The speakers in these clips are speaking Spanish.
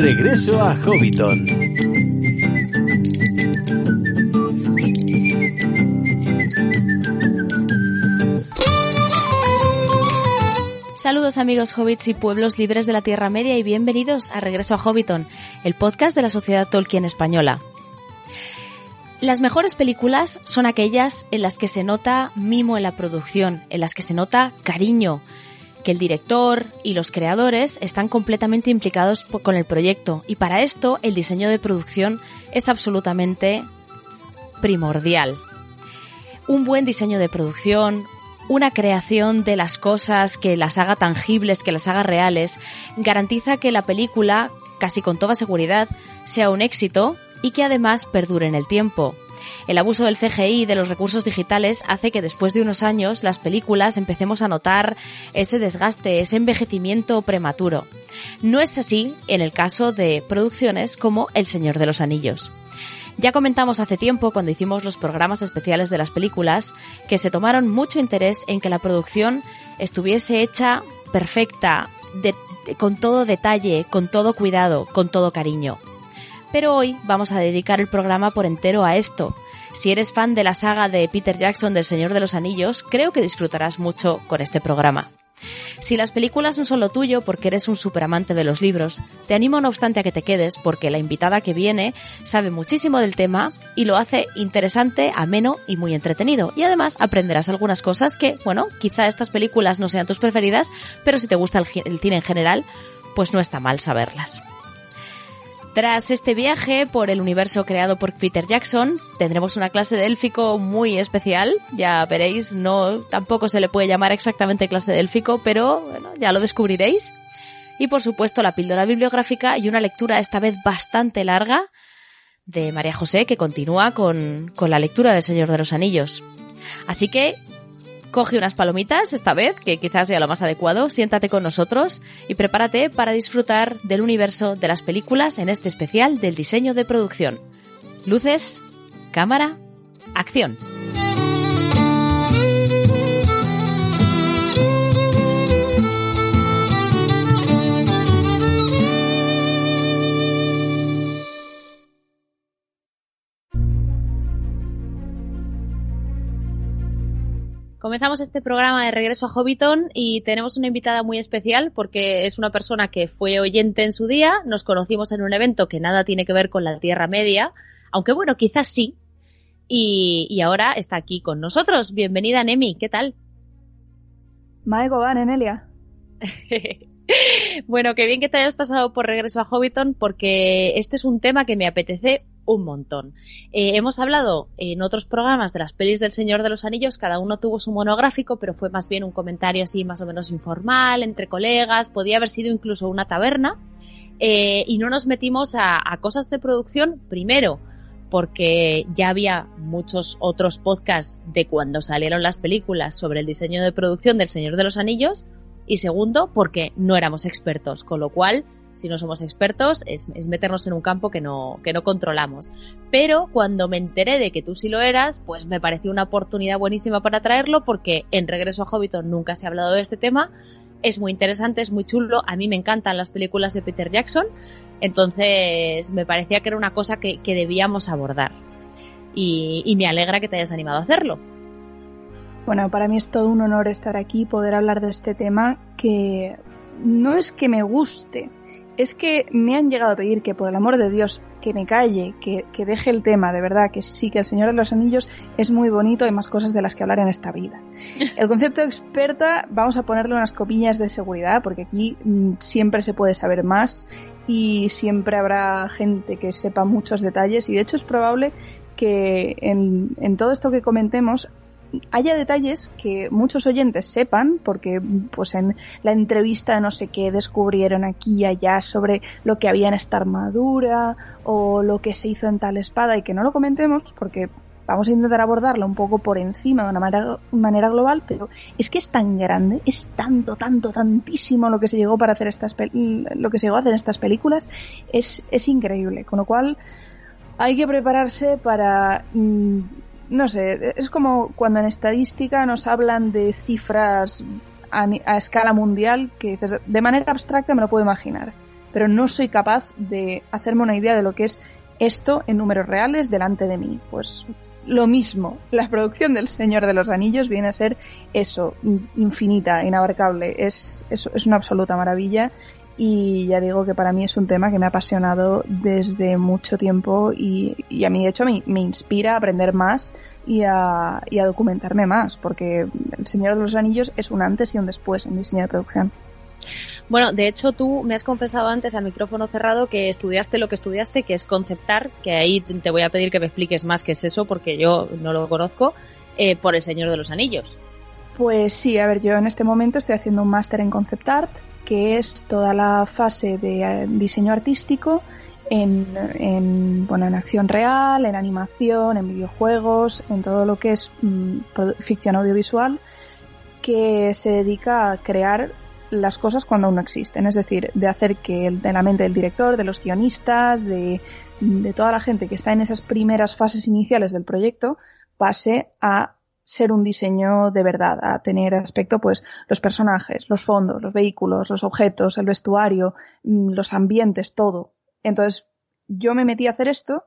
Regreso a Hobbiton. Saludos amigos hobbits y pueblos libres de la Tierra Media y bienvenidos a Regreso a Hobbiton, el podcast de la Sociedad Tolkien Española. Las mejores películas son aquellas en las que se nota mimo en la producción, en las que se nota cariño, que el director y los creadores están completamente implicados con el proyecto y para esto el diseño de producción es absolutamente primordial. Un buen diseño de producción, una creación de las cosas que las haga tangibles, que las haga reales, garantiza que la película, casi con toda seguridad, sea un éxito y que además perdure en el tiempo. El abuso del CGI y de los recursos digitales hace que después de unos años las películas empecemos a notar ese desgaste, ese envejecimiento prematuro. No es así en el caso de producciones como El Señor de los Anillos. Ya comentamos hace tiempo, cuando hicimos los programas especiales de las películas, que se tomaron mucho interés en que la producción estuviese hecha perfecta, con todo detalle, con todo cuidado, con todo cariño. Pero hoy vamos a dedicar el programa por entero a esto. Si eres fan de la saga de Peter Jackson del Señor de los Anillos, creo que disfrutarás mucho con este programa. Si las películas no son lo tuyo porque eres un superamante de los libros, te animo no obstante a que te quedes porque la invitada que viene sabe muchísimo del tema y lo hace interesante, ameno y muy entretenido. Y además aprenderás algunas cosas que, bueno, quizá estas películas no sean tus preferidas, pero si te gusta el, el cine en general, pues no está mal saberlas. Tras este viaje por el universo creado por Peter Jackson, tendremos una clase de élfico muy especial. Ya veréis, no tampoco se le puede llamar exactamente clase de élfico, pero bueno, ya lo descubriréis. Y por supuesto la píldora bibliográfica y una lectura esta vez bastante larga de María José que continúa con, con la lectura del Señor de los Anillos. Así que Coge unas palomitas esta vez, que quizás sea lo más adecuado, siéntate con nosotros y prepárate para disfrutar del universo de las películas en este especial del diseño de producción. Luces, cámara, acción. Comenzamos este programa de regreso a Hobbiton y tenemos una invitada muy especial porque es una persona que fue oyente en su día, nos conocimos en un evento que nada tiene que ver con la Tierra Media, aunque bueno, quizás sí, y, ahora está aquí con nosotros. Bienvenida, Nemi, ¿qué tal? Maego van, Enelia. bueno, qué bien que te hayas pasado por regreso a Hobbiton porque este es un tema que me apetece un montón. Eh, hemos hablado en otros programas de las pelis del Señor de los Anillos, cada uno tuvo su monográfico, pero fue más bien un comentario así más o menos informal, entre colegas, podía haber sido incluso una taberna, eh, y no nos metimos a, cosas de producción, primero, porque ya había muchos otros podcasts de cuando salieron las películas sobre el diseño de producción del Señor de los Anillos, y segundo, porque no éramos expertos, con lo cual si no somos expertos, es, meternos en un campo que no, que no controlamos. Pero cuando me enteré de que tú sí lo eras, pues me pareció una oportunidad buenísima para traerlo porque en Regreso a Hobbiton nunca se ha hablado de este tema. Es muy interesante, es muy chulo. A mí me encantan las películas de Peter Jackson. Entonces me parecía que era una cosa que, debíamos abordar. Y, y me alegra que te hayas animado a hacerlo. Bueno, para mí es todo un honor estar aquí, poder hablar de este tema que no es que me guste, es que me han llegado a pedir que por el amor de Dios que me calle, que, deje el tema, de verdad, que sí, que el Señor de los Anillos es muy bonito, hay más cosas de las que hablar en esta vida. El concepto de experta, vamos a ponerle unas copillas de seguridad, porque aquí mm, siempre se puede saber más y siempre habrá gente que sepa muchos detalles y de hecho es probable que en, en todo esto que comentemos haya detalles que muchos oyentes sepan, porque pues en la entrevista no sé qué descubrieron aquí y allá sobre lo que había en esta armadura o lo que se hizo en tal espada y que no lo comentemos porque vamos a intentar abordarlo un poco por encima de una manera, manera, global, pero es que es tan grande, es tanto, tanto, tantísimo lo que se llegó para hacer estas lo que se llegó a hacer en estas películas, es, es increíble. Con lo cual hay que prepararse para mm, no sé, es como cuando en estadística nos hablan de cifras a, escala mundial que de manera abstracta me lo puedo imaginar. pero no soy capaz de hacerme una idea de lo que es esto en números reales delante de mí. Pues lo mismo, la producción del Señor de los Anillos viene a ser eso, infinita, inabarcable, es, es, es una absoluta maravilla y ya digo que para mí es un tema que me ha apasionado desde mucho tiempo y, a mí de hecho me, me, inspira a aprender más y a, y a documentarme más, porque El Señor de los Anillos es un antes y un después en diseño de producción. Bueno, de hecho tú me has confesado antes a micrófono cerrado que estudiaste lo que estudiaste, que es conceptar, que ahí te voy a pedir que me expliques más qué es eso, porque yo no lo conozco, eh, por El Señor de los Anillos. Pues sí, a ver, yo en este momento estoy haciendo un máster en concept art, que es toda la fase de eh, diseño artístico en, bueno, en acción real, en animación, en videojuegos, en todo lo que es mm, ficción audiovisual, que se dedica a crear las cosas cuando aún no existen, es decir, de hacer que de la mente del director, de los guionistas, de, de toda la gente que está en esas primeras fases iniciales del proyecto, pase a ser un diseño de verdad, a tener aspecto, pues, los personajes, los fondos, los vehículos, los objetos, el vestuario, mm, los ambientes, todo. Entonces, yo me metí a hacer esto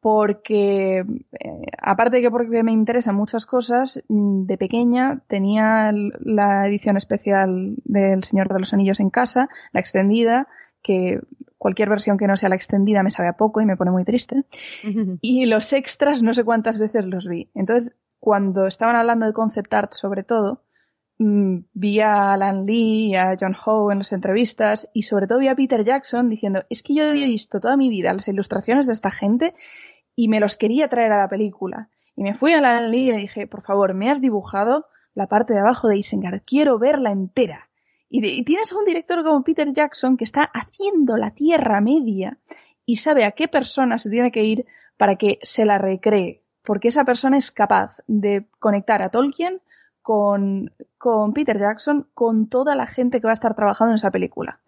porque, eh, aparte de que porque me interesan muchas cosas, mm, de pequeña tenía la edición especial del Señor de los Anillos en casa, la extendida, que cualquier versión que no sea la extendida me sabe a poco y me pone muy triste. Y los extras no sé cuántas veces los vi. Entonces, cuando estaban hablando de concept art sobre todo, mm, vi a Alan Lee y a John Howe en las entrevistas y sobre todo vi a Peter Jackson diciendo, es que yo había visto toda mi vida las ilustraciones de esta gente y me los quería traer a la película. Y me fui a Alan Lee y le dije, por favor, me has dibujado la parte de abajo de Isengard, quiero verla entera. Y, y tienes a un director como Peter Jackson que está haciendo la Tierra Media y sabe a qué persona se tiene que ir para que se la recree porque esa persona es capaz de conectar a Tolkien con, con Peter Jackson, con toda la gente que va a estar trabajando en esa película.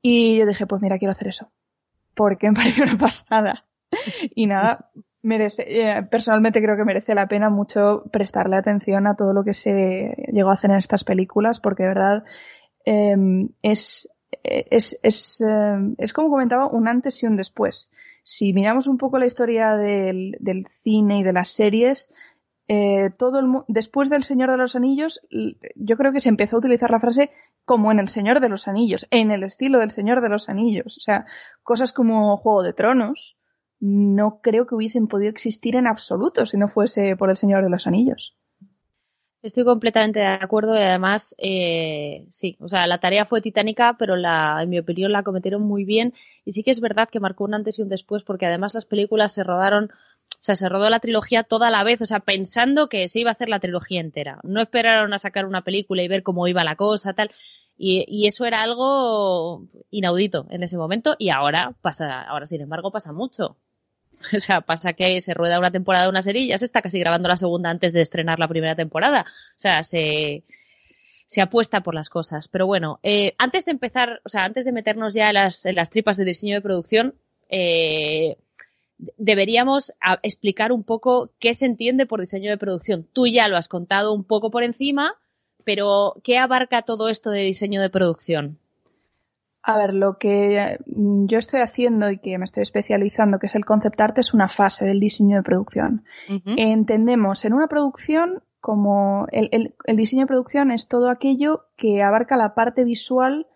Y yo dije, pues mira, quiero hacer eso. Porque me pareció una pasada. Y nada, merece, eh, personalmente creo que merece la pena mucho prestarle atención a todo lo que se llegó a hacer en estas películas, porque de verdad em, es, es, es, em, es como comentaba, un antes y un después si miramos un poco la historia del, del cine y de las series, eh, todo el, después del Señor de los Anillos, yo creo que se empezó a utilizar la frase como en el Señor de los Anillos, en el estilo del Señor de los Anillos. O sea, cosas como Juego de Tronos no creo que hubiesen podido existir en absoluto si no fuese por el Señor de los Anillos. Estoy completamente de acuerdo y además, eh, sí, o sea, la tarea fue titánica, pero la, en mi opinión la cometieron muy bien y sí que es verdad que marcó un antes y un después porque además las películas se rodaron, o sea, se rodó la trilogía toda la vez, o sea, pensando que se iba a hacer la trilogía entera. No esperaron a sacar una película y ver cómo iba la cosa, tal. Y, y eso era algo inaudito en ese momento y ahora pasa, ahora sin embargo pasa mucho. O sea, pasa que se rueda una temporada de una serie y ya se está casi grabando la segunda antes de estrenar la primera temporada. O sea, se, se apuesta por las cosas. Pero bueno, eh, antes de empezar, o sea, antes de meternos ya en las, en las tripas de diseño de producción, eh, deberíamos explicar un poco qué se entiende por diseño de producción. Tú ya lo has contado un poco por encima, pero ¿qué abarca todo esto de diseño de producción? A ver, lo que mm, yo estoy haciendo y que me estoy especializando, que es el concept art, es una fase del diseño de producción. Entendemos en una producción como el, diseño de producción es todo aquello que abarca la parte visual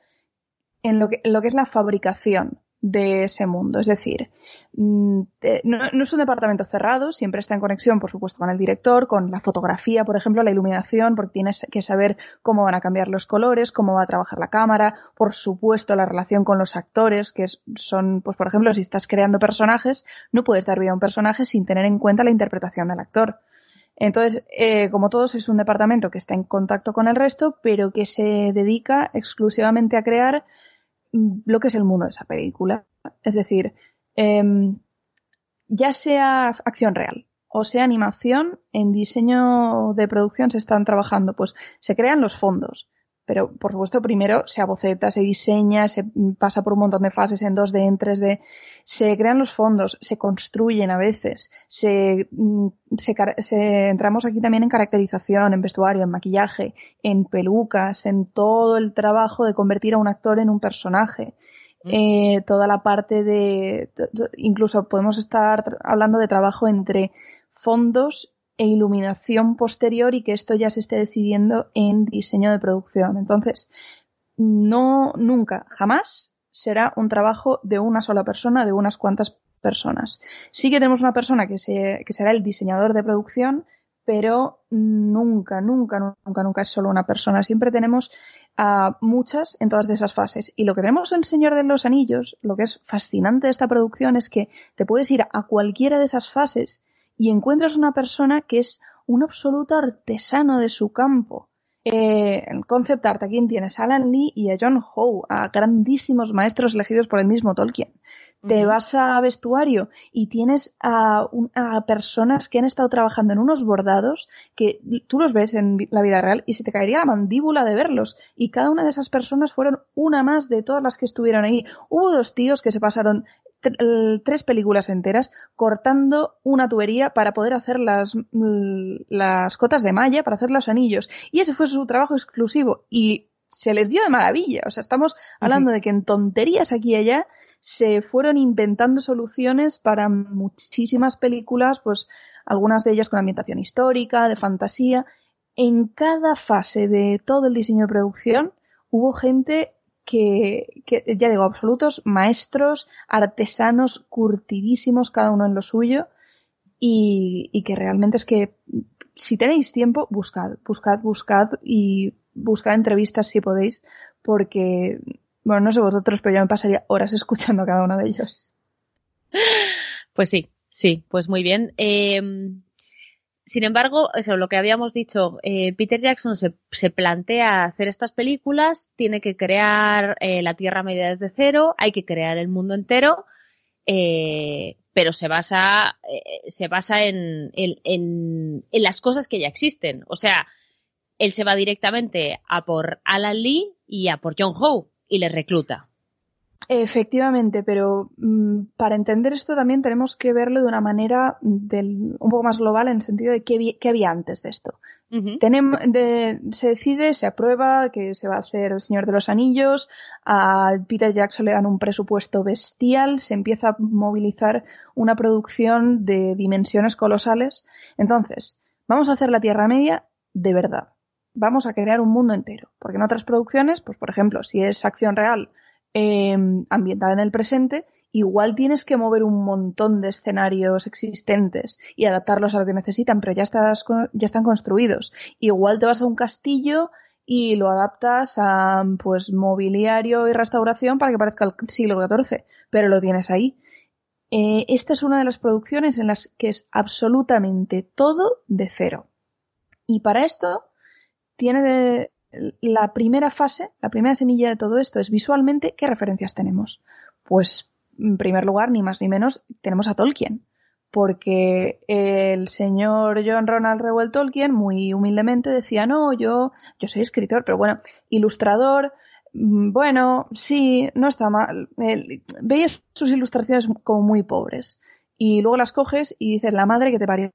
en lo que, en lo que es la fabricación de ese mundo. Es decir, mm, no, es un departamento cerrado, siempre está en conexión, por supuesto, con el director, con la fotografía, por ejemplo, la iluminación, porque tienes que saber cómo van a cambiar los colores, cómo va a trabajar la cámara, por supuesto, la relación con los actores, que son, pues, por ejemplo, si estás creando personajes, no puedes dar vida a un personaje sin tener en cuenta la interpretación del actor. Entonces, eh, como todos, es un departamento que está en contacto con el resto, pero que se dedica exclusivamente a crear lo que es el mundo de esa película. Es decir, em, ya sea acción real o sea animación, en diseño de producción se están trabajando, pues se crean los fondos, pero por supuesto primero se aboceta, se diseña, se pasa por un montón de fases en 2D, en 3D, se crean los fondos, se construyen a veces, se, mm, se, entramos aquí también en caracterización, en vestuario, en maquillaje, en pelucas, en todo el trabajo de convertir a un actor en un personaje. eh, toda la parte de, incluso podemos estar hablando de trabajo entre fondos e iluminación posterior y que esto ya se esté decidiendo en diseño de producción. Entonces, no, nunca, jamás será un trabajo de una sola persona, de unas cuantas personas. Sí que tenemos una persona que, se, que será el diseñador de producción, pero nunca, nunca, nunca, nunca es solo una persona. Siempre tenemos a muchas en todas esas fases. Y lo que tenemos en Señor de los Anillos, lo que es fascinante de esta producción es que te puedes ir a cualquiera de esas fases y encuentras una persona que es un absoluto artesano de su campo. Eh, en Concept Art aquí tienes a Alan Lee y a John Howe, a grandísimos maestros elegidos por el mismo Tolkien te vas a vestuario y tienes a, personas que han estado trabajando en unos bordados que tú los ves en la vida real y se te caería la mandíbula de verlos. Y cada una de esas personas fueron una más de todas las que estuvieron ahí. Hubo dos tíos que se pasaron tres películas enteras cortando una tubería para poder hacer las, las cotas de malla, para hacer los anillos. Y ese fue su trabajo exclusivo. Y se les dio de maravilla. O sea, estamos hablando de que en tonterías aquí y allá se fueron inventando soluciones para muchísimas películas, pues algunas de ellas con ambientación histórica, de fantasía. En cada fase de todo el diseño de producción hubo gente que, que, ya digo, absolutos maestros, artesanos, curtidísimos, cada uno en lo suyo, y, y que realmente es que si tenéis tiempo, buscad, buscad, buscad y buscad entrevistas si podéis, porque bueno, no sé vosotros, pero yo me pasaría horas escuchando a cada uno de ellos. Pues sí, sí, pues muy bien. Em, sin embargo, eso, lo que habíamos dicho, eh, Peter Jackson se, plantea hacer estas películas, tiene que crear eh, la Tierra Media desde cero, hay que crear el mundo entero, eh, pero se basa, se basa en, en, en las cosas que ya existen. O sea, él se va directamente a por Alan Lee y a por John Howe y le recluta. Efectivamente, pero mm, para entender esto también tenemos que verlo de una manera del, un poco más global en el sentido de qué, había antes de esto. Se decide, se aprueba que se va a hacer El Señor de los Anillos, a Peter Jackson le dan un presupuesto bestial, se empieza a movilizar una producción de dimensiones colosales. Entonces, vamos a hacer la Tierra Media de verdad vamos a crear un mundo entero. Porque en otras producciones, pues por ejemplo, si es acción real em, ambientada en el presente, igual tienes que mover un montón de escenarios existentes y adaptarlos a lo que necesitan, pero ya, estás, ya están construidos. Igual te vas a un castillo y lo adaptas a pues mobiliario y restauración para que parezca el siglo XIV, pero lo tienes ahí. Eh, esta es una de las producciones en las que es absolutamente todo de cero. Y para esto tiene de, la primera fase, la primera semilla de todo esto es visualmente qué referencias tenemos. Pues, en primer lugar, ni más ni menos, tenemos a Tolkien. Porque el señor John Ronald Reuel Tolkien, muy humildemente, decía, no, yo, yo soy escritor, pero bueno, ilustrador, mm, bueno, sí, no está mal. Veis sus ilustraciones como muy pobres. Y luego las coges y dices, la madre que te parió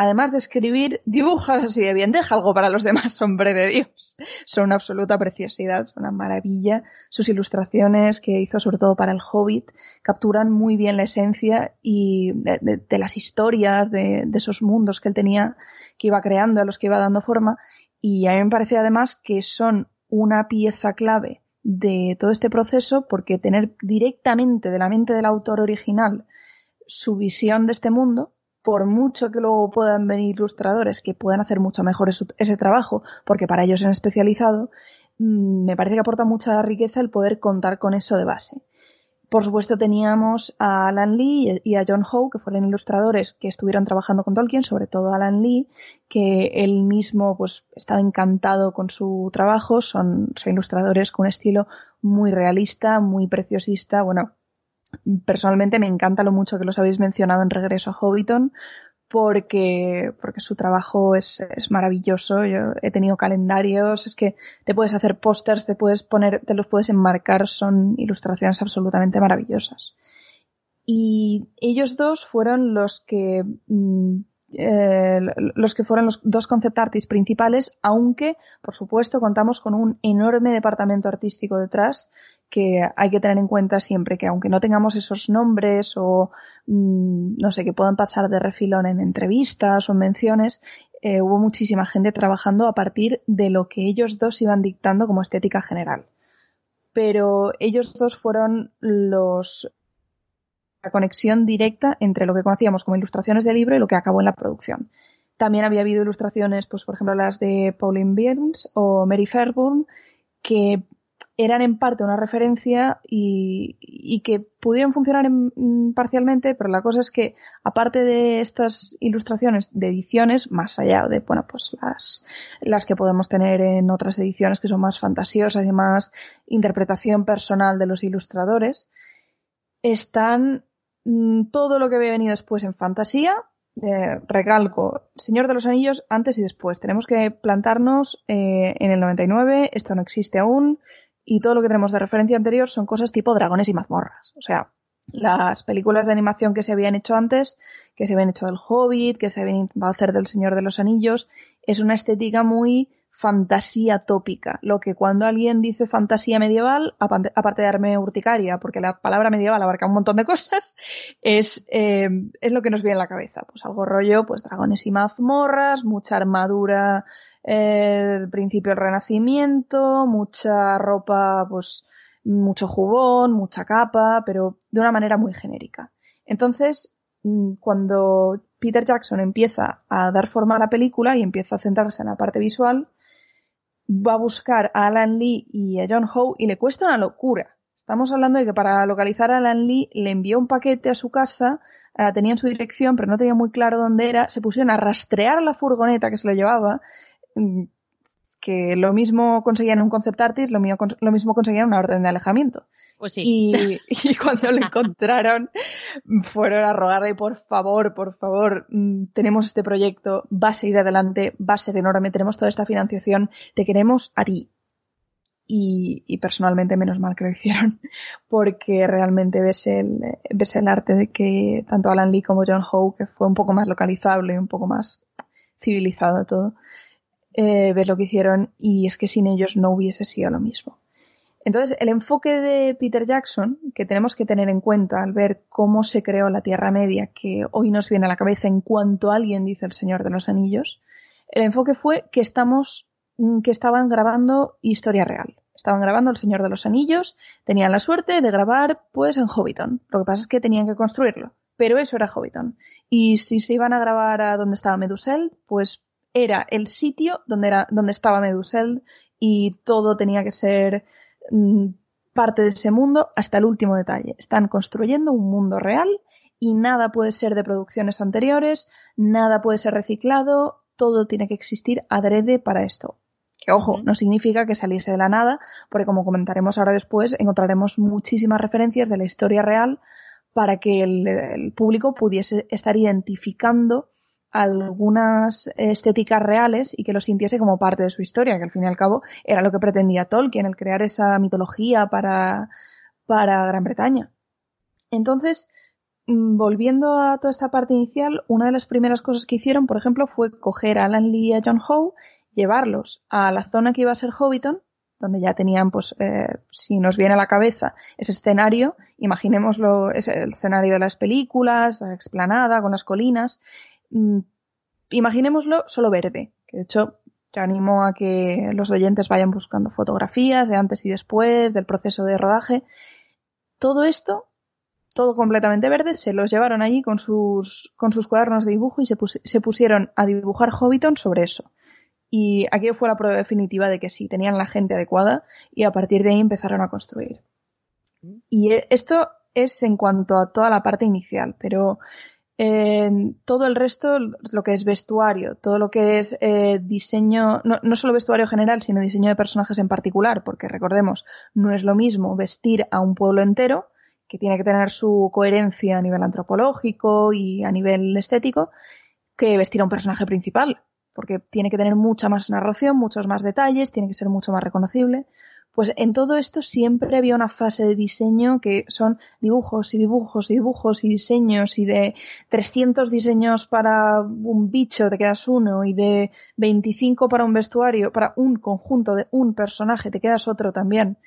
además de escribir, dibujas así de bien, deja algo para los demás, hombre de Dios. Son una absoluta preciosidad, son una maravilla. Sus ilustraciones que hizo sobre todo para el Hobbit capturan muy bien la esencia y de, las historias, de, de, esos mundos que él tenía, que iba creando, a los que iba dando forma. Y a mí me parece además que son una pieza clave de todo este proceso porque tener directamente de la mente del autor original su visión de este mundo por mucho que luego puedan venir ilustradores que puedan hacer mucho mejor ese, trabajo, porque para ellos han especializado, mm, me parece que aporta mucha riqueza el poder contar con eso de base. Por supuesto teníamos a Alan Lee y a John Howe, que fueron ilustradores que estuvieron trabajando con Tolkien, sobre todo Alan Lee, que él mismo pues estaba encantado con su trabajo, son, son ilustradores con un estilo muy realista, muy preciosista, bueno, personalmente me encanta lo mucho que los habéis mencionado en Regreso a Hobbiton porque, porque su trabajo es, es maravilloso. Yo he tenido calendarios, es que te puedes hacer pósters, te puedes poner, te los puedes enmarcar, son ilustraciones absolutamente maravillosas. Y ellos dos fueron los que mm, eh, los que fueron los dos concept artists principales, aunque, por supuesto, contamos con un enorme departamento artístico detrás que hay que tener en cuenta siempre que aunque no tengamos esos nombres o mm, no sé, que puedan pasar de refilón en entrevistas o en menciones, eh, hubo muchísima gente trabajando a partir de lo que ellos dos iban dictando como estética general. Pero ellos dos fueron los la conexión directa entre lo que conocíamos como ilustraciones de libro y lo que acabó en la producción. También había habido ilustraciones, pues por ejemplo las de Pauline Burns o Mary Fairburn, que eran en parte una referencia y, que pudieron funcionar parcialmente, pero la cosa es que, aparte de estas ilustraciones de ediciones, más allá de, bueno, pues las, las que podemos tener en otras ediciones que son más fantasiosas y más interpretación personal de los ilustradores, están mm, todo lo que había venido después en fantasía, eh, recalco, Señor de los Anillos antes y después. Tenemos que plantarnos eh, en el 99, esto no existe aún, y todo lo que tenemos de referencia anterior son cosas tipo dragones y mazmorras. O sea, las películas de animación que se habían hecho antes, que se habían hecho del Hobbit, que se habían intentado hacer del Señor de los Anillos, es una estética muy fantasía tópica. Lo que cuando alguien dice fantasía medieval, aparte de darme urticaria, porque la palabra medieval abarca un montón de cosas, es, eh, es lo que nos viene en la cabeza. Pues algo rollo, pues dragones y mazmorras, mucha armadura el principio del Renacimiento, mucha ropa, pues mucho jubón, mucha capa, pero de una manera muy genérica. Entonces, mm, cuando Peter Jackson empieza a dar forma a la película y empieza a centrarse en la parte visual, va a buscar a Alan Lee y a John Howe y le cuesta una locura. Estamos hablando de que para localizar a Alan Lee le envió un paquete a su casa, tenían su dirección, pero no tenía muy claro dónde era, se pusieron a rastrear la furgoneta que se lo llevaba, que lo mismo conseguían un concept artist, lo, lo mismo conseguían una orden de alejamiento. Pues sí. Y, cuando lo encontraron, fueron a rogarle, por favor, por favor, mm, tenemos este proyecto, va a seguir adelante, va a ser enorme, tenemos toda esta financiación, te queremos a ti. Y, personalmente menos mal que lo hicieron, porque realmente ves el, ves el arte de que tanto Alan Lee como John Howe, que fue un poco más localizable y un poco más civilizado todo, eh, ves lo que hicieron y es que sin ellos no hubiese sido lo mismo. Entonces, el enfoque de Peter Jackson, que tenemos que tener en cuenta al ver cómo se creó la Tierra Media, que hoy nos viene a la cabeza en cuanto alguien dice el Señor de los Anillos, el enfoque fue que estamos, mm, que estaban grabando historia real. Estaban grabando El Señor de los Anillos, tenían la suerte de grabar, pues, en Hobbiton. Lo que pasa es que tenían que construirlo. Pero eso era Hobbiton. Y si se iban a grabar a donde estaba Medusel, pues era el sitio donde, era, donde estaba Medusel y todo tenía que ser mm, parte de ese mundo hasta el último detalle. Están construyendo un mundo real y nada puede ser de producciones anteriores, nada puede ser reciclado, todo tiene que existir adrede para esto. Que ojo, no significa que saliese de la nada, porque como comentaremos ahora después, encontraremos muchísimas referencias de la historia real para que el público pudiese estar identificando algunas estéticas reales y que lo sintiese como parte de su historia, que al fin y al cabo era lo que pretendía Tolkien, el crear esa mitología para, para Gran Bretaña. Entonces, mm, volviendo a toda esta parte inicial, una de las primeras cosas que hicieron, por ejemplo, fue coger a Alan Lee y a John Howe, llevarlos a la zona que iba a ser Hobbiton, donde ya tenían, pues, eh, si nos viene a la cabeza ese escenario, imaginémoslo, es el escenario de las películas, la explanada con las colinas, Mm, imaginémoslo solo verde, que de hecho te animo a que los oyentes vayan buscando fotografías de antes y después, del proceso de rodaje. Todo esto, todo completamente verde, se los llevaron allí con sus, con sus cuadernos de dibujo y se, se pusieron a dibujar Hobbiton sobre eso. Y aquí fue la prueba definitiva de que sí, tenían la gente adecuada y a partir de ahí empezaron a construir. Y esto es en cuanto a toda la parte inicial, pero todo el resto, lo que es vestuario, todo lo que es eh, diseño, no, solo vestuario general, sino diseño de personajes en particular, porque recordemos, no es lo mismo vestir a un pueblo entero, que tiene que tener su coherencia a nivel antropológico y a nivel estético, que vestir a un personaje principal, porque tiene que tener mucha más narración, muchos más detalles, tiene que ser mucho más reconocible. Pues en todo esto siempre había una fase de diseño que son dibujos y dibujos y dibujos y diseños y de 300 diseños para un bicho te quedas uno y de 25 para un vestuario, para un conjunto de un personaje te quedas otro también.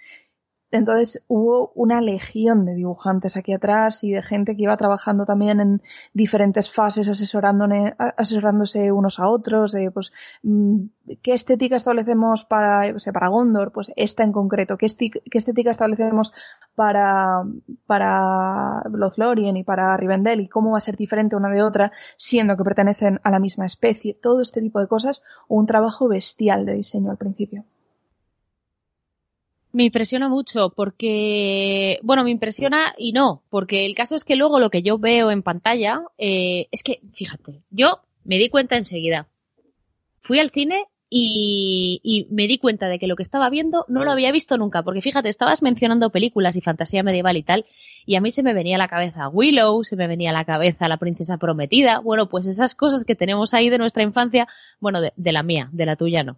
Entonces hubo una legión de dibujantes aquí atrás y de gente que iba trabajando también en diferentes fases asesorándose unos a otros de pues mm, qué estética establecemos para, o para Gondor, pues esta en concreto, qué, qué estética establecemos para, para Lothlorien y para Rivendell y cómo va a ser diferente una de otra siendo que pertenecen a la misma especie, todo este tipo de cosas, un trabajo bestial de diseño al principio. Me impresiona mucho porque, bueno, me impresiona y no, porque el caso es que luego lo que yo veo en pantalla eh, es que, fíjate, yo me di cuenta enseguida. Fui al cine y, y, me di cuenta de que lo que estaba viendo no lo había visto nunca, porque fíjate, estabas mencionando películas y fantasía medieval y tal, y a mí se me venía a la cabeza Willow, se me venía a la cabeza la princesa prometida, bueno, pues esas cosas que tenemos ahí de nuestra infancia, bueno, de, de la mía, de la tuya no.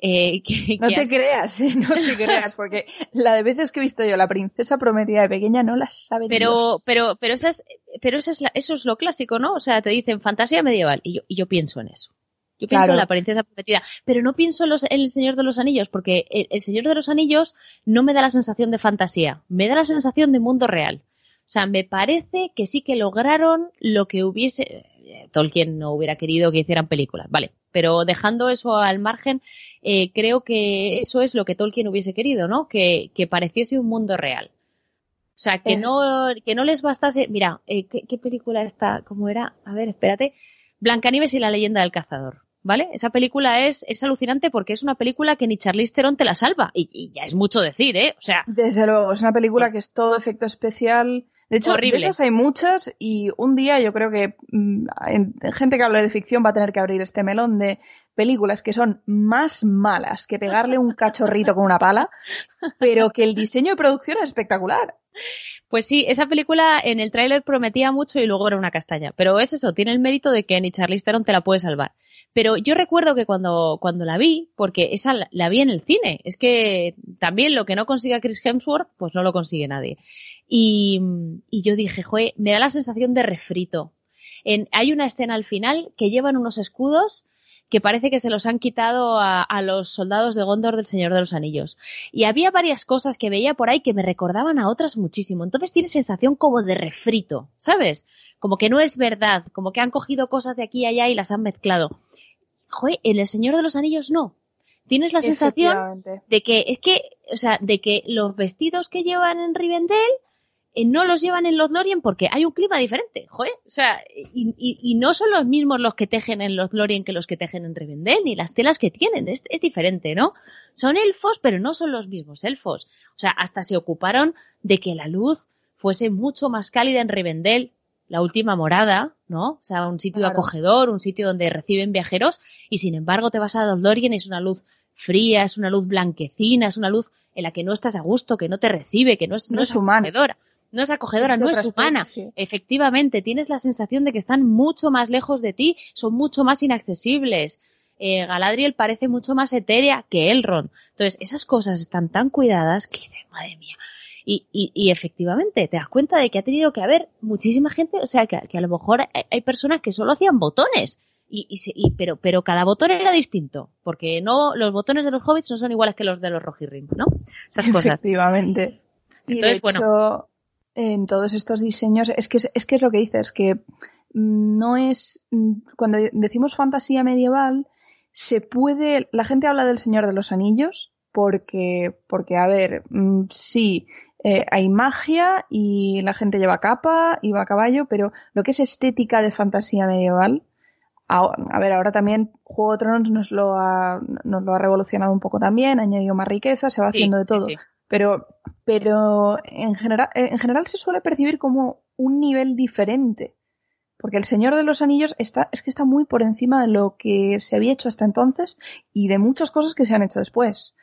Eh, no te creas, ¿eh? no te creas, porque la de veces que he visto yo la princesa prometida de pequeña no la sabe Pero, pero, pero, esa es, pero esa es eso es lo clásico, ¿no? O sea, te dicen fantasía medieval y yo, y yo pienso en eso. Yo pienso en la princesa prometida, pero no pienso en, los, El Señor de los Anillos, porque el, Señor de los Anillos no me da la sensación de fantasía, me da la sensación de mundo real. O sea, me parece que sí que lograron lo que hubiese. Tolkien no hubiera querido que hicieran películas, vale. Pero dejando eso al margen, eh, creo que eso es lo que Tolkien hubiese querido, ¿no? Que, que pareciese un mundo real. O sea, que, eh. no, que no les bastase. Mira, eh, ¿qué, película está? ¿Cómo era? A ver, espérate. Blancanieves y la leyenda del cazador. ¿Vale? Esa película es, es alucinante porque es una película que ni Charlize Theron te la salva. Y, y, ya es mucho decir, ¿eh? O sea. Desde luego, es una película que es todo efecto especial. De hecho, de esas hay muchas y un día yo creo que mm, gente que habla de ficción va a tener que abrir este melón de películas que son más malas que pegarle un cachorrito con una pala, pero que el diseño de producción es espectacular. Pues sí, esa película en el tráiler prometía mucho y luego era una castaña. Pero es eso, tiene el mérito de que ni Charlize Theron te la puede salvar. Pero yo recuerdo que cuando, cuando la vi, porque esa la, vi en el cine, es que también lo que no consiga Chris Hemsworth, pues no lo consigue nadie. Y, y yo dije, joder, me da la sensación de refrito. En, hay una escena al final que llevan unos escudos que parece que se los han quitado a, a, los soldados de Gondor del Señor de los Anillos. Y había varias cosas que veía por ahí que me recordaban a otras muchísimo. Entonces tiene sensación como de refrito, ¿sabes? Como que no es verdad, como que han cogido cosas de aquí y allá y las han mezclado. Joder, en El Señor de los Anillos no. Tienes la sensación de que, es que, o sea, de que los vestidos que llevan en Rivendell eh, no los llevan en Lothlorien porque hay un clima diferente, joder. O sea, y, y, y, no son los mismos los que tejen en Lothlorien que los que tejen en Rivendell, ni las telas que tienen, es, es diferente, ¿no? Son elfos, pero no son los mismos elfos. O sea, hasta se ocuparon de que la luz fuese mucho más cálida en Rivendell, la última morada, ¿no? O sea, un sitio claro. acogedor, un sitio donde reciben viajeros, y sin embargo te vas a Lothlorien y es una luz fría, es una luz blanquecina, es una luz en la que no estás a gusto, que no te recibe, que no es, no, no es acogedora. No es acogedora, es no es humana. Especie. Efectivamente, tienes la sensación de que están mucho más lejos de ti, son mucho más inaccesibles. Eh, Galadriel parece mucho más etérea que Elrond. Entonces, esas cosas están tan cuidadas que dices, madre mía. Y, y, y, efectivamente, te das cuenta de que ha tenido que haber muchísima gente, o sea, que, que a lo mejor hay, hay, personas que solo hacían botones. Y, y, pero, pero cada botón era distinto, porque no, los botones de los hobbits no son iguales que los de los rojirrim, ¿no? Esas cosas. Efectivamente. Y Entonces, de hecho, bueno en todos estos diseños, es que es que es lo que dices, que no es cuando decimos fantasía medieval se puede la gente habla del Señor de los Anillos porque porque a ver, sí, eh, hay magia y la gente lleva capa y va a caballo, pero lo que es estética de fantasía medieval a, a, ver, ahora también Juego de Tronos nos lo ha, nos lo ha revolucionado un poco también, ha añadido más riqueza, se va sí, haciendo de todo. Sí, sí. Pero, pero en general, en general se suele percibir como un nivel diferente. Porque el Señor de los Anillos está, es que está muy por encima de lo que se había hecho hasta entonces y de muchas cosas que se han hecho después.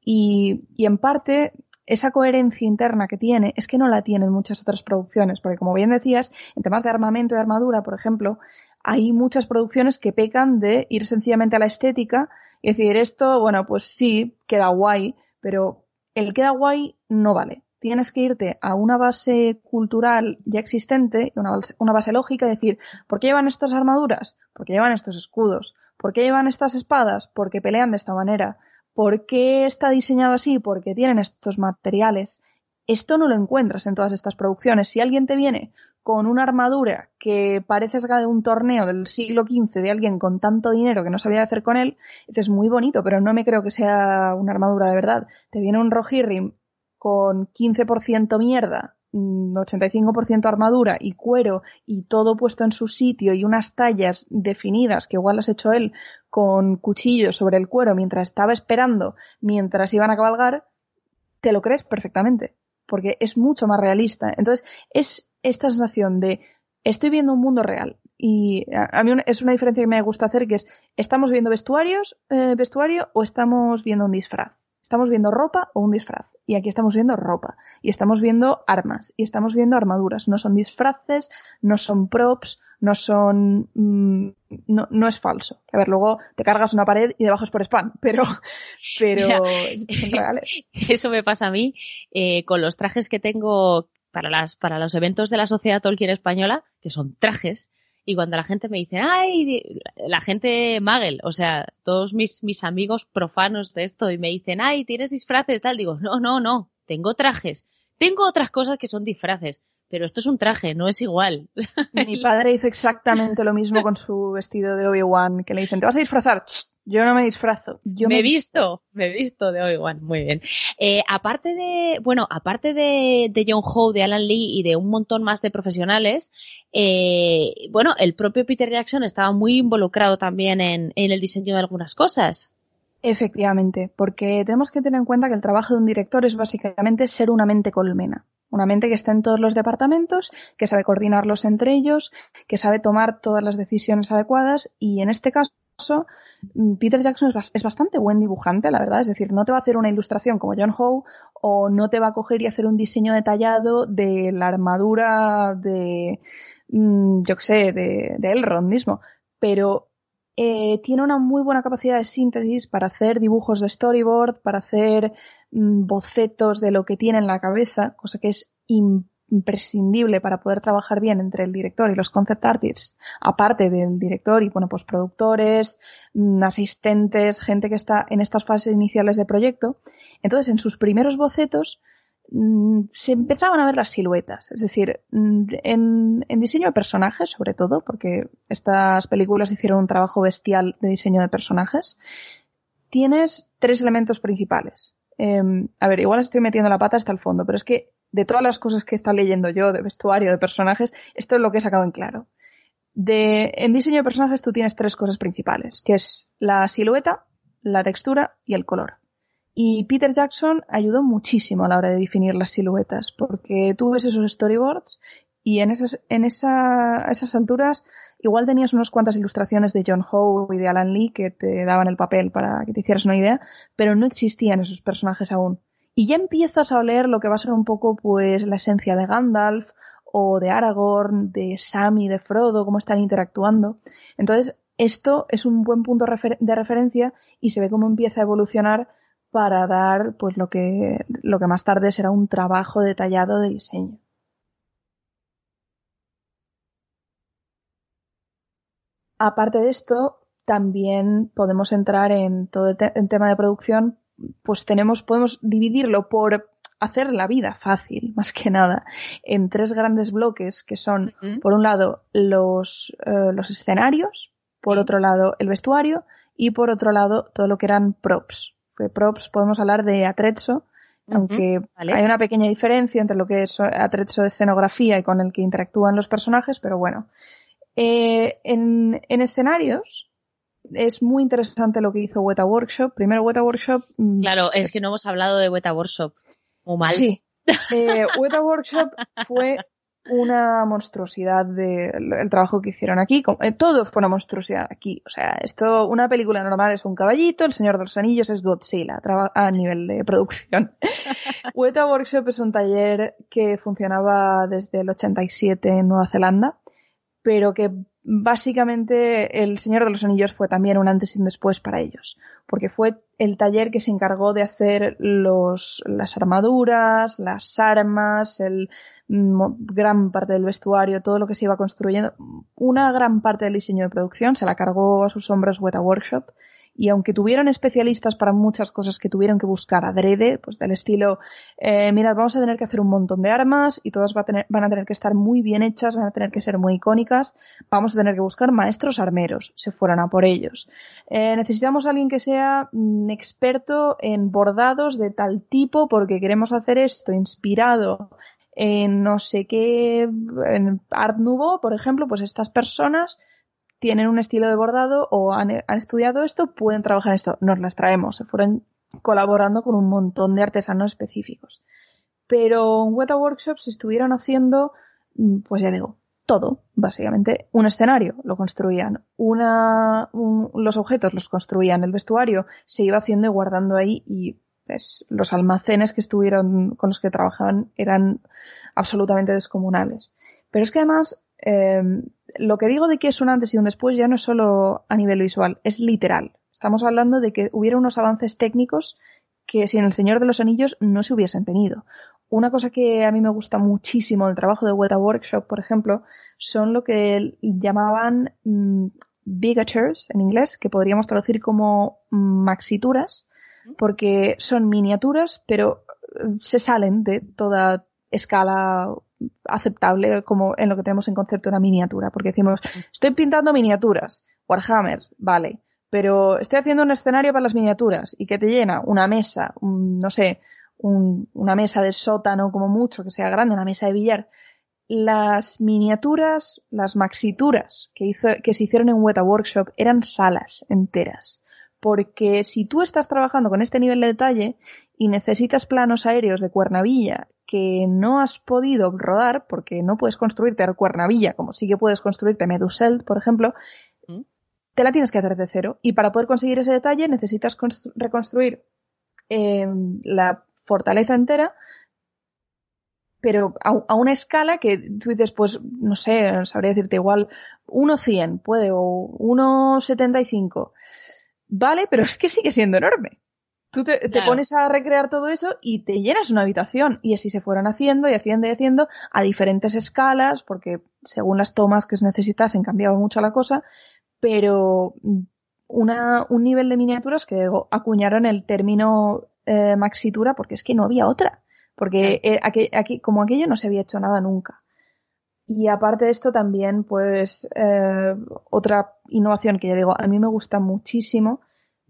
Y, y en parte, esa coherencia interna que tiene es que no la tienen muchas otras producciones, porque como bien decías, en temas de armamento y armadura, por ejemplo, hay muchas producciones que pecan de ir sencillamente a la estética y decir esto, bueno, pues sí, queda guay, pero el queda guay no vale. Tienes que irte a una base cultural ya existente, una base, una base lógica, y decir, ¿por qué llevan estas armaduras? ¿Por qué llevan estos escudos? ¿Por qué llevan estas espadas? Porque pelean de esta manera. ¿Por qué está diseñado así? Porque tienen estos materiales. Esto no lo encuentras en todas estas producciones. Si alguien te viene con una armadura que parece de un torneo del siglo XV de alguien con tanto dinero que no sabía hacer con él, dices muy bonito, pero no me creo que sea una armadura de verdad. Te viene un Rohirrim con 15% mierda 85% mm, armadura y cuero y todo puesto en su sitio y unas tallas definidas que igual has hecho él con cuchillo sobre el cuero mientras estaba esperando, mientras iban a cabalgar, te lo crees perfectamente, porque es mucho más realista. Entonces, es esta sensación de estoy viendo un mundo real. Y a, mí es una diferencia que me gusta hacer, que es, ¿estamos viendo vestuarios, eh, vestuario o estamos viendo un disfraz? Estamos viendo ropa o un disfraz. Y aquí estamos viendo ropa. Y estamos viendo armas. Y estamos viendo armaduras. No son disfraces, no son props, no son. Mm, no, no, es falso. A ver, luego te cargas una pared y debajo es por spam, pero, pero son reales. Eso me pasa a mí eh, con los trajes que tengo para, las, para los eventos de la Sociedad Tolkien Española, que son trajes y cuando la gente me dice, ay, la gente magel, o sea, todos mis, mis amigos profanos de esto y me dicen, ay, tienes disfraces tal, digo, no, no, no, tengo trajes. Tengo otras cosas que son disfraces, pero esto es un traje, no es igual. Mi padre hizo exactamente lo mismo con su vestido de Obi-Wan, que le dicen, ¿te vas a disfrazar? Yo no me disfrazo. Yo me, he visto, me he visto de Obi-Wan, muy bien. Eh, aparte de, bueno, aparte de, de, John Howe, de Alan Lee y de un montón más de profesionales, eh, bueno, el propio Peter Jackson estaba muy involucrado también en, en el diseño de algunas cosas. Efectivamente, porque tenemos que tener en cuenta que el trabajo de un director es básicamente ser una mente colmena. Una mente que está en todos los departamentos, que sabe coordinarlos entre ellos, que sabe tomar todas las decisiones adecuadas y en este caso Mm, Peter Jackson es, bastante buen dibujante, la verdad. Es decir, no te va a hacer una ilustración como John Howe o no te va a coger y hacer un diseño detallado de la armadura de, mm, yo qué sé, de, Elrond mismo. Pero eh, tiene una muy buena capacidad de síntesis para hacer dibujos de storyboard, para hacer bocetos de lo que tiene en la cabeza, cosa que es imprescindible para poder trabajar bien entre el director y los concept artists, aparte del director y bueno, pues productores, mm, asistentes, gente que está en estas fases iniciales de proyecto. Entonces, en sus primeros bocetos mm, se empezaban a ver las siluetas, es decir, mm, en, en diseño de personajes, sobre todo, porque estas películas hicieron un trabajo bestial de diseño de personajes, tienes tres elementos principales. Em, a ver, igual estoy metiendo la pata hasta el fondo, pero es que de todas las cosas que está leyendo yo, de vestuario, de personajes, esto es lo que he sacado en claro. De, en diseño de personajes tú tienes tres cosas principales, que es la silueta, la textura y el color. Y Peter Jackson ayudó muchísimo a la hora de definir las siluetas, porque tú ves esos storyboards y en esas, en esa, esas alturas igual tenías unas cuantas ilustraciones de John Howe y de Alan Lee que te daban el papel para que te hicieras una idea, pero no existían esos personajes aún. Y ya empiezas a oler lo que va a ser un poco pues la esencia de Gandalf o de Aragorn, de Sam y de Frodo, cómo están interactuando. Entonces, esto es un buen punto de referencia y se ve cómo empieza a evolucionar para dar pues lo que, lo que más tarde será un trabajo detallado de diseño. Aparte de esto, también podemos entrar en todo el tema de producción pues tenemos, podemos dividirlo por hacer la vida fácil, más que nada, en tres grandes bloques que son, por un lado, los, eh, los escenarios, por otro lado, el vestuario y por otro lado, todo lo que eran props. Props podemos hablar de atrezzo, aunque hay una pequeña diferencia entre lo que es atrezzo de escenografía y con el que interactúan los personajes, pero bueno. Eh, en, en escenarios es muy interesante lo que hizo Weta Workshop. Primero, Weta Workshop. Mm, claro, es que no hemos hablado de Weta Workshop. o mal. Sí. Eh, Weta Workshop fue una monstruosidad del el trabajo que hicieron aquí. Eh, todo fue una monstruosidad aquí. O sea, esto, una película normal es un caballito, El Señor de los Anillos es Godzilla a nivel de producción. Weta Workshop es un taller que funcionaba desde el 87 en Nueva Zelanda, pero que básicamente El Señor de los Anillos fue también un antes y un después para ellos, porque fue el taller que se encargó de hacer los, las armaduras, las armas, el gran parte del vestuario, todo lo que se iba construyendo. Una gran parte del diseño de producción se la cargó a sus hombros Weta Workshop Y aunque tuvieron especialistas para muchas cosas que tuvieron que buscar adrede, pues del estilo, eh, mirad, vamos a tener que hacer un montón de armas y todas van a tener que estar muy bien hechas, van a tener que ser muy icónicas, vamos a tener que buscar maestros armeros, se fueron a por ellos. Eh, necesitamos a alguien que sea mm, experto en bordados de tal tipo porque queremos hacer esto inspirado en no sé qué, en Art Nouveau, por ejemplo, pues estas personas tienen un estilo de bordado o han, estudiado esto, pueden trabajar esto. Nos las traemos. Se fueron colaborando con un montón de artesanos específicos. Pero en Weta Workshops estuvieron haciendo, mm, pues ya digo, todo, básicamente. Un escenario lo construían, una, los objetos los construían, el vestuario se iba haciendo y guardando ahí y pues, los almacenes que estuvieron con los que trabajaban eran absolutamente descomunales. Pero es que además, eh, lo que digo de que es un antes y un después ya no es solo a nivel visual, es literal. Estamos hablando de que hubiera unos avances técnicos que sin el Señor de los Anillos no se hubiesen tenido. Una cosa que a mí me gusta muchísimo del trabajo de Weta Workshop, por ejemplo, son lo que llamaban mm, bigatures en inglés, que podríamos traducir como maxituras, porque son miniaturas, pero eh, se salen de toda escala aceptable como en lo que tenemos en concepto una miniatura, porque decimos, estoy pintando miniaturas, Warhammer, vale, pero estoy haciendo un escenario para las miniaturas y que te llena una mesa, no sé, una mesa de sótano como mucho, que sea grande, una mesa de billar. Las miniaturas, las maxituras que, hizo, que se hicieron en Weta Workshop eran salas enteras porque si tú estás trabajando con este nivel de detalle y necesitas planos aéreos de cuernavilla que no has podido rodar porque no puedes construirte cuernavilla como sí que puedes construirte Meduselt, por ejemplo, ¿Mm? te la tienes que hacer de cero. Y para poder conseguir ese detalle necesitas reconstruir em, la fortaleza entera pero a, una escala que tú dices, pues, no sé, sabría decirte igual 1.100 puede o 1.75 Vale, pero es que sigue siendo enorme. Tú te, pones a recrear todo eso y te llenas una habitación. Y así se fueron haciendo y haciendo y haciendo a diferentes escalas, porque según las tomas que se necesitasen cambiaba mucho la cosa, pero una, un nivel de miniaturas que acuñaron el término eh, maxitura porque es que no había otra. Porque eh, aquí, aquí, como aquello no se había hecho nada nunca. Y aparte de esto también, pues, eh, otra innovación que ya digo, a mí me gusta muchísimo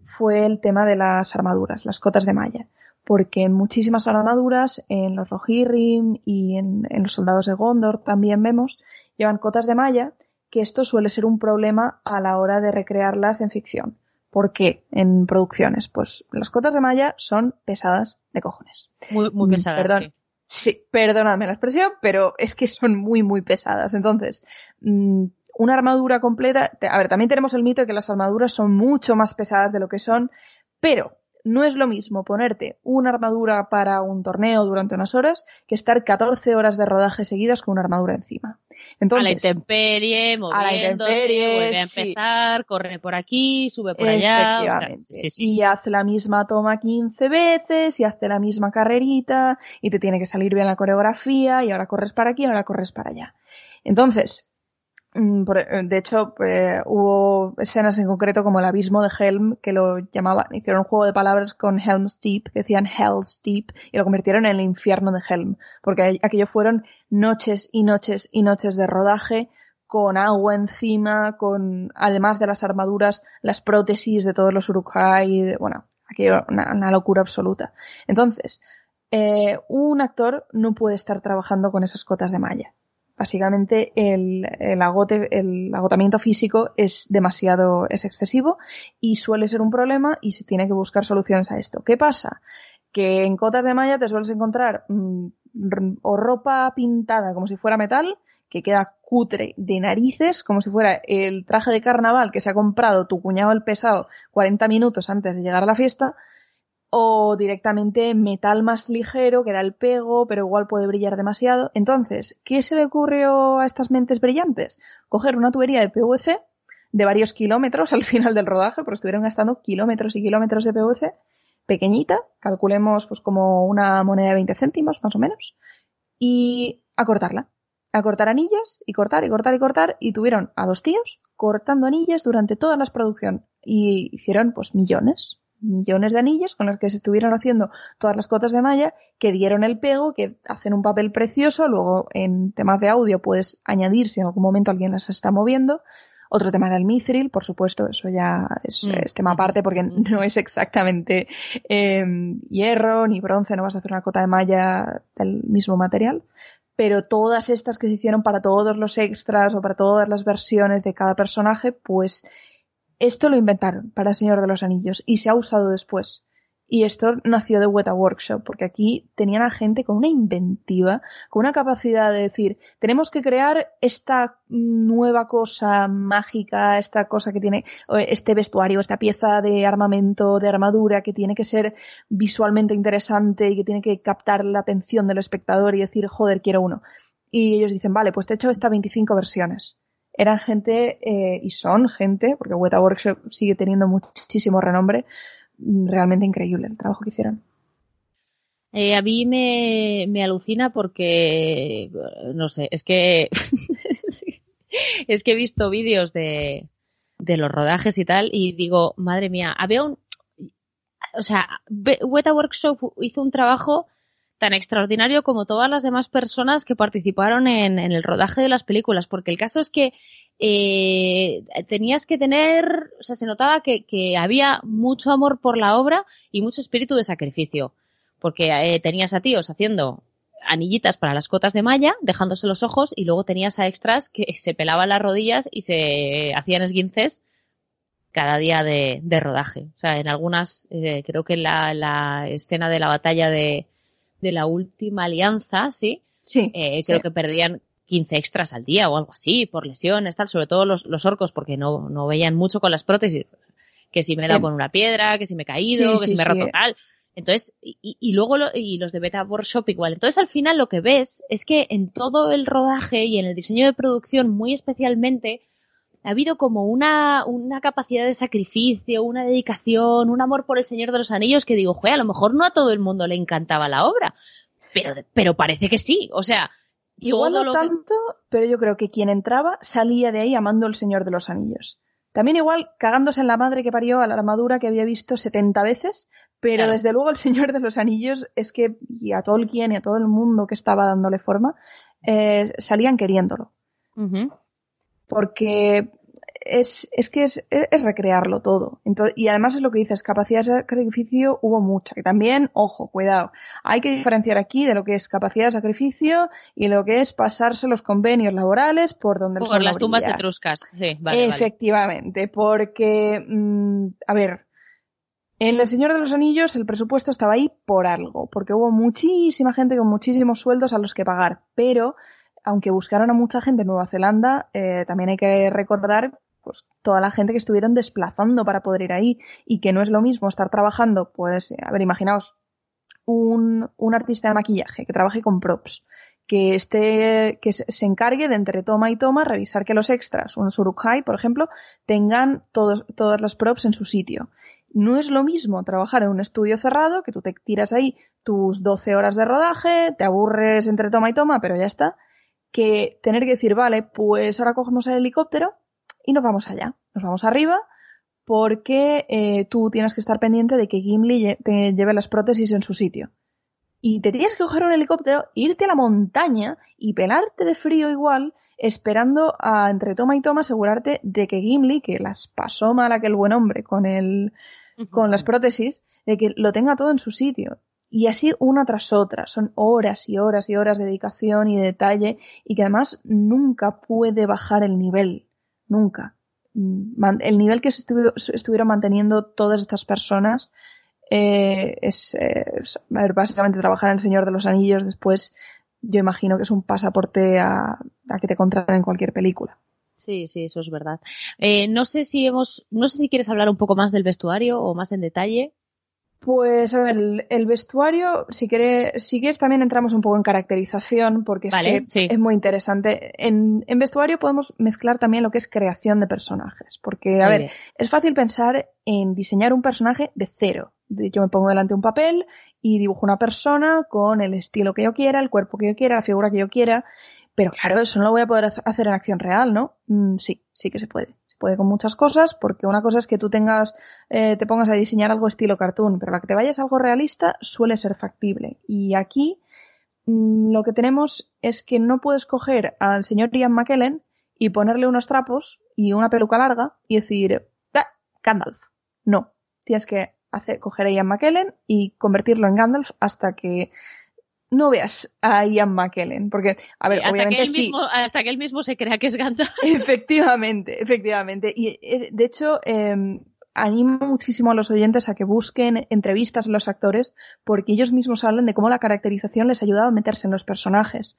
fue el tema de las armaduras, las cotas de malla. Porque en muchísimas armaduras, en los Rohirrim y en, en los soldados de Gondor también vemos, llevan cotas de malla, que esto suele ser un problema a la hora de recrearlas en ficción. ¿Por qué en producciones? Pues las cotas de malla son pesadas de cojones. Muy, muy pesadas. Perdón, Sí, perdóname la expresión, pero es que son muy, muy pesadas. Entonces, mm, una armadura completa, a ver, también tenemos el mito de que las armaduras son mucho más pesadas de lo que son, pero no es lo mismo ponerte una armadura para un torneo durante unas horas que estar 14 horas de rodaje seguidas con una armadura encima. Entonces, a la intemperie, moviéndote, vuelve a empezar, corre por aquí, sube por allá. Efectivamente. Y hace la misma toma 15 veces y hace la misma carrerita y te tiene que salir bien la coreografía y ahora corres para aquí y ahora corres para allá. Entonces, de hecho, eh, hubo escenas en concreto como el abismo de Helm, que lo llamaban, hicieron un juego de palabras con Helm's Deep, que decían Hell's Deep, y lo convirtieron en el infierno de Helm, porque aquello fueron noches y noches y noches de rodaje, con agua encima, con, además de las armaduras, las prótesis de todos los Uruk-hai, bueno, aquello, una, una, locura absoluta. Entonces, eh, un actor no puede estar trabajando con esas cotas de malla básicamente el, el, agote, el agotamiento físico es demasiado, es excesivo y suele ser un problema y se tiene que buscar soluciones a esto. ¿Qué pasa? Que en cotas de malla te sueles encontrar mm, o ropa pintada como si fuera metal, que queda cutre de narices, como si fuera el traje de carnaval que se ha comprado tu cuñado el pesado 40 minutos antes de llegar a la fiesta, o directamente metal más ligero que da el pego, pero igual puede brillar demasiado. Entonces, ¿qué se le ocurrió a estas mentes brillantes? Coger una tubería de PVC de varios kilómetros al final del rodaje, porque estuvieron gastando kilómetros y kilómetros de PVC, pequeñita, calculemos pues como una moneda de 20 céntimos más o menos, y a cortarla. A cortar anillas y cortar y cortar y cortar y tuvieron a dos tíos cortando anillas durante todas las producciones y hicieron pues millones, millones de anillos con los que se estuvieron haciendo todas las cotas de malla que dieron el pego, que hacen un papel precioso, luego en temas de audio puedes añadir si en algún momento alguien las está moviendo. Otro tema era el mithril, por supuesto, eso ya es, Mm. es tema aparte porque no es exactamente eh, hierro ni bronce, no vas a hacer una cota de malla del mismo material. Pero todas estas que se hicieron para todos los extras o para todas las versiones de cada personaje, pues esto lo inventaron para Señor de los Anillos y se ha usado después. Y esto nació de Weta Workshop, porque aquí tenían a gente con una inventiva, con una capacidad de decir, tenemos que crear esta nueva cosa mágica, esta cosa que tiene, este vestuario, esta pieza de armamento, de armadura, que tiene que ser visualmente interesante y que tiene que captar la atención del espectador y decir, joder, quiero uno. Y ellos dicen, vale, pues te he hecho estas 25 versiones eran gente eh, y son gente, porque Weta Workshop sigue teniendo muchísimo renombre, realmente increíble el trabajo que hicieron. Eh, a mí me, me, alucina porque, no sé, es que es que he visto vídeos de, de los rodajes y tal y digo, madre mía, había un, o sea, Weta Workshop hizo un trabajo tan extraordinario como todas las demás personas que participaron en, en el rodaje de las películas, porque el caso es que eh, tenías que tener, o sea, se notaba que, había mucho amor por la obra y mucho espíritu de sacrificio, porque eh, tenías a tíos haciendo anillitas para las cotas de malla, dejándose los ojos, y luego tenías a extras que se pelaban las rodillas y se hacían esguinces cada día de, de rodaje. O sea, en algunas, eh, creo que la escena de la batalla de, de la última alianza, ¿sí? Sí. Eh, creo que perdían 15 extras al día o algo así, por lesiones, tal, sobre todo los, los orcos, porque no, no veían mucho con las prótesis. Que si me he dado Sí. con una piedra, que si me he caído, que si me he roto tal. Entonces, y, y luego lo- y los de Beta Workshop igual. Entonces al final lo que ves es que en todo el rodaje y en el diseño de producción muy especialmente ha habido como una, una capacidad de sacrificio, una dedicación, un amor por el Señor de los Anillos que digo, joder, a lo mejor no a todo el mundo le encantaba la obra, pero, pero parece que sí. O sea, Igual no lo que- tanto, pero yo creo que quien entraba salía de ahí amando el Señor de los Anillos. También igual cagándose en la madre que parió a la armadura que había visto 70 veces, pero Claro. desde luego el Señor de los Anillos es que, y a Tolkien y a todo el mundo que estaba dándole forma, eh, salían queriéndolo. Porque es, es que es, es recrearlo todo. Entonces, y además es lo que dices, capacidad de sacrificio hubo mucha. Y también, ojo, cuidado, hay que diferenciar aquí de lo que es capacidad de sacrificio y lo que es pasarse los convenios laborales por donde por las tumbas brilla. etruscas. Sí, vale, vale. Efectivamente, porque, mm, a ver, en El Señor de los Anillos el presupuesto estaba ahí por algo, porque hubo muchísima gente con muchísimos sueldos a los que pagar, pero aunque buscaron a mucha gente en Nueva Zelanda, eh, también hay que recordar pues toda la gente que estuvieron desplazando para poder ir ahí y que no es lo mismo estar trabajando, pues, a ver, imaginaos un, un artista de maquillaje que trabaje con props, que esté, que se se encargue de entre toma y toma revisar que los extras, un Surukhai, por ejemplo, tengan todos, todas las props en su sitio. No es lo mismo trabajar en un estudio cerrado, que tú te tiras ahí tus 12 horas de rodaje, te aburres entre toma y toma, pero ya está, que tener que decir, vale, pues ahora cogemos el helicóptero y nos vamos allá. Nos vamos arriba porque eh, tú tienes que estar pendiente de que Gimli te lleve las prótesis en su sitio. Y te tienes que coger un helicóptero, irte a la montaña y pelarte de frío igual, esperando a entre toma y toma asegurarte de que Gimli, que las pasó mal aquel buen hombre con el, con las prótesis, de que lo tenga todo en su sitio. Y así una tras otra. Son horas y horas y horas de dedicación y de detalle y que además nunca puede bajar el nivel. Nunca. El nivel que estuvieron manteniendo todas estas personas eh, es, eh, básicamente trabajar en El Señor de los Anillos después yo imagino que es un pasaporte a, a que te contraten en cualquier película. Sí, sí, eso es verdad. Eh, no sé si hemos, no sé si quieres hablar un poco más del vestuario o más en detalle. Pues a ver, el, el vestuario, si quieres, si quieres también entramos un poco en caracterización, porque es que sí. es muy interesante. En, en vestuario podemos mezclar también lo que es creación de personajes, porque, a Muy ver, bien. es fácil pensar en diseñar un personaje de cero. Yo me pongo delante un papel y dibujo una persona con el estilo que yo quiera, el cuerpo que yo quiera, la figura que yo quiera, pero claro, eso no lo voy a poder hac- hacer en acción real, ¿no? Mm, sí, sí que se puede. Puede con muchas cosas, porque una cosa es que tú tengas, eh, te pongas a diseñar algo estilo cartoon, pero la que te vayas a algo realista suele ser factible. Y aquí mm, lo que tenemos es que no puedes coger al señor Ian McKellen y ponerle unos trapos y una peluca larga y decir, ah, Gandalf. No, tienes que hacer, coger a Ian McKellen y convertirlo en Gandalf hasta que no veas a Ian McKellen, porque, a ver, hasta obviamente que él sí. mismo, hasta que él mismo se crea que es Gandalf. Efectivamente, efectivamente. Y eh, de hecho, eh, animo muchísimo a los oyentes a que busquen entrevistas a los actores, porque ellos mismos hablan de cómo la caracterización les ayudaba a meterse en los personajes.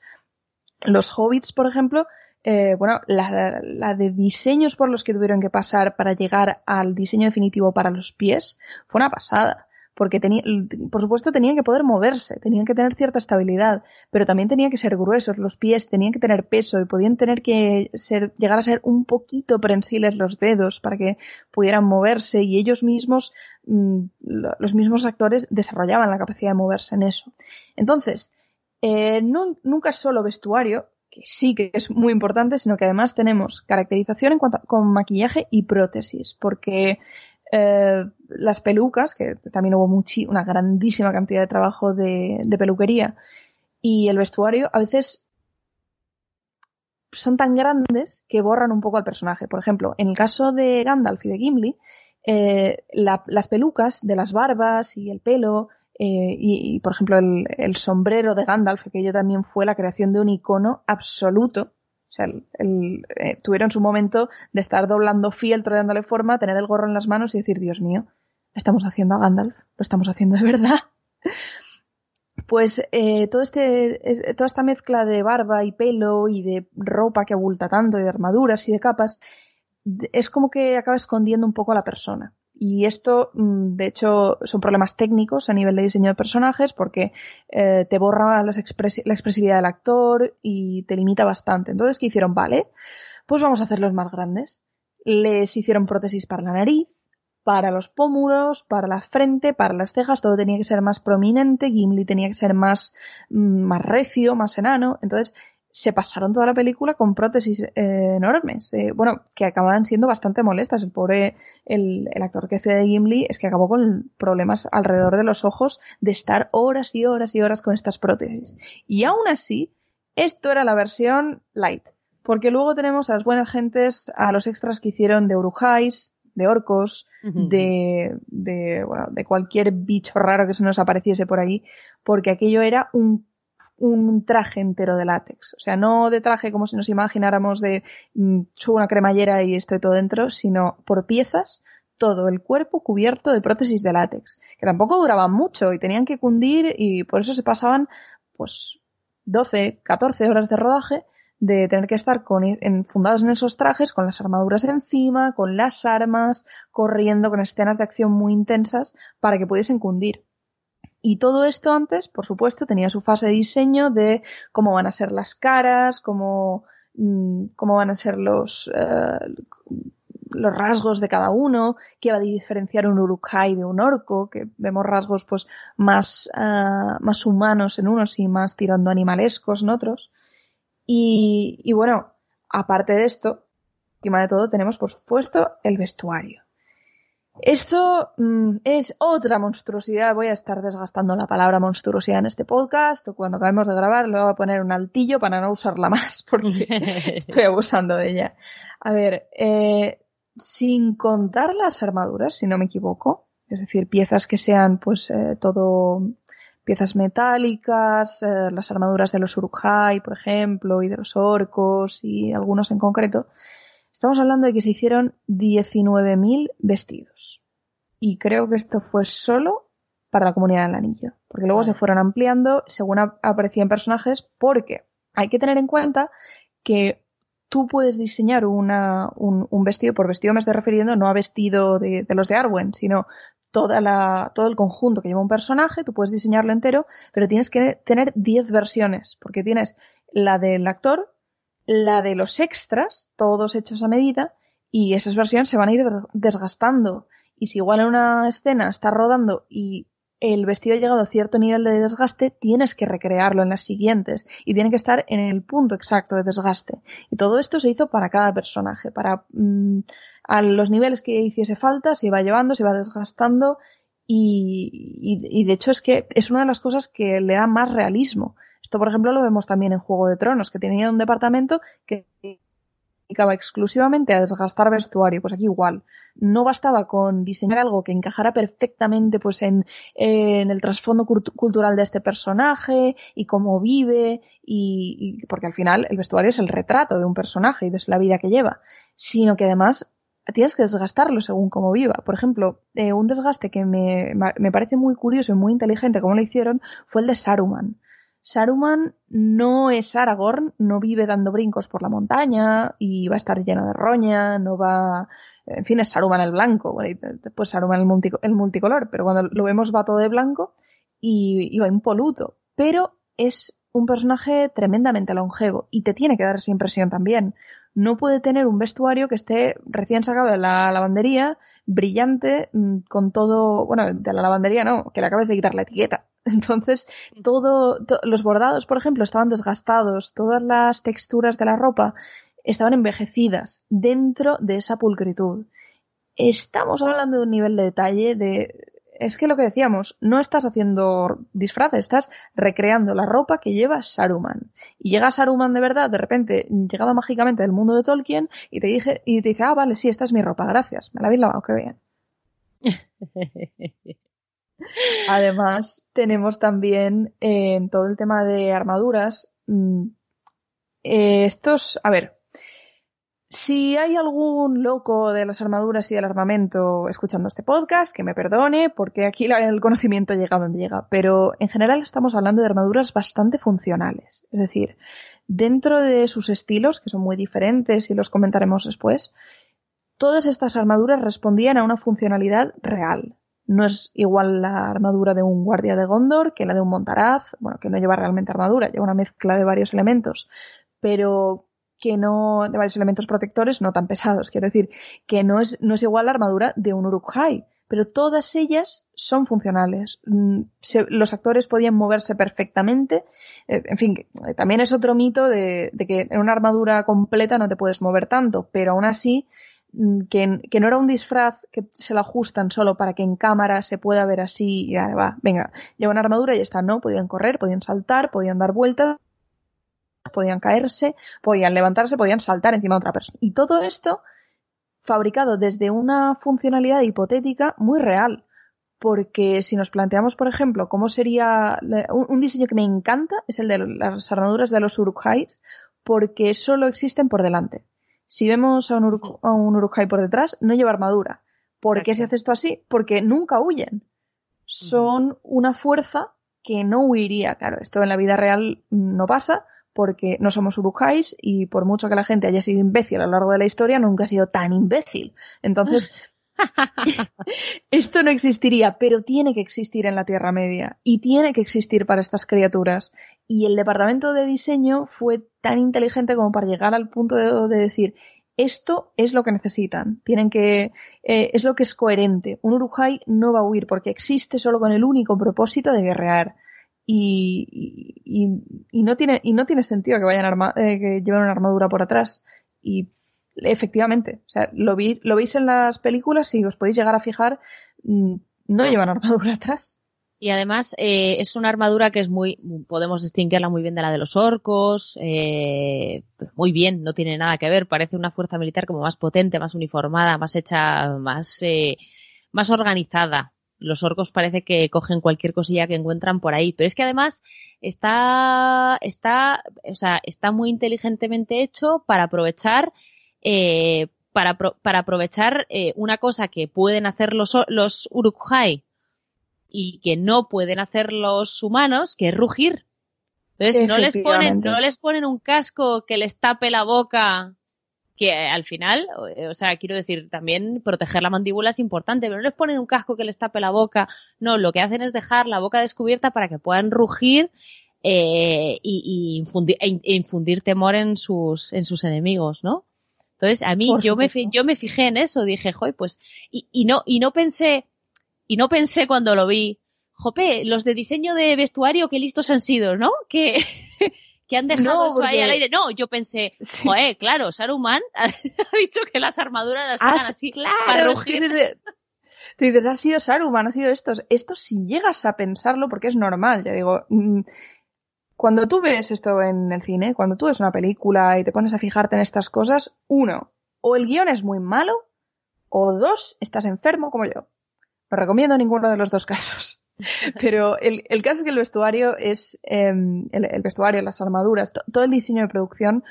Los hobbits, por ejemplo, eh, bueno, la, la, de diseños por los que tuvieron que pasar para llegar al diseño definitivo para los pies fue una pasada. Porque tenía, por supuesto tenían que poder moverse, tenían que tener cierta estabilidad, pero también tenían que ser gruesos los pies, tenían que tener peso y podían tener que ser, llegar a ser un poquito prensiles los dedos para que pudieran moverse y ellos mismos, mmm, los mismos actores desarrollaban la capacidad de moverse en eso. Entonces, eh, no, nunca es solo vestuario, que sí que es muy importante, sino que además tenemos caracterización en cuanto a, con maquillaje y prótesis, porque eh, las pelucas, que también hubo muchi, una grandísima cantidad de trabajo de, de, peluquería, y el vestuario a veces son tan grandes que borran un poco al personaje. Por ejemplo, en el caso de Gandalf y de Gimli, eh, la, las pelucas de las barbas y el pelo eh, y, por ejemplo, el, el, sombrero de Gandalf, que ello también fue la creación de un icono absoluto. O sea, el, eh, tuvieron su momento de estar doblando fieltro, dándole forma, tener el gorro en las manos y decir, Dios mío, estamos haciendo a Gandalf, lo estamos haciendo de verdad. Pues eh, todo este, es, toda esta mezcla de barba y pelo y de ropa que abulta tanto, y de armaduras y de capas, es como que acaba escondiendo un poco a la persona. Y esto, mm, de hecho, son problemas técnicos a nivel de diseño de personajes porque eh, te borra las expres la expresividad del actor y te limita bastante. Entonces, ¿qué hicieron? Vale, pues vamos a hacerlos más grandes. Les hicieron prótesis para la nariz, para los pómulos, para la frente, para las cejas, todo tenía que ser más prominente, Gimli tenía que ser más, mm, más recio, más enano. Entonces, se pasaron toda la película con prótesis eh, enormes, eh, bueno, que acababan siendo bastante molestas. El pobre, el, el, actor que hace de Gimli es que acabó con problemas alrededor de los ojos de estar horas y horas y horas con estas prótesis. Y aún así, esto era la versión light, porque luego tenemos a las buenas gentes, a los extras que hicieron de Urujais, de orcos, uh -huh. de, de, bueno, de cualquier bicho raro que se nos apareciese por ahí, porque aquello era un un traje entero de látex. O sea, no de traje como si nos imagináramos de mm, subo una cremallera y estoy todo dentro, sino por piezas, todo el cuerpo cubierto de prótesis de látex, que tampoco duraban mucho y tenían que cundir y por eso se pasaban pues 12, 14 horas de rodaje de tener que estar con, en, fundados en esos trajes, con las armaduras encima, con las armas, corriendo, con escenas de acción muy intensas para que pudiesen cundir. Y todo esto antes, por supuesto, tenía su fase de diseño de cómo van a ser las caras, cómo, mm, cómo van a ser los, uh, los rasgos de cada uno, qué va a diferenciar un urukai de un orco, que vemos rasgos pues más, uh, más humanos en unos y más tirando animalescos en otros. Y, y bueno, aparte de esto, encima de todo tenemos por supuesto el vestuario. Esto mmm, es otra monstruosidad. Voy a estar desgastando la palabra monstruosidad en este podcast. Cuando acabemos de grabar le voy a poner un altillo para no usarla más porque estoy abusando de ella. A ver, eh, sin contar las armaduras, si no me equivoco, es decir, piezas que sean pues eh, todo piezas metálicas, eh, las armaduras de los Uruk-hai, por ejemplo, y de los orcos y algunos en concreto, Estamos hablando de que se hicieron 19.000 vestidos. Y creo que esto fue solo para la comunidad del anillo. Porque luego vale. se fueron ampliando según aparecían personajes. Porque hay que tener en cuenta que tú puedes diseñar una, un, un, vestido, por vestido me estoy refiriendo no a vestido de, de los de Arwen, sino toda la, todo el conjunto que lleva un personaje, tú puedes diseñarlo entero, pero tienes que tener 10 versiones, porque tienes la del actor, la de los extras, todos hechos a medida, y esas versiones se van a ir desgastando. Y si igual en una escena está rodando y el vestido ha llegado a cierto nivel de desgaste, tienes que recrearlo en las siguientes y tiene que estar en el punto exacto de desgaste. Y todo esto se hizo para cada personaje, para mm, a los niveles que hiciese falta, se iba llevando, se iba desgastando y, y, de hecho es que es una de las cosas que le da más realismo. Esto, por ejemplo, lo vemos también en Juego de Tronos, que tenía un departamento que dedicaba exclusivamente a desgastar vestuario, pues aquí igual. No bastaba con diseñar algo que encajara perfectamente pues en, el trasfondo cultural de este personaje y cómo vive y, y, porque al final el vestuario es el retrato de un personaje y de la vida que lleva, sino que además tienes que desgastarlo según cómo viva. Por ejemplo, eh, un desgaste que me, me parece muy curioso y muy inteligente como lo hicieron fue el de Saruman. Saruman no es Aragorn, no vive dando brincos por la montaña y va a estar lleno de roña, no va... En fin, es Saruman el blanco, bueno, después Saruman el, el, multicolor, pero cuando lo vemos va todo de blanco y, y va impoluto. Pero es un personaje tremendamente longevo y te tiene que dar esa impresión también. No puede tener un vestuario que esté recién sacado de la lavandería, brillante, mm, con todo, bueno, de la lavandería no, que le acabes de quitar la etiqueta. Entonces, todo, los bordados, por ejemplo, estaban desgastados, todas las texturas de la ropa estaban envejecidas dentro de esa pulcritud. Estamos hablando de un nivel de detalle de, es que lo que decíamos, no estás haciendo disfraces, estás recreando la ropa que lleva Saruman. Y llega Saruman de verdad, de repente, llegado mágicamente del mundo de Tolkien, y te, dije, y te dice, ah, vale, sí, esta es mi ropa, gracias, me la habéis lavado, qué bien. Además, tenemos también en eh, todo el tema de armaduras. Mm, eh, estos, a ver, si hay algún loco de las armaduras y del armamento escuchando este podcast, que me perdone, porque aquí el conocimiento llega donde llega. Pero en general estamos hablando de armaduras bastante funcionales. Es decir, dentro de sus estilos, que son muy diferentes y los comentaremos después, todas estas armaduras respondían a una funcionalidad real. No es igual la armadura de un guardia de Gondor que la de un montaraz, bueno, que no lleva realmente armadura, lleva una mezcla de varios elementos, pero que no, de varios elementos protectores no tan pesados, quiero decir, que no es, no es igual la armadura de un Uruk-hai, pero todas ellas son funcionales. Mm, los actores podían moverse perfectamente. Eh, en fin, también es otro mito de, de, que en una armadura completa no te puedes mover tanto, pero aún así Mm, que, que, no era un disfraz que se lo ajustan solo para que en cámara se pueda ver así y ya va, venga, lleva una armadura y ya está, no, podían correr, podían saltar, podían dar vueltas, podían caerse, podían levantarse, podían saltar encima de otra persona. Y todo esto fabricado desde una funcionalidad hipotética muy real. Porque si nos planteamos, por ejemplo, cómo sería un, diseño que me encanta es el de las armaduras de los Urukhais, porque solo existen por delante. Si vemos a un, Uru a un por detrás, no lleva armadura. ¿Por qué se hace esto así? Porque nunca huyen. Son una fuerza que no huiría. Claro, esto en la vida real no pasa porque no somos Urukais y por mucho que la gente haya sido imbécil a lo largo de la historia, nunca ha sido tan imbécil. Entonces, Esto no existiría, pero tiene que existir en la Tierra Media y tiene que existir para estas criaturas. Y el departamento de diseño fue tan inteligente como para llegar al punto de, decir, esto es lo que necesitan. Tienen que, eh, es lo que es coherente. Un Urujai no va a huir porque existe solo con el único propósito de guerrear. Y, y, no tiene, y no tiene sentido que vayan arma, eh, que lleven una armadura por atrás. Y efectivamente, o sea, lo, vi, lo veis en las películas y os podéis llegar a fijar, mm, no llevan armadura atrás. Y además eh, es una armadura que es muy, podemos distinguirla muy bien de la de los orcos, eh, muy bien, no tiene nada que ver, parece una fuerza militar como más potente, más uniformada, más hecha, más, eh, más organizada. Los orcos parece que cogen cualquier cosilla que encuentran por ahí, pero es que además está, está, o sea, está muy inteligentemente hecho para aprovechar eh, para, para, aprovechar eh, una cosa que pueden hacer los, los Uruk-hai y que no pueden hacer los humanos, que es rugir. Entonces, no les, ponen, no les ponen un casco que les tape la boca, que al final, o sea, quiero decir, también proteger la mandíbula es importante, pero no les ponen un casco que les tape la boca, no, lo que hacen es dejar la boca descubierta para que puedan rugir eh, y, y infundir, e infundir temor en sus, en sus enemigos, ¿no? Entonces, a mí, yo me, yo me fijé en eso, dije, joy, pues, y, y no, y no pensé, y no pensé cuando lo vi, jope, los de diseño de vestuario, qué listos han sido, ¿no? Que, que han dejado eso ahí al aire. No, yo pensé, joder, claro, Saruman ha dicho que las armaduras las hagan así claro. Tú dices, ha sido Saruman, ha sido estos. Esto si llegas a pensarlo, porque es normal, ya digo, mm, cuando tú ves esto en el cine, cuando tú ves una película y te pones a fijarte en estas cosas, uno, o el guion es muy malo, o dos, estás enfermo como yo. No recomiendo ninguno de los dos casos. Pero el, caso es que el vestuario es, em, el, vestuario, las armaduras, todo el diseño de producción,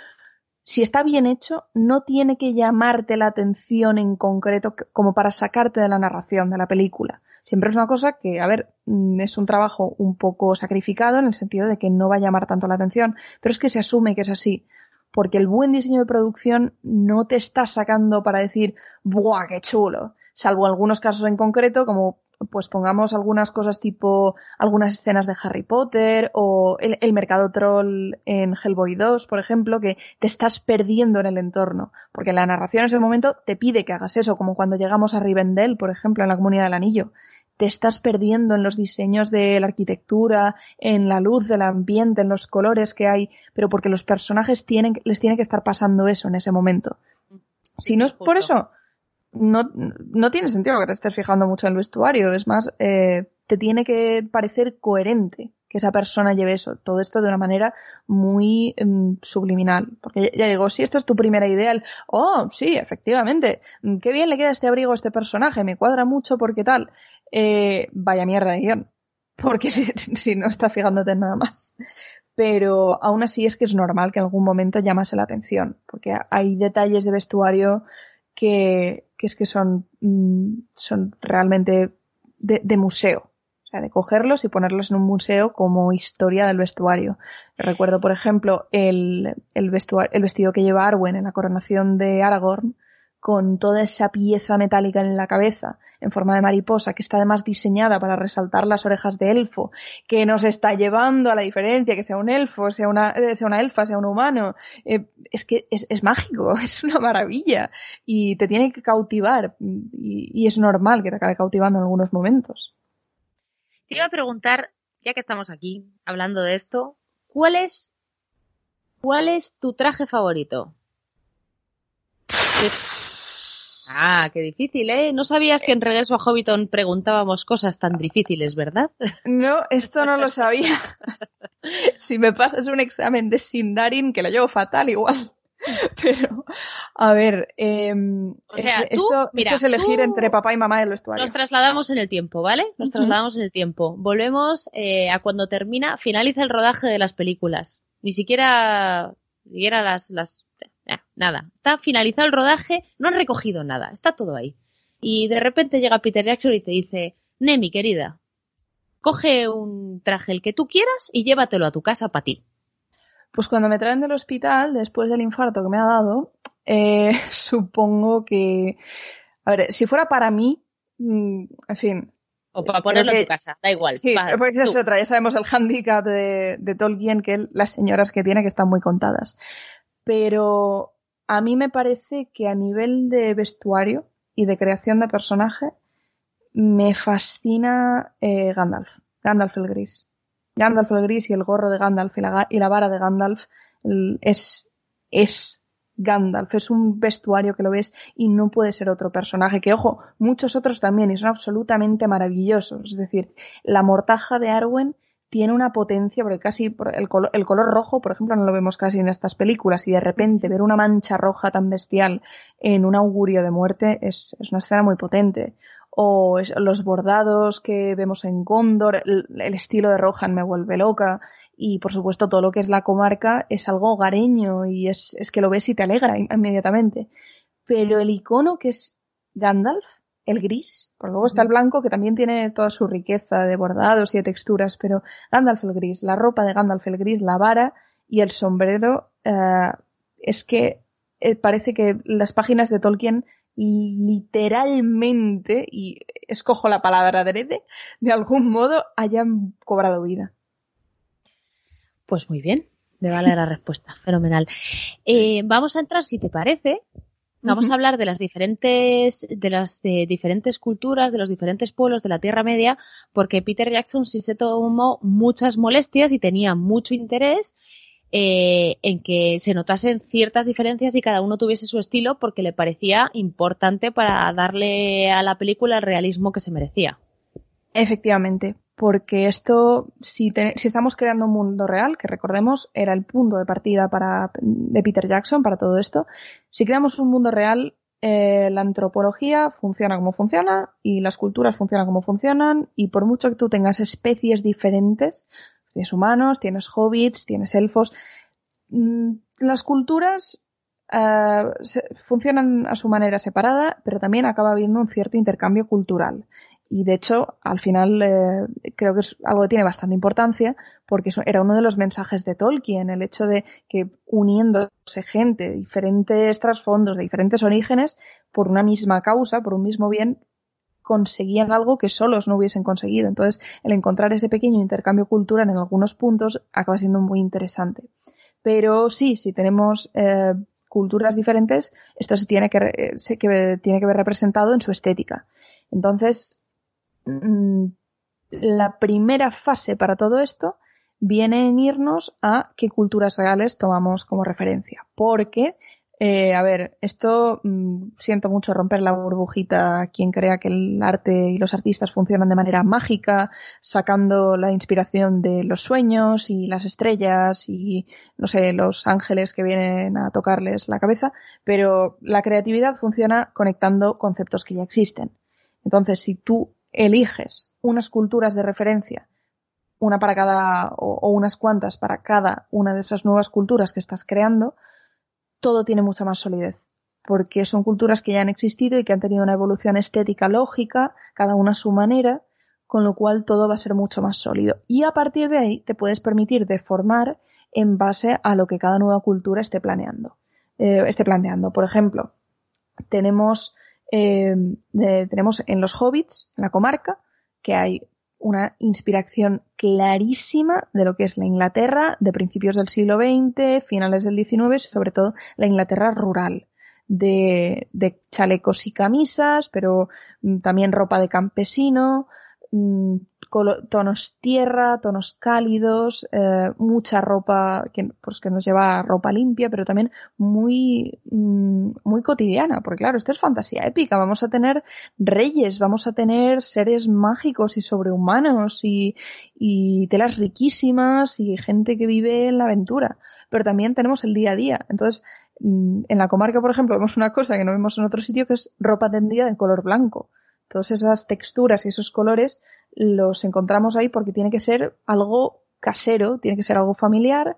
si está bien hecho, no tiene que llamarte la atención en concreto como para sacarte de la narración de la película. Siempre es una cosa que, a ver, mm, es un trabajo un poco sacrificado en el sentido de que no va a llamar tanto la atención, pero es que se asume que es así porque el buen diseño de producción no te está sacando para decir, ¡buah, qué chulo! Salvo algunos casos en concreto, como pues pongamos algunas cosas tipo algunas escenas de Harry Potter o el, el, mercado troll en Hellboy 2, por ejemplo, que te estás perdiendo en el entorno, porque la narración en ese momento te pide que hagas eso, como cuando llegamos a Rivendell, por ejemplo, en la Comunidad del Anillo. Te estás perdiendo en los diseños de la arquitectura, en la luz del ambiente, en los colores que hay, pero porque los personajes tienen, les tiene que estar pasando eso en ese momento. Si no es por eso, no, no tiene sentido que te estés fijando mucho en el vestuario. Es más, eh, te tiene que parecer coherente que esa persona lleve eso, todo esto de una manera muy mm, subliminal. Porque ya, digo, si esto es tu primera idea, oh, sí, efectivamente, mm, qué bien le queda este abrigo a este personaje, me cuadra mucho porque tal. Eh, vaya mierda de guion. Porque si, si no estás fijándote en nada más. Pero aún así es que es normal que en algún momento llamase la atención, porque hay detalles de vestuario que, que es que son, mm, son realmente de, museo. O sea, de cogerlos y ponerlos en un museo como historia del vestuario. Recuerdo, por ejemplo, el, el, el vestido que lleva Arwen en la coronación de Aragorn, con toda esa pieza metálica en la cabeza, en forma de mariposa, que está además diseñada para resaltar las orejas de elfo, que nos está llevando a la diferencia, que sea un elfo, sea una, eh, sea una elfa, sea un humano. Eh, es que es, es, mágico, es una maravilla y te tiene que cautivar y, y, es normal que te acabe cautivando en algunos momentos. Te iba a preguntar, ya que estamos aquí hablando de esto, ¿cuál es, cuál es tu traje favorito? Ah, qué difícil, ¿eh? No sabías que en Regreso a Hobbiton preguntábamos cosas tan difíciles, ¿verdad? No, esto no lo sabía. si me pasas un examen de Sindarin, que lo llevo fatal igual. Pero, a ver, eh, o sea, esto, mira, es elegir entre papá y mamá del vestuario. Nos trasladamos en el tiempo, ¿vale? Nos trasladamos en el tiempo. Volvemos eh, a cuando termina, finaliza el rodaje de las películas. Ni siquiera, ni siquiera las, las nada. Está finalizado el rodaje, no han recogido nada, está todo ahí. Y de repente llega Peter Jackson y te dice, Nemi, querida, coge un traje el que tú quieras y llévatelo a tu casa para ti. Pues cuando me traen del hospital, después del infarto que me ha dado, eh, supongo que... A ver, si fuera para mí, mm, en fin, o para ponerlo en tu casa, da igual. Sí, porque es otra, ya sabemos el hándicap de, de, Tolkien, que las señoras que tiene que están muy contadas pero a mí me parece que a nivel de vestuario y de creación de personaje me fascina eh, Gandalf, Gandalf el gris. Gandalf el gris y el gorro de Gandalf y la, vara de Gandalf es, es Gandalf, es un vestuario que lo ves y no puede ser otro personaje, que ojo, muchos otros también y son absolutamente maravillosos. Es decir, la mortaja de Arwen tiene una potencia, porque casi el color, el color rojo, por ejemplo, no lo vemos casi en estas películas, y de repente ver una mancha roja tan bestial en un augurio de muerte es, es una escena muy potente. O los bordados que vemos en Gondor, el, el, estilo de Rohan me vuelve loca, y por supuesto todo lo que es la comarca es algo hogareño y es, es que lo ves y te alegra inmediatamente. Pero el icono que es Gandalf, el gris, por luego está el blanco que también tiene toda su riqueza de bordados y de texturas, pero Gandalf el gris, la ropa de Gandalf el gris, la vara y el sombrero, eh, es que eh, parece que las páginas de Tolkien literalmente, y escojo la palabra adrede, de algún modo hayan cobrado vida. Pues muy bien, me vale la respuesta, fenomenal. Eh, vamos a entrar, si te parece, Vamos a hablar de las diferentes, de las de diferentes culturas, de los diferentes pueblos de la Tierra Media, porque Peter Jackson sí se tomó muchas molestias y tenía mucho interés eh, en que se notasen ciertas diferencias y cada uno tuviese su estilo porque le parecía importante para darle a la película el realismo que se merecía. Efectivamente, porque esto, si, si estamos creando un mundo real, que recordemos era el punto de partida para, de Peter Jackson para todo esto, si creamos un mundo real, eh, la antropología funciona como funciona y las culturas funcionan como funcionan y por mucho que tú tengas especies diferentes, Tienes humanos, tienes hobbits, tienes elfos. Mm, las culturas eh, funcionan a su manera separada, pero también acaba habiendo un cierto intercambio cultural. Y de hecho, al final eh, creo que es algo que tiene bastante importancia porque era uno de los mensajes de Tolkien, el hecho de que uniéndose gente de diferentes trasfondos, de diferentes orígenes, por una misma causa, por un mismo bien, conseguían algo que solos no hubiesen conseguido. Entonces, el encontrar ese pequeño intercambio cultural en algunos puntos acaba siendo muy interesante. Pero sí, si tenemos eh, culturas diferentes, esto se tiene que, eh, se, que, tiene que ver representado en su estética. Entonces, la primera fase para todo esto viene en irnos a qué culturas reales tomamos como referencia. Porque eh, a ver, esto mm, siento mucho romper la burbujita quien crea que el arte y los artistas funcionan de manera mágica, sacando la inspiración de los sueños y las estrellas y, no sé, los ángeles que vienen a tocarles la cabeza, pero la creatividad funciona conectando conceptos que ya existen. Entonces, si tú eliges unas culturas de referencia, una para cada, o unas cuantas para cada una de esas nuevas culturas que estás creando, todo tiene mucha más solidez, porque son culturas que ya han existido y que han tenido una evolución estética lógica, cada una a su manera, con lo cual todo va a ser mucho más sólido. Y a partir de ahí te puedes permitir deformar en base a lo que cada nueva cultura esté planeando. Eh, esté planteando. Por ejemplo, tenemos, eh, tenemos en los hobbits, en la comarca, que hay una inspiración clarísima de lo que es la Inglaterra de principios del siglo XX, finales del XIX, sobre todo la Inglaterra rural, de, de chalecos y camisas, pero mm, también ropa de campesino, Mm, tonos tierra, tonos cálidos, eh, mucha ropa que, pues que nos lleva ropa limpia, pero también muy, mm, muy cotidiana, porque claro, esto es fantasía épica, vamos a tener reyes, vamos a tener seres mágicos y sobrehumanos y, y telas riquísimas y gente que vive en la aventura, pero también tenemos el día a día. Entonces, mm, en la comarca, por ejemplo, vemos una cosa que no vemos en otro sitio que es ropa tendida de color blanco Todas esas texturas y esos colores los encontramos ahí porque tiene que ser algo casero, tiene que ser algo familiar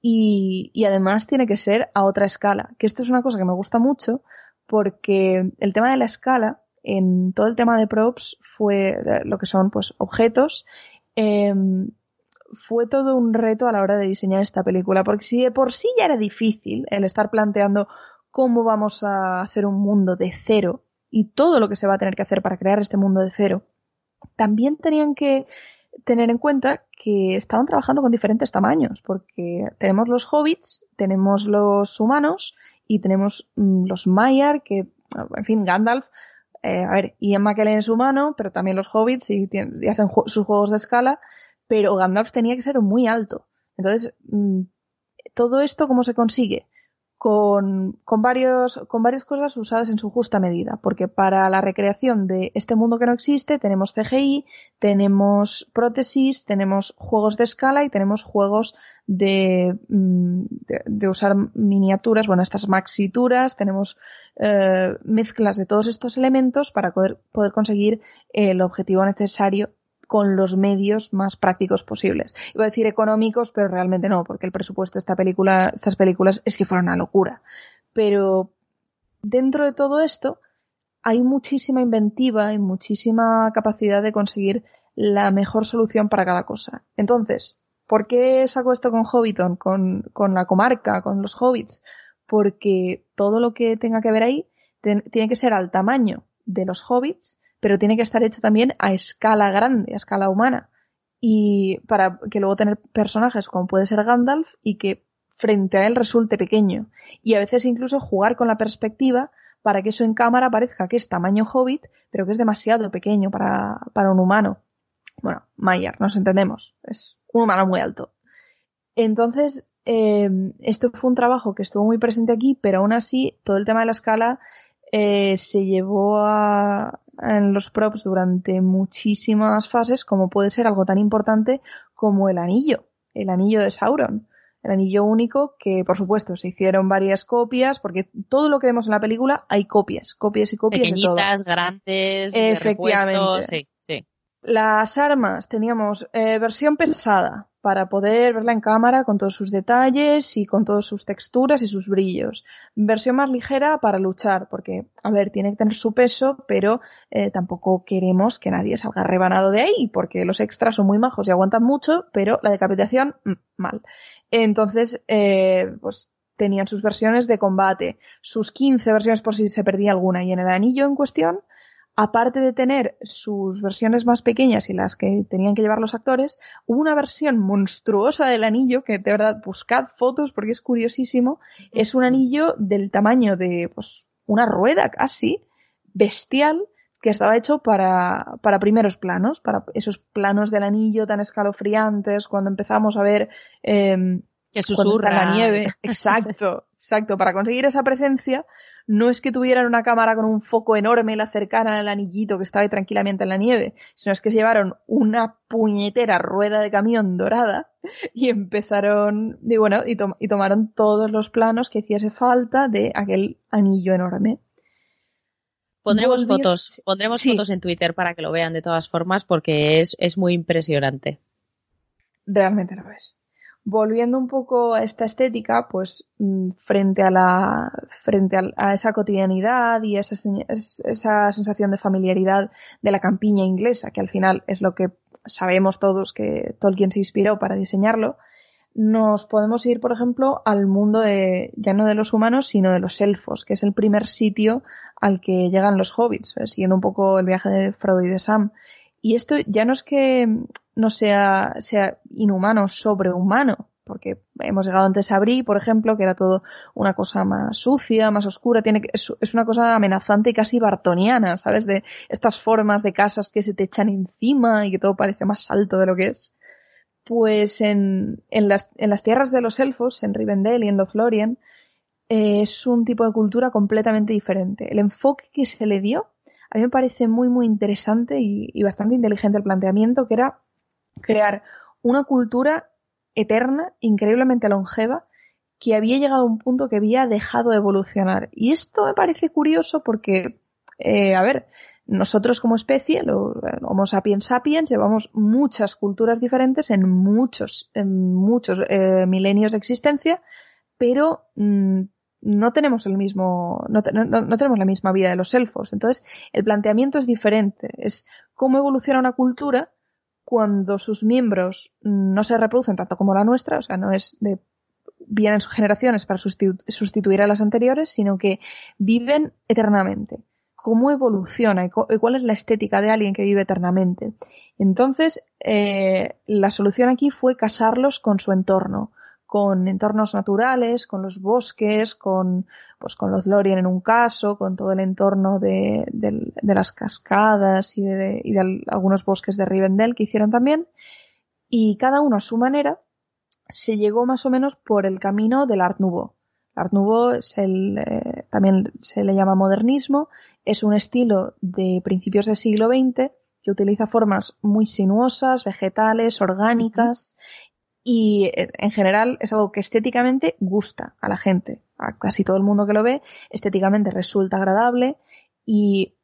y, y además tiene que ser a otra escala. Que esto es una cosa que me gusta mucho porque el tema de la escala en todo el tema de props fue lo que son pues objetos eh, fue todo un reto a la hora de diseñar esta película porque si de por sí ya era difícil el estar planteando cómo vamos a hacer un mundo de cero y todo lo que se va a tener que hacer para crear este mundo de cero, también tenían que tener en cuenta que estaban trabajando con diferentes tamaños, porque tenemos los hobbits, tenemos los humanos y tenemos mm, los Maiar, que, en fin, Gandalf, eh, a ver, Ian McKellen es humano, pero también los hobbits y, hacen sus juegos de escala, pero Gandalf tenía que ser muy alto. Entonces, mm, todo esto, ¿cómo se consigue? Con, con, varios, con varias cosas usadas en su justa medida, porque para la recreación de este mundo que no existe tenemos CGI, tenemos prótesis, tenemos juegos de escala y tenemos juegos de, mm, de, usar miniaturas, bueno, estas maxituras, tenemos eh, mezclas de todos estos elementos para poder, poder conseguir el objetivo necesario con los medios más prácticos posibles. Iba a decir económicos, pero realmente no, porque el presupuesto de esta película, estas películas es que fueron una locura. Pero dentro de todo esto hay muchísima inventiva y muchísima capacidad de conseguir la mejor solución para cada cosa. Entonces, ¿por qué saco esto con Hobbiton, con, con la comarca, con los hobbits? Porque todo lo que tenga que ver ahí tiene que ser al tamaño de los hobbits pero tiene que estar hecho también a escala grande, a escala humana. Y para que luego tener personajes como puede ser Gandalf y que frente a él resulte pequeño. Y a veces incluso jugar con la perspectiva para que eso en cámara parezca que es tamaño hobbit, pero que es demasiado pequeño para, para un humano. Bueno, Mayer, nos entendemos, es un humano muy alto. Entonces, eh, esto fue un trabajo que estuvo muy presente aquí, pero aún así todo el tema de la escala eh, se llevó a, en los props durante muchísimas fases, como puede ser algo tan importante como el anillo, el anillo de Sauron. El anillo único que, por supuesto, se hicieron varias copias, porque todo lo que vemos en la película hay copias, copias y copias Pequeñitas, de todo. grandes, Efectivamente. sí, sí. Las armas teníamos eh, versión pesada, para poder verla en cámara con todos sus detalles y con todas sus texturas y sus brillos. Versión más ligera para luchar, porque, a ver, tiene que tener su peso, pero eh, tampoco queremos que nadie salga rebanado de ahí, porque los extras son muy majos y aguantan mucho, pero la decapitación, mm, mal. Entonces, eh, pues tenían sus versiones de combate, sus 15 versiones por si se perdía alguna, y en el anillo en cuestión, aparte de tener sus versiones más pequeñas y las que tenían que llevar los actores, hubo una versión monstruosa del anillo, que de verdad buscad fotos porque es curiosísimo, es un anillo del tamaño de pues, una rueda casi, bestial, que estaba hecho para, para primeros planos, para esos planos del anillo tan escalofriantes, cuando empezamos a ver eh, que susurra la nieve. Exacto, exacto. Para conseguir esa presencia, no es que tuvieran una cámara con un foco enorme y la cercaran al anillito que estaba ahí tranquilamente en la nieve, sino es que se llevaron una puñetera rueda de camión dorada y empezaron, y bueno, y, to y tomaron todos los planos que hiciese falta de aquel anillo enorme. Pondremos fotos, pondremos sí. fotos en Twitter para que lo vean de todas formas porque es, es muy impresionante. Realmente lo es volviendo un poco a esta estética, pues mm, frente a la frente a, esa cotidianidad y esa, esa, sensación de familiaridad de la campiña inglesa, que al final es lo que sabemos todos que Tolkien se inspiró para diseñarlo, nos podemos ir, por ejemplo, al mundo de ya no de los humanos, sino de los elfos, que es el primer sitio al que llegan los hobbits, siguiendo un poco el viaje de Frodo y de Sam. Y esto ya no es que no sea, sea inhumano, sobrehumano, porque hemos llegado antes a Bri, por ejemplo, que era todo una cosa más sucia, más oscura, tiene es, es, una cosa amenazante y casi bartoniana, ¿sabes? De estas formas de casas que se te echan encima y que todo parece más alto de lo que es. Pues en, en, las, en las tierras de los elfos, en Rivendell y en Lothlorien, eh, es un tipo de cultura completamente diferente. El enfoque que se le dio a mí me parece muy, muy interesante y, bastante inteligente el planteamiento, que era crear una cultura eterna, increíblemente longeva, que había llegado a un punto que había dejado de evolucionar. Y esto me parece curioso porque, eh, a ver, nosotros como especie, los Homo sapiens sapiens, llevamos muchas culturas diferentes en muchos, en muchos eh, milenios de existencia, pero mmm, no tenemos el mismo, no, tenemos la misma vida de los elfos. Entonces, el planteamiento es diferente. Es cómo evoluciona una cultura cuando sus miembros no se reproducen tanto como la nuestra, o sea, no es de vienen generaciones para sustitu sustituir a las anteriores, sino que viven eternamente. ¿Cómo evoluciona y, y cuál es la estética de alguien que vive eternamente? Entonces, eh, la solución aquí fue casarlos con su entorno con entornos naturales, con los bosques, con, pues con los Lorien en un caso, con todo el entorno de, de, de las cascadas y de, y de, algunos bosques de Rivendell que hicieron también. Y cada uno a su manera se llegó más o menos por el camino del Art Nouveau. Art Nouveau es el, eh, también se le llama modernismo, es un estilo de principios del siglo XX que utiliza formas muy sinuosas, vegetales, orgánicas y eh, en general es algo que estéticamente gusta a la gente. A casi todo el mundo que lo ve, estéticamente resulta agradable y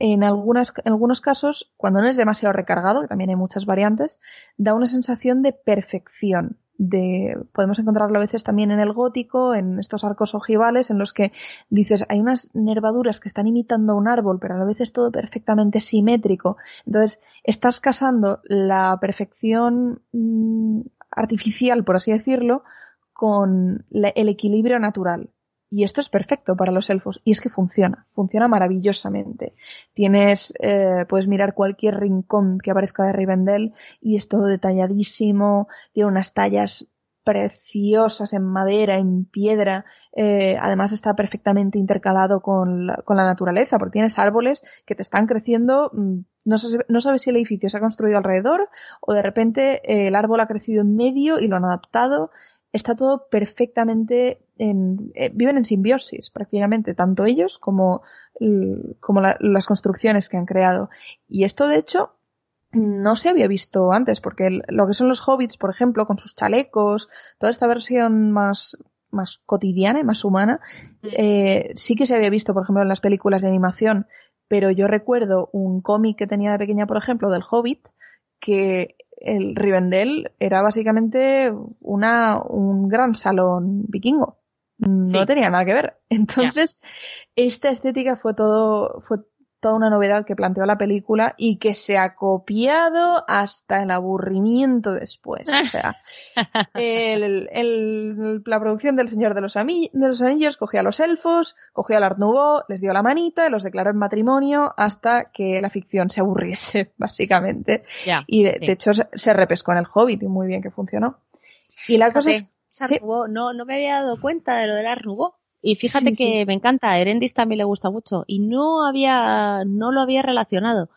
en, algunas, en algunos casos, cuando no es demasiado recargado, que también hay muchas variantes, da una sensación de perfección. De, podemos encontrarlo a veces también en el gótico, en estos arcos ojivales, en los que dices, hay unas nervaduras que están imitando un árbol, pero a la vez es todo perfectamente simétrico. Entonces, estás casando la perfección mmm, artificial, por así decirlo, con el equilibrio natural. Y esto es perfecto para los elfos. Y es que funciona, funciona maravillosamente. Tienes, eh, puedes mirar cualquier rincón que aparezca de Rivendell y es todo detalladísimo, tiene unas tallas preciosas en madera, en piedra. Eh, además está perfectamente intercalado con la, con la, naturaleza, porque tienes árboles que te están creciendo. Mm, no, no sabes si el edificio se ha construido alrededor o de repente eh, el árbol ha crecido en medio y lo han adaptado. Está todo perfectamente en, eh, viven en simbiosis prácticamente, tanto ellos como, como la, las construcciones que han creado. Y esto, de hecho, no se había visto antes, porque lo que son los hobbits, por ejemplo, con sus chalecos, toda esta versión más, más cotidiana y más humana, mm. eh, sí que se había visto, por ejemplo, en las películas de animación, pero yo recuerdo un cómic que tenía de pequeña, por ejemplo, del Hobbit, que el Rivendell era básicamente una, un gran salón vikingo. No tenía nada que ver. Entonces, esta estética fue todo, fue toda una novedad que planteó la película y que se ha copiado hasta el aburrimiento después. O sea, el, el, la producción del Señor de los, de los, Anillos cogió a los elfos, cogió al Art Nouveau, les dio la manita, los declaró en matrimonio hasta que la ficción se aburriese, básicamente. y de, hecho se repescó en el Hobbit y muy bien que funcionó. Y la cosa es... No, no me había dado cuenta de lo del Art Nouveau. Y fíjate que me encanta, a Erendis también le gusta mucho y no había, no lo había relacionado.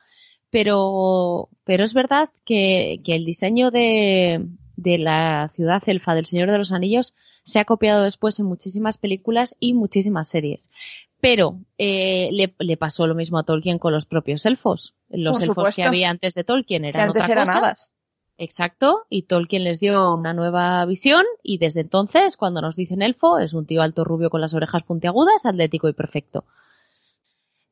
Pero, pero es verdad que, que el diseño de, de la ciudad elfa del Señor de los Anillos se ha copiado después en muchísimas películas y muchísimas series. Pero eh, le, le, pasó lo mismo a Tolkien con los propios elfos. Los elfos que había antes de Tolkien eran antes otra eran cosa. hadas. Exacto, y Tolkien les dio una nueva visión y desde entonces, cuando nos dicen elfo, es un tío alto rubio con las orejas puntiagudas, atlético y perfecto.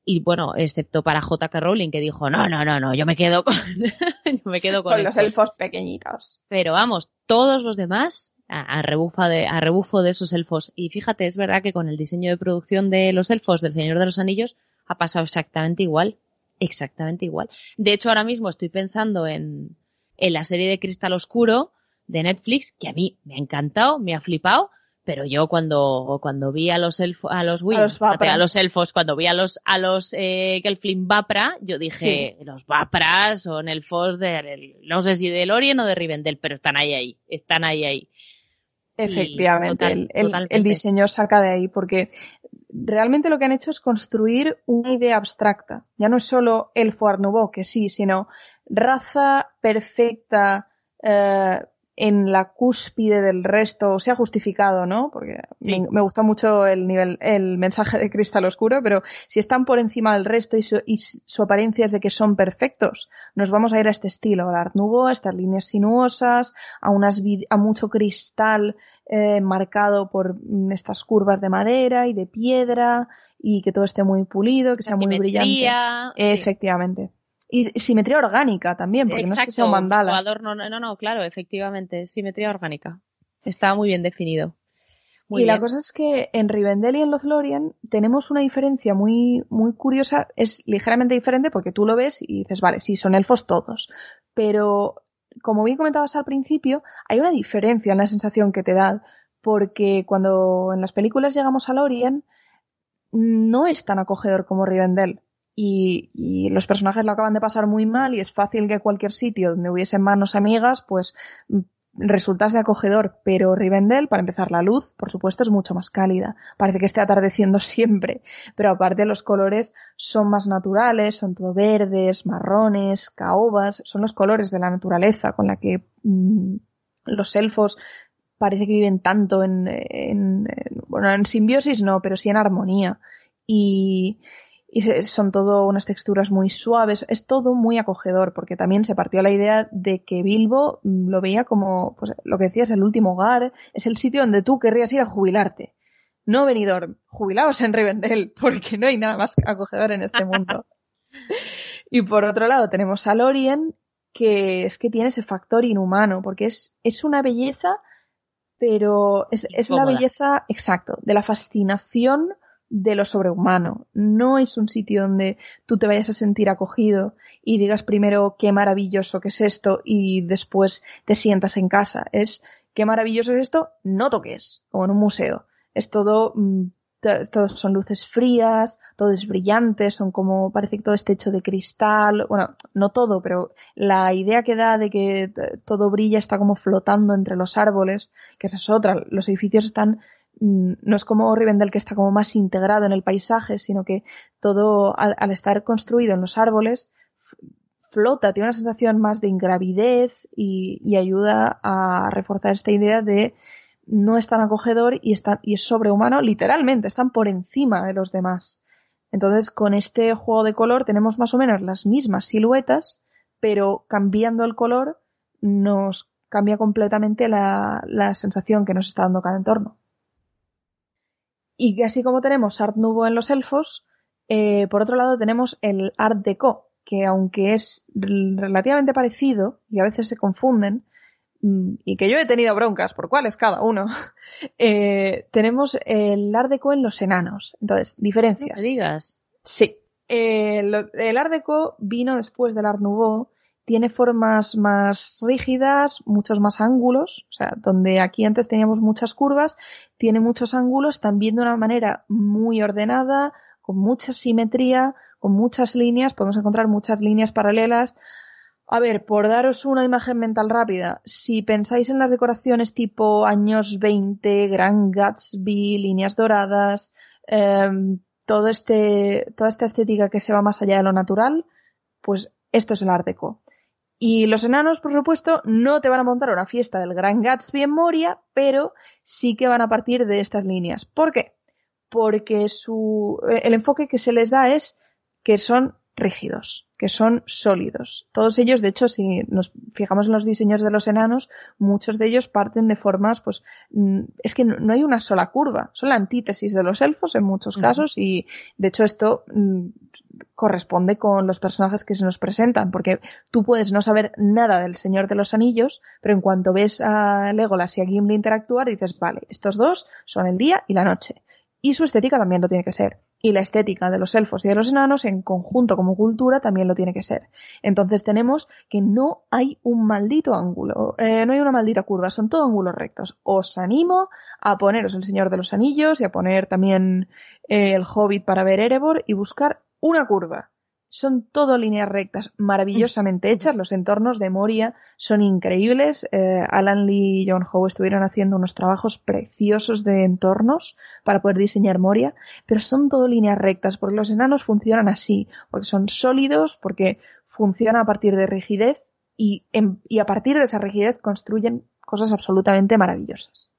Y bueno, excepto para J.K. Rowling que dijo, no, no, no, no, yo me quedo con, yo me quedo con, con los elfos pequeñitos. Pero vamos, todos los demás, a, a, rebufa de, a rebufo de esos elfos. Y fíjate, es verdad que con el diseño de producción de los elfos del Señor de los Anillos ha pasado exactamente igual. Exactamente igual. De hecho, ahora mismo estoy pensando en, en la serie de Cristal Oscuro de Netflix, que a mí me ha encantado, me ha flipado, pero yo cuando, cuando vi a los elfos, a los, a, los a los elfos, cuando vi a los, a los eh, Gelfling Vapra, yo dije, sí. los Vapras son elfos de, no sé si de Lorien o de Rivendell, pero están ahí, ahí, están ahí, ahí. Efectivamente, total, el, el, el, diseño saca de ahí porque realmente lo que han hecho es construir una idea abstracta. Ya no es solo elfo Art Nouveau, que sí, sino raza perfecta eh, en la cúspide del resto, sea justificado, ¿no? Porque sí. me, me, gusta mucho el nivel, el mensaje de Cristal Oscuro, pero si están por encima del resto y su, y su apariencia es de que son perfectos, nos vamos a ir a este estilo, al Art Nouveau, a estas líneas sinuosas, a unas a mucho cristal eh, marcado por estas curvas de madera y de piedra y que todo esté muy pulido, que sea muy brillante. Sí. Efectivamente. Y simetría orgánica también, porque Exacto. no es que sea un mandala. Adorno, no, no, claro, efectivamente, simetría orgánica. Está muy bien definido. Muy y bien. la cosa es que en Rivendell y en Lothlorien tenemos una diferencia muy, muy curiosa. Es ligeramente diferente porque tú lo ves y dices, vale, sí, son elfos todos. Pero, como bien comentabas al principio, hay una diferencia en la sensación que te da. Porque cuando en las películas llegamos a Lorien, no es tan acogedor como Rivendell. Y, y, los personajes lo acaban de pasar muy mal y es fácil que cualquier sitio donde hubiesen manos amigas pues resultase acogedor, pero Rivendell, para empezar la luz, por supuesto, es mucho más cálida. Parece que esté atardeciendo siempre, pero aparte los colores son más naturales, son todo verdes, marrones, caobas, son los colores de la naturaleza con la que mmm, los elfos parece que viven tanto en, en, bueno, en simbiosis no, pero sí en armonía. Y, y son todo unas texturas muy suaves, es todo muy acogedor, porque también se partió la idea de que Bilbo lo veía como, pues lo que decías, el último hogar, es el sitio donde tú querrías ir a jubilarte. No venidor, jubilaos en Rivendell, porque no hay nada más acogedor en este mundo. y por otro lado tenemos a Lorien, que es que tiene ese factor inhumano, porque es, es una belleza, pero es, es la belleza, exacto, de la fascinación de lo sobrehumano. No es un sitio donde tú te vayas a sentir acogido y digas primero qué maravilloso que es esto y después te sientas en casa. Es qué maravilloso es esto, no toques, como en un museo. Es todo mmm, todos son luces frías, todo es brillante, son como, parece que todo está hecho de cristal, bueno, no todo, pero la idea que da de que todo brilla está como flotando entre los árboles, que esa es otra, los edificios están, mm, no es como Rivendell que está como más integrado en el paisaje, sino que todo, al, estar construido en los árboles, flota, tiene una sensación más de ingravidez y, y ayuda a reforzar esta idea de no es tan acogedor y, está, y es sobrehumano, literalmente, están por encima de los demás. Entonces, con este juego de color tenemos más o menos las mismas siluetas, pero cambiando el color nos cambia completamente la, la sensación que nos está dando cada entorno. Y así como tenemos Art Nouveau en los elfos, eh, por otro lado tenemos el Art Deco, que aunque es relativamente parecido y a veces se confunden, Mm, y que yo he tenido broncas, por cuáles cada uno, eh, tenemos el Art Deco en los enanos. Entonces, diferencias. ¿Qué digas? Sí. el, el Art Deco vino después del Art Nouveau, tiene formas más rígidas, muchos más ángulos, o sea, donde aquí antes teníamos muchas curvas, tiene muchos ángulos, también de una manera muy ordenada, con mucha simetría, con muchas líneas, podemos encontrar muchas líneas paralelas, a ver, por daros una imagen mental rápida, si pensáis en las decoraciones tipo años 20, Gran Gatsby, líneas doradas, em, todo este, toda esta estética que se va más allá de lo natural, pues esto es el Art Deco. Y los enanos, por supuesto, no te van a montar una fiesta del Gran Gatsby en Moria, pero sí que van a partir de estas líneas. ¿Por qué? Porque su, el enfoque que se les da es que son rígidos, que son sólidos. Todos ellos, de hecho, si nos fijamos en los diseños de los enanos, muchos de ellos parten de formas, pues, mm, es que no hay una sola curva, son la antítesis de los elfos en muchos casos y, de hecho, esto mm, corresponde con los personajes que se nos presentan, porque tú puedes no saber nada del Señor de los Anillos, pero en cuanto ves a Legolas y a Gimli interactuar, dices, vale, estos dos son el día y la noche. Y su estética también lo tiene que ser y la estética de los elfos y de los enanos en conjunto como cultura también lo tiene que ser. Entonces tenemos que no hay un maldito ángulo, eh, no hay una maldita curva, son todos ángulos rectos. Os animo a poneros el Señor de los Anillos y a poner también eh, el Hobbit para ver Erebor y buscar una curva son todo líneas rectas, maravillosamente hechas. Los entornos de Moria son increíbles. Eh, Alan Lee y John Howe estuvieron haciendo unos trabajos preciosos de entornos para poder diseñar Moria, pero son todo líneas rectas, porque los enanos funcionan así, porque son sólidos, porque funcionan a partir de rigidez y, y a partir de esa rigidez construyen cosas absolutamente maravillosas.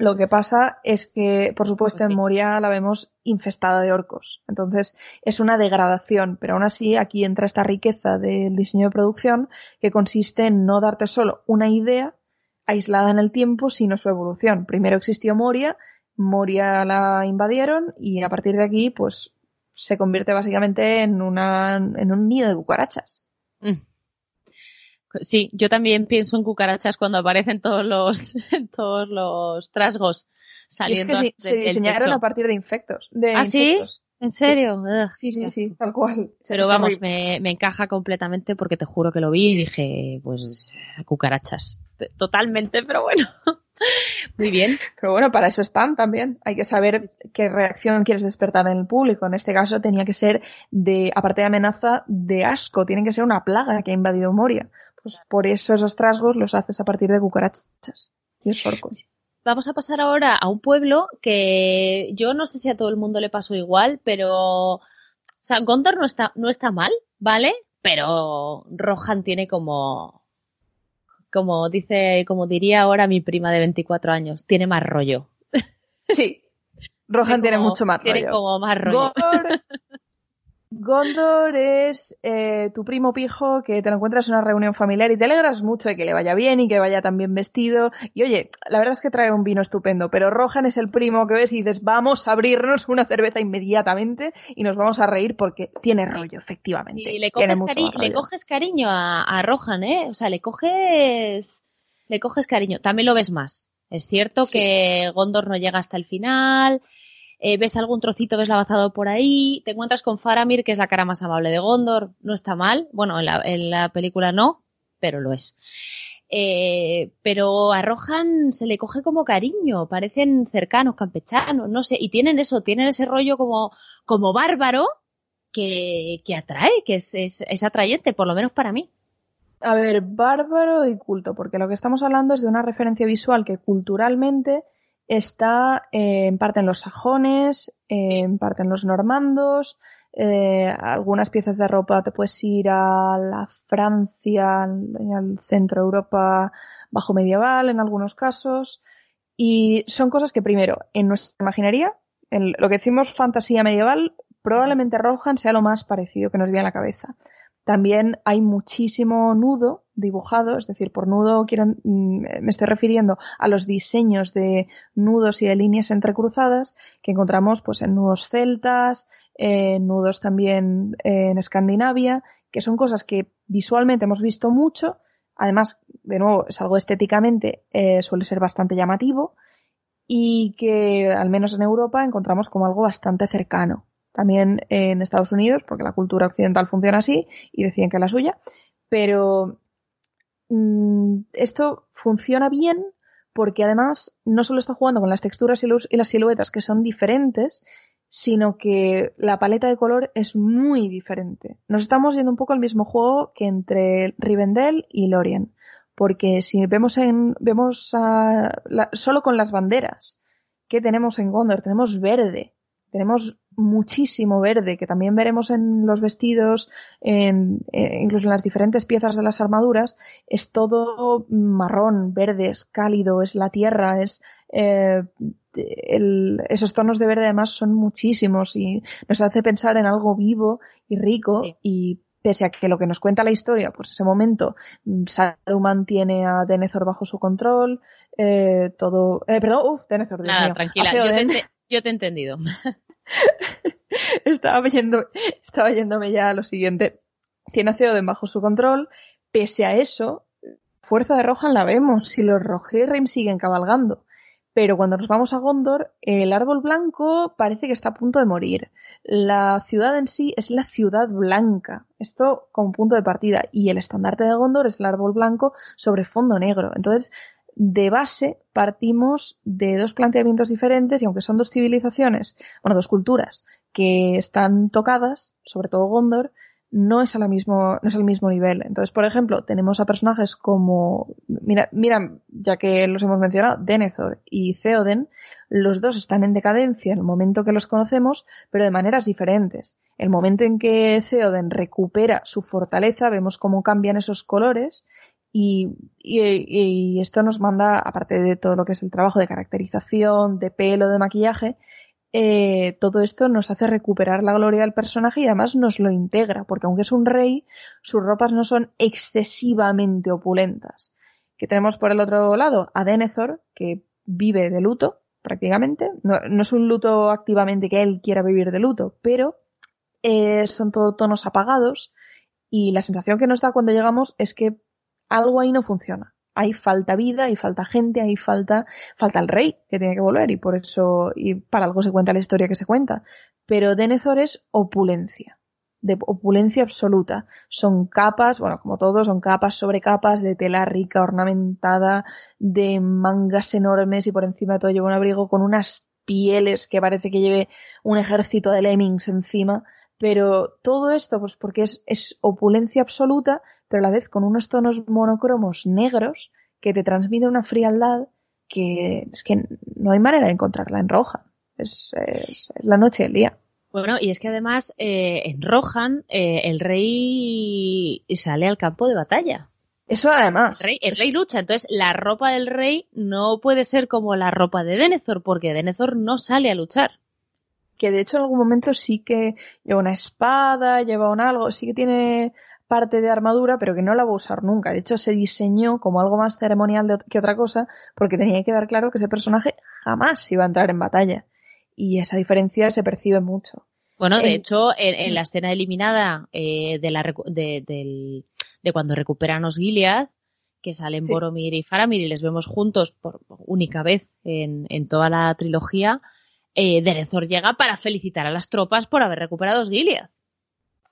Lo que pasa es que, por supuesto, pues en Moria la vemos infestada de orcos. Entonces, es una degradación, pero aún así aquí entra esta riqueza del diseño de producción que consiste en no darte solo una idea aislada en el tiempo, sino su evolución. Primero existió Moria, Moria la invadieron y a partir de aquí, pues, se convierte básicamente en, una, en un nido de cucarachas. Sí, yo también pienso en cucarachas cuando aparecen todos los, todos los trasgos saliendo. es que se diseñaron a partir de infectos. De ¿Ah, sí? ¿En serio? Sí, sí, sí, tal cual. Pero vamos, me, me, encaja completamente porque te juro que lo vi y dije, pues, cucarachas. Totalmente, pero bueno. Muy bien. Pero bueno, para eso están también. Hay que saber qué reacción quieres despertar en el público. En este caso tenía que ser de, aparte de amenaza, de asco. Tiene que ser una plaga que ha invadido Moria. Pues por eso esos trasgos los haces a partir de cucarachas y. Vamos a pasar ahora a un pueblo que yo no sé si a todo el mundo le pasó igual, pero o sea, Gondor no está, no está mal, ¿vale? Pero Rohan tiene como, como dice, como diría ahora mi prima de 24 años, tiene más rollo. Sí. Rohan tiene, mucho más rollo. Tiene como más rollo. Gondor es eh, tu primo pijo que te lo encuentras en una reunión familiar y te alegras mucho de que le vaya bien y que vaya tan bien vestido. Y oye, la verdad es que trae un vino estupendo, pero Rohan es el primo que ves y dices, vamos a abrirnos una cerveza inmediatamente y nos vamos a reír porque tiene rollo, efectivamente. Y le coges, cariño a, Rohan, ¿eh? O sea, le coges, le coges cariño. También lo ves más. Es cierto que Gondor no llega hasta el final eh, ves algún trocito deslavazado por ahí, te encuentras con Faramir, que es la cara más amable de Gondor, no está mal, bueno, en la, película no, pero lo es. Eh, pero a se le coge como cariño, parecen cercanos, campechanos, no sé, y tienen eso, tienen ese rollo como, como bárbaro que, que atrae, que es, es, es atrayente, por lo menos para mí. A ver, bárbaro y culto, porque lo que estamos hablando es de una referencia visual que culturalmente está eh, en parte en los sajones, eh, en parte en los normandos, eh, algunas piezas de ropa te puedes ir a la Francia, al, centro Europa bajo medieval en algunos casos, y son cosas que primero, en nuestra imaginería, en lo que decimos fantasía medieval, probablemente Rohan sea lo más parecido que nos viene a la cabeza. También hay muchísimo nudo dibujado, es decir, por nudo quiero, mm, me estoy refiriendo a los diseños de nudos y de líneas entrecruzadas que encontramos pues en nudos celtas, en nudos también en Escandinavia, que son cosas que visualmente hemos visto mucho. Además, de nuevo, es algo estéticamente eh, suele ser bastante llamativo y que al menos en Europa encontramos como algo bastante cercano también en Estados Unidos, porque la cultura occidental funciona así y deciden que es la suya, pero mm, esto funciona bien porque además no solo está jugando con las texturas y, las siluetas que son diferentes, sino que la paleta de color es muy diferente. Nos estamos yendo un poco al mismo juego que entre Rivendell y Lorien, porque si vemos en vemos solo con las banderas que tenemos en Gondor, tenemos verde, tenemos muchísimo verde, que también veremos en los vestidos, en, eh, incluso en las diferentes piezas de las armaduras, es todo marrón, verde, es cálido, es la tierra, es eh, esos tonos de verde además son muchísimos y nos hace pensar en algo vivo y rico y pese a que lo que nos cuenta la historia, pues ese momento Saruman tiene a Denethor bajo su control, eh, todo, eh, perdón, uh, Denethor, Nada, tranquila, yo te, yo te he entendido. estaba, yendo, estaba yéndome ya a lo siguiente. Tiene a Theoden bajo su control. Pese a eso, fuerza de Rohan la vemos. Si los Rohirrim siguen cabalgando. Pero cuando nos vamos a Gondor, el árbol blanco parece que está a punto de morir. La ciudad en sí es la ciudad blanca. Esto como punto de partida. Y el estandarte de Gondor es el árbol blanco sobre fondo negro. Entonces, de base partimos de dos planteamientos diferentes y aunque son dos civilizaciones, bueno, dos culturas que están tocadas, sobre todo Gondor, no es, a mismo, no es al mismo nivel. Entonces, por ejemplo, tenemos a personajes como, mira, mira, ya que los hemos mencionado, Denethor y Theoden, los dos están en decadencia en el momento que los conocemos, pero de maneras diferentes. El momento en que Theoden recupera su fortaleza, vemos cómo cambian esos colores y, y, esto nos manda, aparte de todo lo que es el trabajo de caracterización, de pelo, de maquillaje, eh, todo esto nos hace recuperar la gloria del personaje y además nos lo integra, porque aunque es un rey, sus ropas no son excesivamente opulentas. Que tenemos por el otro lado a Denethor, que vive de luto, prácticamente. No, no es un luto activamente que él quiera vivir de luto, pero eh, son todo tonos apagados y la sensación que nos da cuando llegamos es que algo ahí no funciona. Hay falta vida, hay falta gente, hay falta, falta el rey que tiene que volver y por eso, y para algo se cuenta la historia que se cuenta. Pero Denethor es opulencia, de opulencia absoluta. Son capas, bueno, como todo, son capas sobre capas de tela rica, ornamentada, de mangas enormes y por encima de todo lleva un abrigo con unas pieles que parece que lleve un ejército de lemmings encima. Pero todo esto, pues porque es, es opulencia absoluta, pero a la vez con unos tonos monocromos negros que te transmiten una frialdad que es que no hay manera de encontrarla en roja. Es, es, la noche y el día. Bueno, y es que además eh, en Rohan eh, el rey sale al campo de batalla. Eso además. El rey, el rey, lucha, entonces la ropa del rey no puede ser como la ropa de Denethor, porque Denethor no sale a luchar. Que de hecho en algún momento sí que lleva una espada, lleva un algo, sí que tiene parte de armadura, pero que no la va a usar nunca. De hecho, se diseñó como algo más ceremonial que otra cosa, porque tenía que quedar claro que ese personaje jamás iba a entrar en batalla. Y esa diferencia se percibe mucho. Bueno, de hecho, en, la escena eliminada eh, de, la, de, cuando recuperan los Gilead, que salen Boromir y Faramir y les vemos juntos por única vez en, toda la trilogía, eh, llega para felicitar a las tropas por haber recuperado Gilead.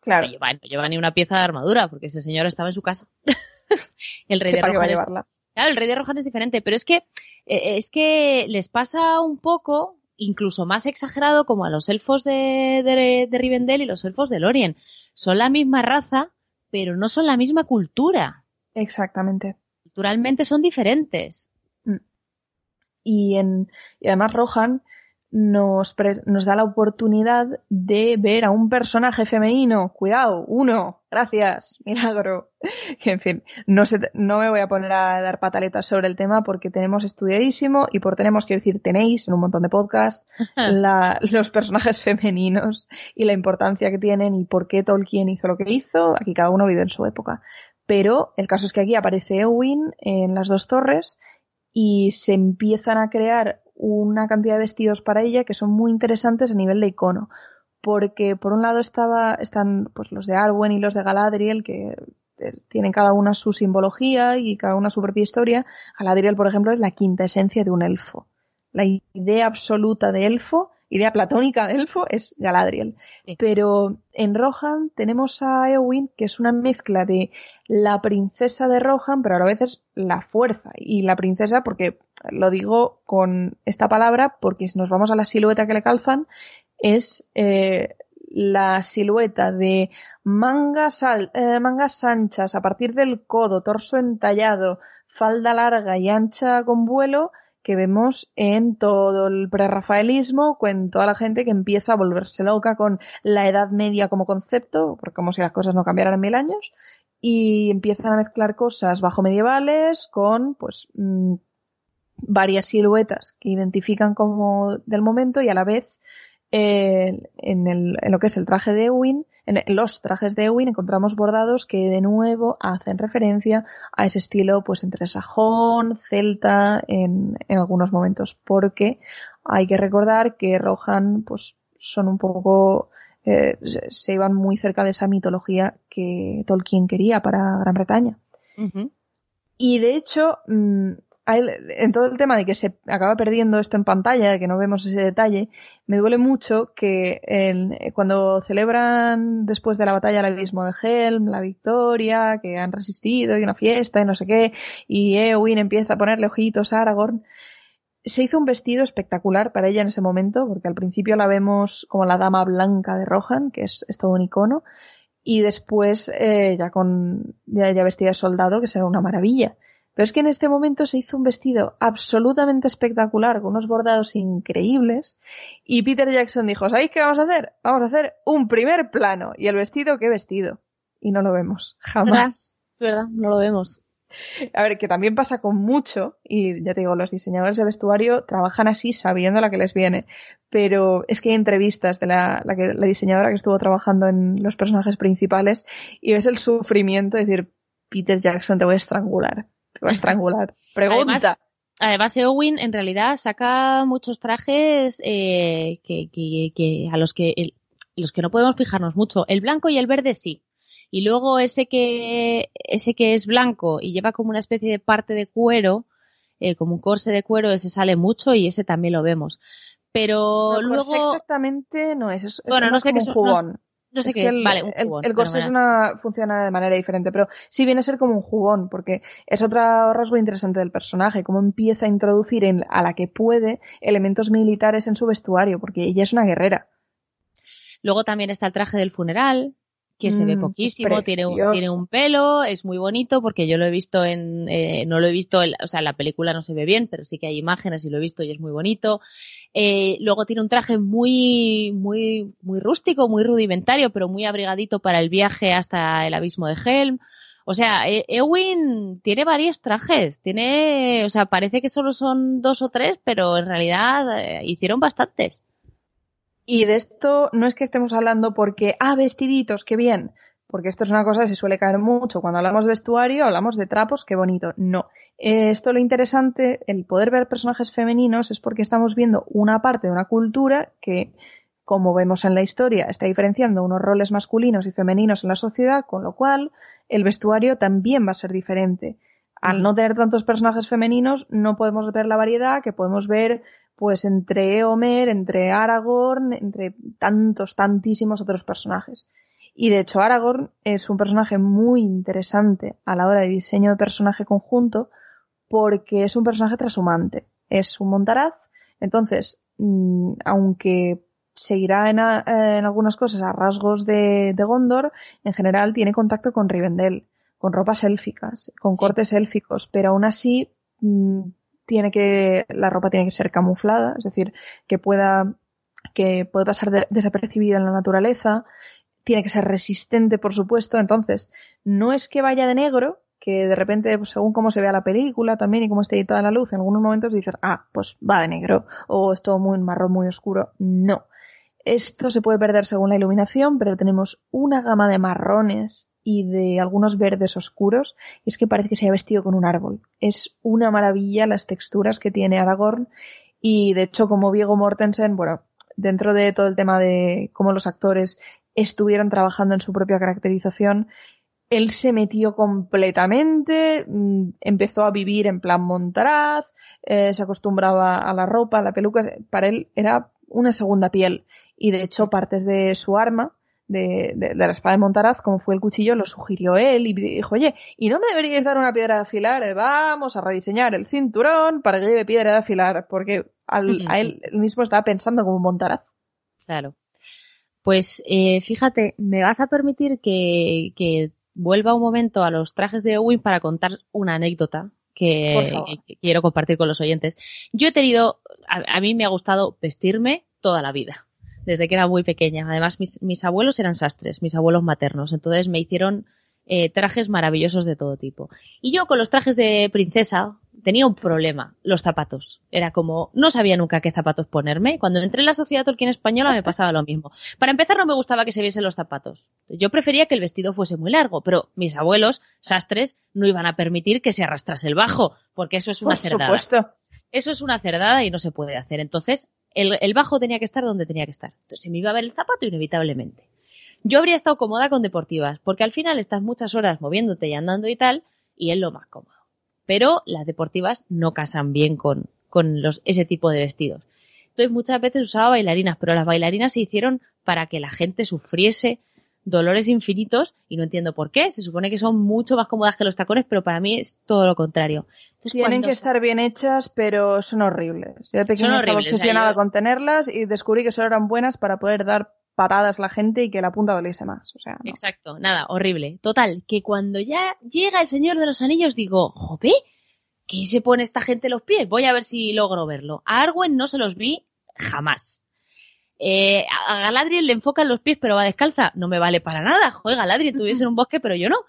Claro. No lleva, ni una pieza de armadura, porque ese señor estaba en su casa. el rey de Rohan. Es, claro, el rey de Rohan es diferente, pero es que, eh, es que les pasa un poco, incluso más exagerado, como a los elfos de, de, de Rivendell y los elfos de Lorien. Son la misma raza, pero no son la misma cultura. Exactamente. Culturalmente son diferentes. Mm. Y, en, y además Rohan nos, nos da la oportunidad de ver a un personaje femenino. Cuidado, uno, gracias, milagro. Que en fin, no, no me voy a poner a dar pataletas sobre el tema porque tenemos estudiadísimo y por tenemos, quiero decir, tenéis en un montón de podcasts los personajes femeninos y la importancia que tienen y por qué Tolkien hizo lo que hizo. Aquí cada uno vive en su época. Pero el caso es que aquí aparece Eowyn en las dos torres y se empiezan a crear una cantidad de vestidos para ella que son muy interesantes a nivel de icono. Porque por un lado estaba, están pues los de Arwen y los de Galadriel, que eh, tienen cada una su simbología y cada una su propia historia. Galadriel, por ejemplo, es la quinta esencia de un elfo. La idea absoluta de elfo, idea platónica de elfo, es Galadriel. Pero en Rohan tenemos a Eowyn, que es una mezcla de la princesa de Rohan, pero a veces la fuerza. Y la princesa, porque lo digo con esta palabra porque si nos vamos a la silueta que le calzan, es eh, la silueta de mangas, eh, mangas anchas a partir del codo, torso entallado, falda larga y ancha con vuelo que vemos en todo el prerrafaelismo, con toda la gente que empieza a volverse loca con la Edad Media como concepto, porque como si las cosas no cambiaran en mil años, y empiezan a mezclar cosas bajo medievales con, pues, mm, varias siluetas que identifican como del momento y a la vez eh, en, en, lo que es el traje de Ewin, en los trajes de Ewin encontramos bordados que de nuevo hacen referencia a ese estilo pues entre sajón, celta en, en algunos momentos porque hay que recordar que Rohan pues son un poco eh, se iban muy cerca de esa mitología que Tolkien quería para Gran Bretaña. Y de hecho, en todo el tema de que se acaba perdiendo esto en pantalla, de que no vemos ese detalle, me duele mucho que cuando celebran después de la batalla el abismo de Helm, la victoria, que han resistido y una fiesta y no sé qué, y Eowyn empieza a ponerle ojitos a Aragorn, se hizo un vestido espectacular para ella en ese momento, porque al principio la vemos como la dama blanca de Rohan, que es, todo un icono, y después eh, ya con ya vestida de soldado, que será una maravilla. Pero es que en este momento se hizo un vestido absolutamente espectacular, con unos bordados increíbles, y Peter Jackson dijo, ¿sabéis qué vamos a hacer? Vamos a hacer un primer plano. Y el vestido, ¿qué vestido? Y no lo vemos, jamás. Es verdad, no lo vemos. A ver, que también pasa con mucho, y ya te digo, los diseñadores de vestuario trabajan así sabiendo la que les viene, pero es que hay entrevistas de la, la, la diseñadora que estuvo trabajando en los personajes principales y ves el sufrimiento de decir, Peter Jackson, te voy a estrangular va a estrangular. Pregunta. Además, Eowyn en realidad saca muchos trajes eh, que, que, a los que los que no podemos fijarnos mucho. El blanco y el verde sí. Y luego ese que ese que es blanco y lleva como una especie de parte de cuero, eh, como un corse de cuero, ese sale mucho y ese también lo vemos. Pero luego exactamente no es, es bueno, no sé qué es un jugón. No sé qué es. El, vale, un jugón, el, corsé es una, funciona de manera diferente, pero sí viene a ser como un jugón, porque es otro rasgo interesante del personaje, cómo empieza a introducir en, a la que puede elementos militares en su vestuario, porque ella es una guerrera. Luego también está el traje del funeral, que se ve mm, poquísimo, tiene un, tiene un pelo, es muy bonito porque yo lo he visto en, eh, no lo he visto, o sea, la película no se ve bien, pero sí que hay imágenes y lo he visto y es muy bonito. Eh, luego tiene un traje muy, muy, muy rústico, muy rudimentario, pero muy abrigadito para el viaje hasta el abismo de Helm. O sea, e-, Ewin tiene varios trajes, tiene, o sea, parece que solo son dos o tres, pero en realidad eh, hicieron bastantes. Y de esto no es que estemos hablando porque, ah, vestiditos, qué bien. Porque esto es una cosa que se suele caer mucho. Cuando hablamos de vestuario, hablamos de trapos, qué bonito. No. Esto lo interesante, el poder ver personajes femeninos, es porque estamos viendo una parte de una cultura que, como vemos en la historia, está diferenciando unos roles masculinos y femeninos en la sociedad, con lo cual el vestuario también va a ser diferente. Al no tener tantos personajes femeninos, no podemos ver la variedad que podemos ver pues entre Eomer, entre Aragorn, entre tantos, tantísimos otros personajes. Y de hecho Aragorn es un personaje muy interesante a la hora de diseño de personaje conjunto porque es un personaje trashumante. Es un montaraz, entonces, mm, aunque seguirá en, en, algunas cosas a rasgos de, de, Gondor, en general tiene contacto con Rivendell, con ropas élficas, con cortes élficos, pero aún así mm, tiene que, la ropa tiene que ser camuflada, es decir, que pueda, que puede pasar de, desapercibida en la naturaleza, tiene que ser resistente, por supuesto, entonces, no es que vaya de negro, que de repente, pues, según cómo se vea la película también y cómo esté editada la luz, en algunos momentos dices, ah, pues va de negro, o es todo muy marrón, muy oscuro. No. Esto se puede perder según la iluminación, pero tenemos una gama de marrones y de algunos verdes oscuros, es que parece que se haya vestido con un árbol. Es una maravilla las texturas que tiene Aragorn, y de hecho, como Viego Mortensen, bueno, dentro de todo el tema de cómo los actores estuvieron trabajando en su propia caracterización, él se metió completamente, mm, empezó a vivir en plan montaraz, eh, se acostumbraba a la ropa, a la peluca, para él era una segunda piel. Y de hecho, partes de su arma, de, de, de, la espada de Montaraz, como fue el cuchillo, lo sugirió él y dijo, oye, ¿y no me deberíais dar una piedra de afilar? Vamos a rediseñar el cinturón para que lleve piedra de afilar, porque al, a él, él mismo estaba pensando como Montaraz. Claro. Pues eh, fíjate, me vas a permitir que, que vuelva un momento a los trajes de Owen para contar una anécdota que, que quiero compartir con los oyentes. Yo he tenido, a, a, mí me ha gustado vestirme toda la vida, desde que era muy pequeña. Además, mis, mis abuelos eran sastres, mis abuelos maternos, entonces me hicieron eh, trajes maravillosos de todo tipo. Y yo con los trajes de princesa tenía un problema, los zapatos. Era como, no sabía nunca qué zapatos ponerme. Cuando entré en la sociedad Tolkien española me pasaba lo mismo. Para empezar no me gustaba que se viesen los zapatos. Yo prefería que el vestido fuese muy largo, pero mis abuelos, sastres, no iban a permitir que se arrastrase el bajo, porque eso es una Por cerdada. supuesto. Eso es una cerdada y no se puede hacer. Entonces, el, bajo tenía que estar donde tenía que estar. Entonces, se me iba a ver el zapato inevitablemente. Yo habría estado cómoda con deportivas, porque al final estás muchas horas moviéndote y andando y tal, y es lo más cómodo. Pero las deportivas no casan bien con, con los, ese tipo de vestidos. Entonces muchas veces usaba bailarinas, pero las bailarinas se hicieron para que la gente sufriese dolores infinitos y no entiendo por qué. Se supone que son mucho más cómodas que los tacones, pero para mí es todo lo contrario. Entonces, Tienen que estar bien hechas, pero son horribles. Yo de pequeña son estaba horribles, obsesionada o sea, yo... con tenerlas y descubrí que solo eran buenas para poder dar patadas la gente y que la punta doliese más. O sea, no. Exacto, nada, horrible. Total, que cuando ya llega el Señor de los Anillos digo, jope, ¿qué se pone esta gente los pies? Voy a ver si logro verlo. A Arwen no se los vi jamás. Eh, a Galadriel le enfocan los pies pero va descalza. No me vale para nada. Joder, Galadriel tuviese en un bosque pero yo no.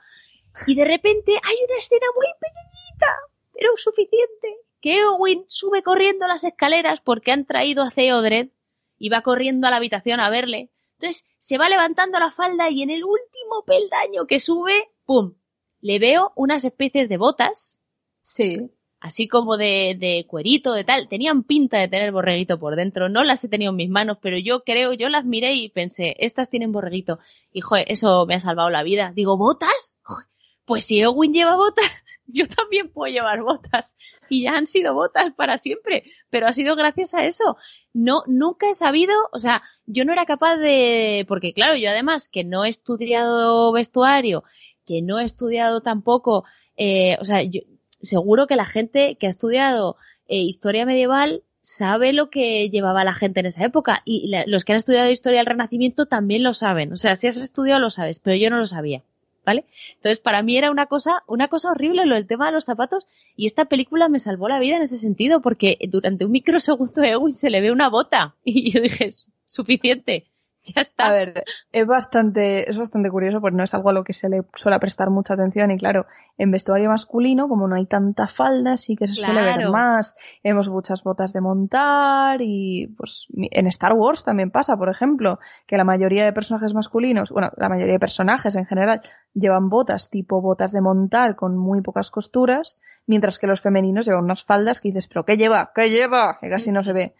Y de repente hay una escena muy pequeñita, pero suficiente, que Eowyn sube corriendo las escaleras porque han traído a Theodred y va corriendo a la habitación a verle. Entonces se va levantando la falda y en el último peldaño que sube, ¡pum! Le veo unas especies de botas. Sí. Así como de, de cuerito, de tal. Tenían pinta de tener borreguito por dentro. No las he tenido en mis manos, pero yo creo, yo las miré y pensé, estas tienen borreguito. Y joder, eso me ha salvado la vida. Digo, ¿botas? Joder, pues si Owen lleva botas, yo también puedo llevar botas. Y ya han sido botas para siempre. Pero ha sido gracias a eso no, nunca he sabido, o sea, yo no era capaz de, porque claro, yo además que no he estudiado vestuario, que no he estudiado tampoco, eh, o sea, yo, seguro que la gente que ha estudiado eh, historia medieval sabe lo que llevaba la gente en esa época y la, los que han estudiado historia del Renacimiento también lo saben, o sea, si has estudiado lo sabes, pero yo no lo sabía. ¿Vale? Entonces, para mí era una cosa, una cosa horrible lo del tema de los zapatos y esta película me salvó la vida en ese sentido porque durante un microsegundo Eowyn se le ve una bota y yo dije, suficiente. Ya está. A ver, es bastante, es bastante curioso porque no es algo a lo que se le suele prestar mucha atención y claro, en vestuario masculino, como no hay tanta falda, sí que se claro. suele ver más. Hemos muchas botas de montar y pues en Star Wars también pasa, por ejemplo, que la mayoría de personajes masculinos, bueno, la mayoría de personajes en general llevan botas tipo botas de montar con muy pocas costuras, mientras que los femeninos llevan unas faldas que dices, pero ¿qué lleva? ¿Qué lleva? Que casi no se ve.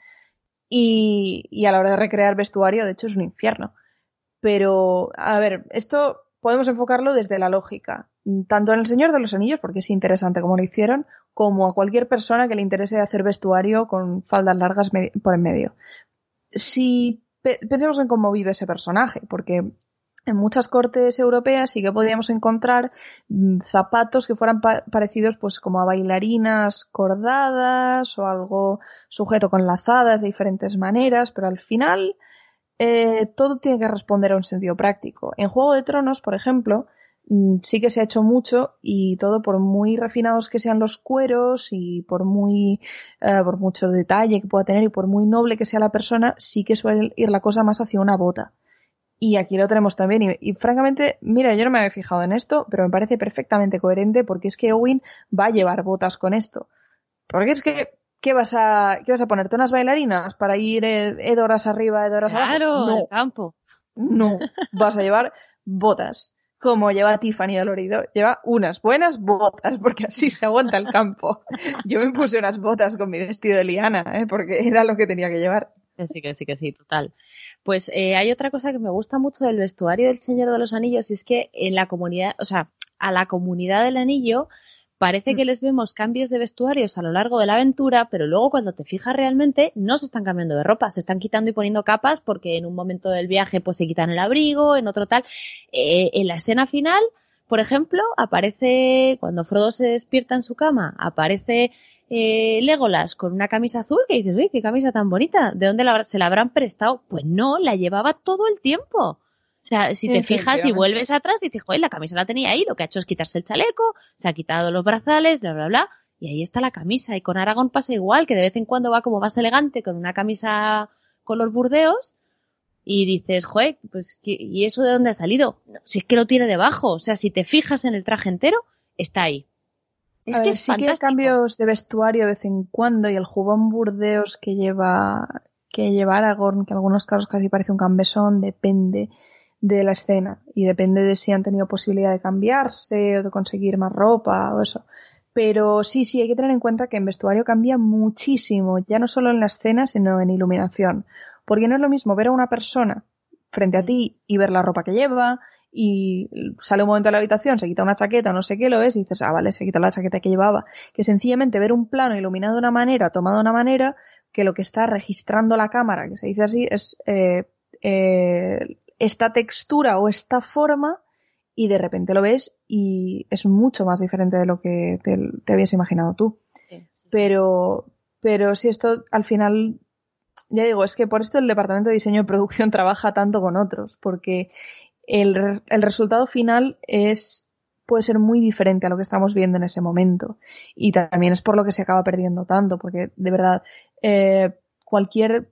Y, a la hora de recrear vestuario, de hecho, es un infierno. Pero, a ver, esto podemos enfocarlo desde la lógica. Tanto en El Señor de los Anillos, porque es interesante como lo hicieron, como a cualquier persona que le interese hacer vestuario con faldas largas por en medio. Si pe pensemos en cómo vive ese personaje, porque en muchas cortes europeas sí que podíamos encontrar mm, zapatos que fueran parecidos pues como a bailarinas cordadas o algo sujeto con lazadas de diferentes maneras, pero al final eh, todo tiene que responder a un sentido práctico. En Juego de Tronos, por ejemplo, mm, sí que se ha hecho mucho y todo por muy refinados que sean los cueros y por muy eh, por mucho detalle que pueda tener y por muy noble que sea la persona, sí que suele ir la cosa más hacia una bota. Y aquí lo tenemos también. Y, francamente, mira, yo no me había fijado en esto, pero me parece perfectamente coherente porque es que Owen va a llevar botas con esto. Porque es que, ¿qué vas a, qué vas a ponerte? ¿Unas bailarinas para ir Edoras arriba, Edoras abajo? Claro, no. campo. No, vas a llevar botas. Como lleva Tiffany Dolorido, lleva unas buenas botas, porque así se aguanta el campo. Yo me puse unas botas con mi vestido de liana, ¿eh? porque era lo que tenía que llevar. Que sí, que sí, que sí, total. Pues eh, hay otra cosa que me gusta mucho del vestuario del Señor de los Anillos y es que en la comunidad, o sea, a la comunidad del anillo parece que mm. les vemos cambios de vestuarios a lo largo de la aventura, pero luego cuando te fijas realmente no se están cambiando de ropa, se están quitando y poniendo capas porque en un momento del viaje pues se quitan el abrigo, en otro tal. Eh, en la escena final, por ejemplo, aparece cuando Frodo se despierta en su cama, aparece eh, Legolas con una camisa azul que dices, uy, qué camisa tan bonita, ¿de dónde se la habrán prestado? Pues no, la llevaba todo el tiempo. O sea, si te fijas y vuelves atrás, dices, joder, la camisa la tenía ahí, lo que ha hecho es quitarse el chaleco, se ha quitado los brazales, bla, bla, bla, y ahí está la camisa. Y con Aragón pasa igual, que de vez en cuando va como más elegante con una camisa color burdeos, y dices, joder, pues, ¿y eso de dónde ha salido? si es que lo tiene debajo, o sea, si te fijas en el traje entero, está ahí. Es que sí que hay cambios de vestuario de vez en cuando y el jubón burdeos que lleva que lleva Aragorn, que en algunos casos casi parece un cambesón, depende de la escena y depende de si han tenido posibilidad de cambiarse o de conseguir más ropa o eso. Pero sí, sí, hay que tener en cuenta que en vestuario cambia muchísimo, ya no solo en la escena, sino en iluminación. Porque no es lo mismo ver a una persona frente a ti y ver la ropa que lleva y sale un momento de la habitación, se quita una chaqueta, no sé qué, lo ves y dices, ah, vale, se quita la chaqueta que llevaba. Que sencillamente ver un plano iluminado de una manera, tomado de una manera, que lo que está registrando la cámara, que se dice así, es eh, eh, esta textura o esta forma y de repente lo ves y es mucho más diferente de lo que te, habías imaginado tú. Pero, pero si esto al final ya digo, es que por esto el departamento de diseño y producción trabaja tanto con otros, porque el, el resultado final es puede ser muy diferente a lo que estamos viendo en ese momento. Y también es por lo que se acaba perdiendo tanto, porque de verdad, eh, cualquier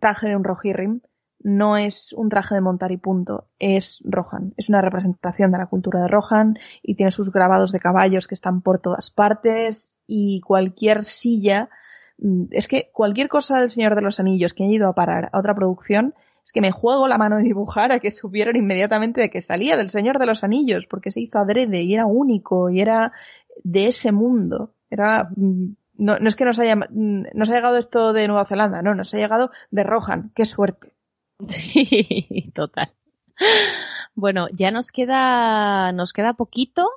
traje de un Rohirrim no es un traje de montar y punto, es Rohan. Es una representación de la cultura de Rohan y tiene sus grabados de caballos que están por todas partes y cualquier silla, mm, es que cualquier cosa del Señor de los Anillos que haya ido a parar a otra producción es que me juego la mano de dibujar a que supieron inmediatamente de que salía del Señor de los Anillos, porque se hizo adrede y era único y era de ese mundo. Era, mm, no, no es que nos haya, mm, nos ha llegado esto de Nueva Zelanda, no, nos ha llegado de Rohan. Qué suerte. Sí, total. Bueno, ya nos queda, nos queda poquito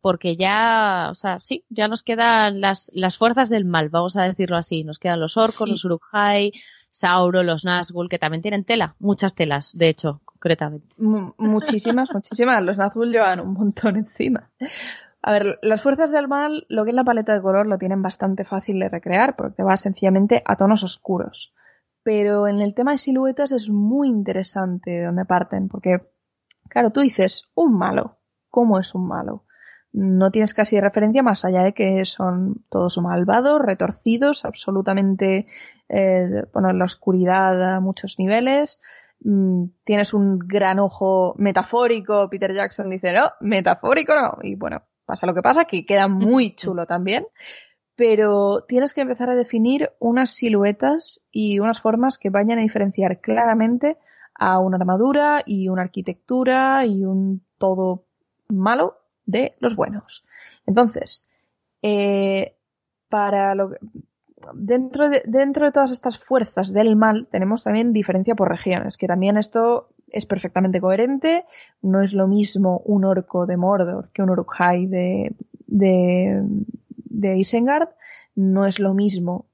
porque ya, o sea, sí, ya nos quedan las, las fuerzas del mal, vamos a decirlo así. Nos quedan los orcos, los Uruk-hai, Sauro, los Nazgûl, que también tienen tela, muchas telas, de hecho, concretamente. muchísimas, muchísimas. Los Nazgûl llevan un montón encima. A ver, las fuerzas del mal, lo que es la paleta de color, lo tienen bastante fácil de recrear, porque va sencillamente a tonos oscuros. Pero en el tema de siluetas es muy interesante de dónde parten, porque, claro, tú dices, un malo. ¿Cómo es un malo? No tienes casi referencia más allá de que son todos malvados, retorcidos, absolutamente, eh, bueno, en la oscuridad a muchos niveles. Mm, tienes un gran ojo metafórico, Peter Jackson dice, no, metafórico no. Y bueno, pasa lo que pasa, que queda muy chulo también. Pero tienes que empezar a definir unas siluetas y unas formas que vayan a diferenciar claramente a una armadura y una arquitectura y un todo malo de los buenos. Entonces, eh, para lo dentro de, dentro de todas estas fuerzas del mal tenemos también diferencia por regiones, que también esto es perfectamente coherente. No es lo mismo un orco de Mordor que un Uruk-hai de, de, Isengard. No es lo mismo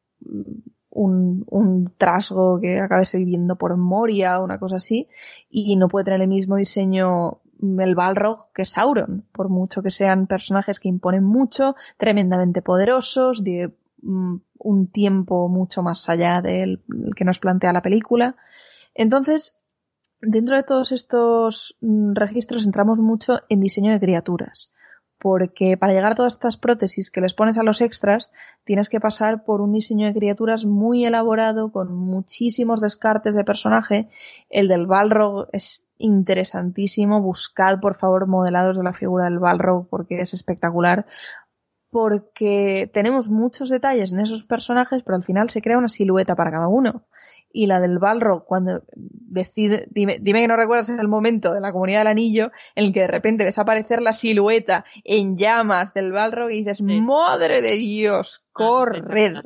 un, un trasgo que acabase viviendo por Moria o una cosa así, y no puede tener el mismo diseño el Balrog que Sauron, por mucho que sean personajes que imponen mucho, tremendamente poderosos, de mm, un tiempo mucho más allá del que nos plantea la película. Entonces, dentro de todos estos mm, registros entramos mucho en diseño de criaturas porque para llegar a todas estas prótesis que les pones a los extras, tienes que pasar por un diseño de criaturas muy elaborado, con muchísimos descartes de personaje. El del Balrog es interesantísimo. Buscad, por favor, modelados de la figura del Balrog porque es espectacular. Porque tenemos muchos detalles en esos personajes, pero al final se crea una silueta para cada uno y la del Balrog cuando decide, dime, dime que no recuerdas el momento de la comunidad del anillo en el que de repente ves aparecer la silueta en llamas del Balrog y dices, madre de Dios, ah, corred.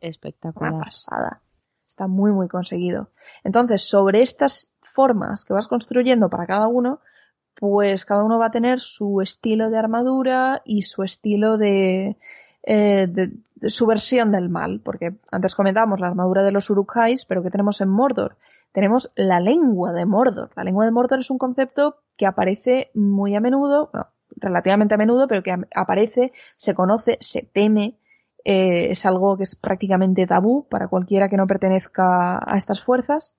Espectacular. Una pasada. Está muy, muy conseguido. Entonces, sobre estas formas que vas construyendo para cada uno, pues cada uno va a tener su estilo de armadura y su estilo de, eh, de, su versión del mal, porque antes comentábamos la armadura de los Urukais, pero ¿qué tenemos en Mordor? Tenemos la lengua de Mordor. La lengua de Mordor es un concepto que aparece muy a menudo, bueno, relativamente a menudo, pero que aparece, se conoce, se teme, eh, es algo que es prácticamente tabú para cualquiera que no pertenezca a estas fuerzas.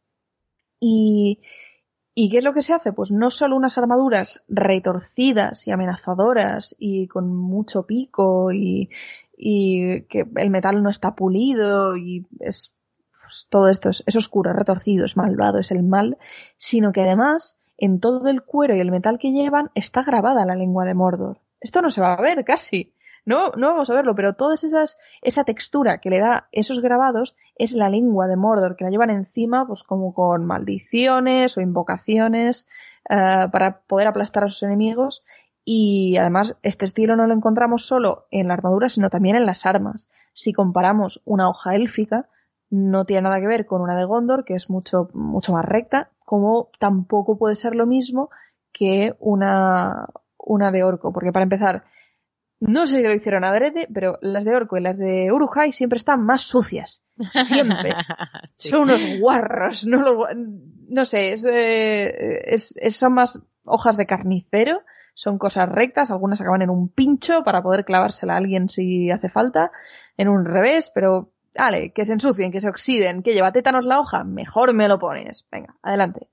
Y, ¿Y qué es lo que se hace? Pues no solo unas armaduras retorcidas y amenazadoras y con mucho pico y, que el metal no está pulido y es pues, todo esto es, es, oscuro, es retorcido, es malvado, es el mal, sino que además en todo el cuero y el metal que llevan está grabada la lengua de Mordor. Esto no se va a ver casi. No, no vamos a verlo, pero todas esas, esa textura que le da esos grabados es la lengua de Mordor, que la llevan encima, pues como con maldiciones o invocaciones, uh, para poder aplastar a sus enemigos. Y además, este estilo no lo encontramos solo en la armadura, sino también en las armas. Si comparamos una hoja élfica, no tiene nada que ver con una de Gondor, que es mucho, mucho más recta, como tampoco puede ser lo mismo que una, una de orco, porque para empezar, no sé si lo hicieron adrede, pero las de Orco y las de Urujai siempre están más sucias. Siempre. Son unos guarros. No, no sé, eh, es, es, son más hojas de carnicero. Son cosas rectas, algunas acaban en un pincho para poder clavársela a alguien si hace falta, en un revés, pero vale, que se ensucien, que se oxiden, que lleva tétanos la hoja, mejor me lo pones. Venga, adelante.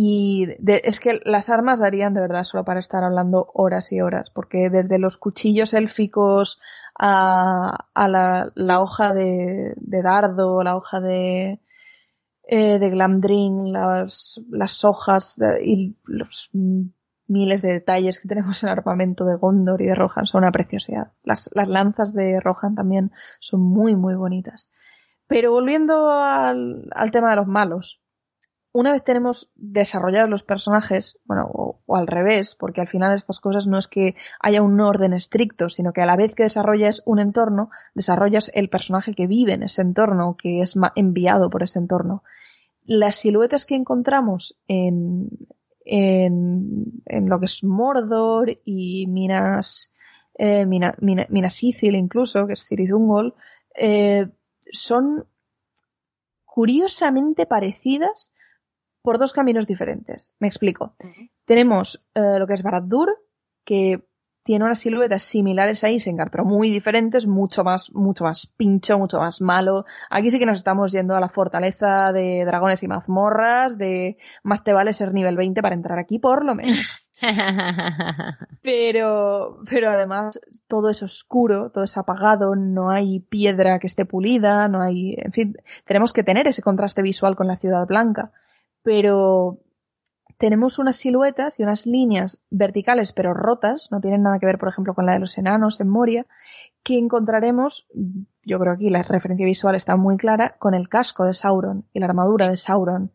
Y es que las armas darían de verdad solo para estar hablando horas y horas, porque desde los cuchillos élficos a, a la, hoja de, de, dardo, la hoja de, eh, de glamdring, las, hojas de, y los miles de detalles que tenemos en el armamento de Gondor y de Rohan son una preciosidad. Las, las lanzas de Rohan también son muy, muy bonitas. Pero volviendo al, al tema de los malos, una vez tenemos desarrollados los personajes, bueno, o, al revés, porque al final estas cosas no es que haya un orden estricto, sino que a la vez que desarrollas un entorno, desarrollas el personaje que vive en ese entorno, que es enviado por ese entorno. Las siluetas que encontramos en, en, en lo que es Mordor y Minas, eh, Mina, Minas incluso, que es Cirizungol, eh, son curiosamente parecidas por dos caminos diferentes. Me explico. Tenemos eh, lo que es Barad-dûr, que tiene unas siluetas similares a Isengard, pero muy diferentes, mucho más, mucho más pincho, mucho más malo. Aquí sí que nos estamos yendo a la fortaleza de dragones y mazmorras, de más te vale ser nivel 20 para entrar aquí, por lo menos. pero, pero además todo es oscuro, todo es apagado, no hay piedra que esté pulida, no hay, en fin, tenemos que tener ese contraste visual con la ciudad blanca pero tenemos unas siluetas y unas líneas verticales pero rotas, no tienen nada que ver, por ejemplo, con la de los enanos en Moria, que encontraremos, yo creo que aquí la referencia visual está muy clara, con el casco de Sauron y la armadura de Sauron.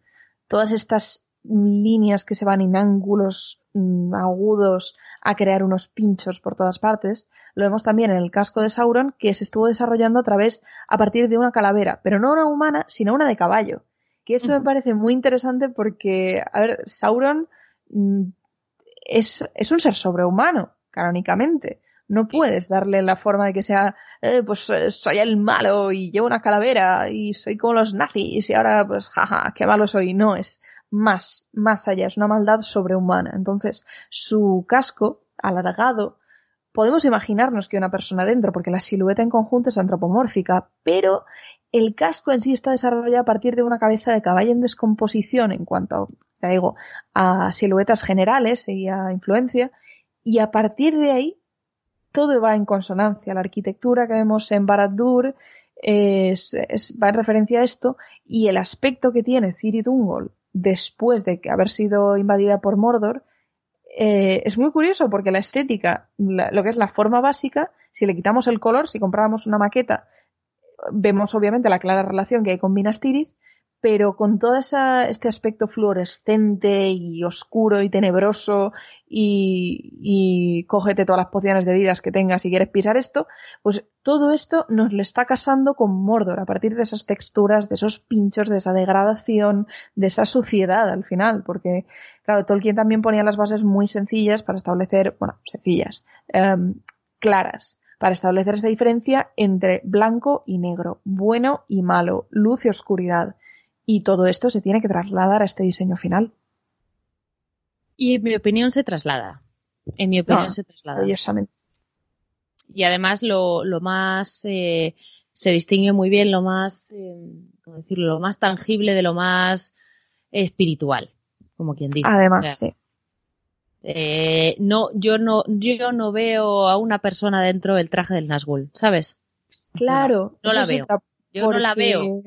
Todas estas líneas que se van en ángulos mm, agudos a crear unos pinchos por todas partes. Lo vemos también en el casco de Sauron que se estuvo desarrollando a través, a partir de una calavera, pero no una humana, sino una de caballo. Que esto me parece muy interesante porque, a ver, Sauron mm, es, es un ser sobrehumano, canónicamente. No puedes darle la forma de que sea, eh, pues eh, soy el malo y llevo una calavera y soy como los nazis y ahora pues jaja, qué malo soy. No, es más, más allá, es una maldad sobrehumana. Entonces, su casco alargado, podemos imaginarnos que una persona dentro, porque la silueta en conjunto es antropomórfica, pero el casco en sí está desarrollado a partir de una cabeza de caballo en descomposición en cuanto, te digo, a siluetas generales y a influencia, y a partir de ahí todo va en consonancia. La arquitectura que vemos en Barad-dûr va en referencia a esto y el aspecto que tiene Ciri Ungol después de haber sido invadida por Mordor eh, es muy curioso porque la estética, lo que es la forma básica, si le quitamos el color, si compráramos una maqueta, vemos obviamente la clara relación que hay con Minas Tirith, pero con todo este aspecto fluorescente y oscuro y tenebroso y, y, cógete todas las pociones de vidas que tengas si quieres pisar esto, pues todo esto nos lo está casando con Mordor a partir de esas texturas, de esos pinchos, de esa degradación, de esa suciedad al final, porque claro, Tolkien también ponía las bases muy sencillas para establecer, bueno, sencillas, em, claras, para establecer esa diferencia entre blanco y negro, bueno y malo, luz y oscuridad y todo esto se tiene que trasladar a este diseño final. Y en mi opinión se traslada. En mi opinión se traslada. Y además lo, lo más eh, se distingue muy bien lo más, eh, ¿cómo decirlo? Lo más tangible de lo más espiritual, como quien dice. Además, sí. Eh, no, yo no, yo no veo a una persona dentro del traje del Nazgûl, ¿sabes? Claro. No, la veo. Yo no la veo.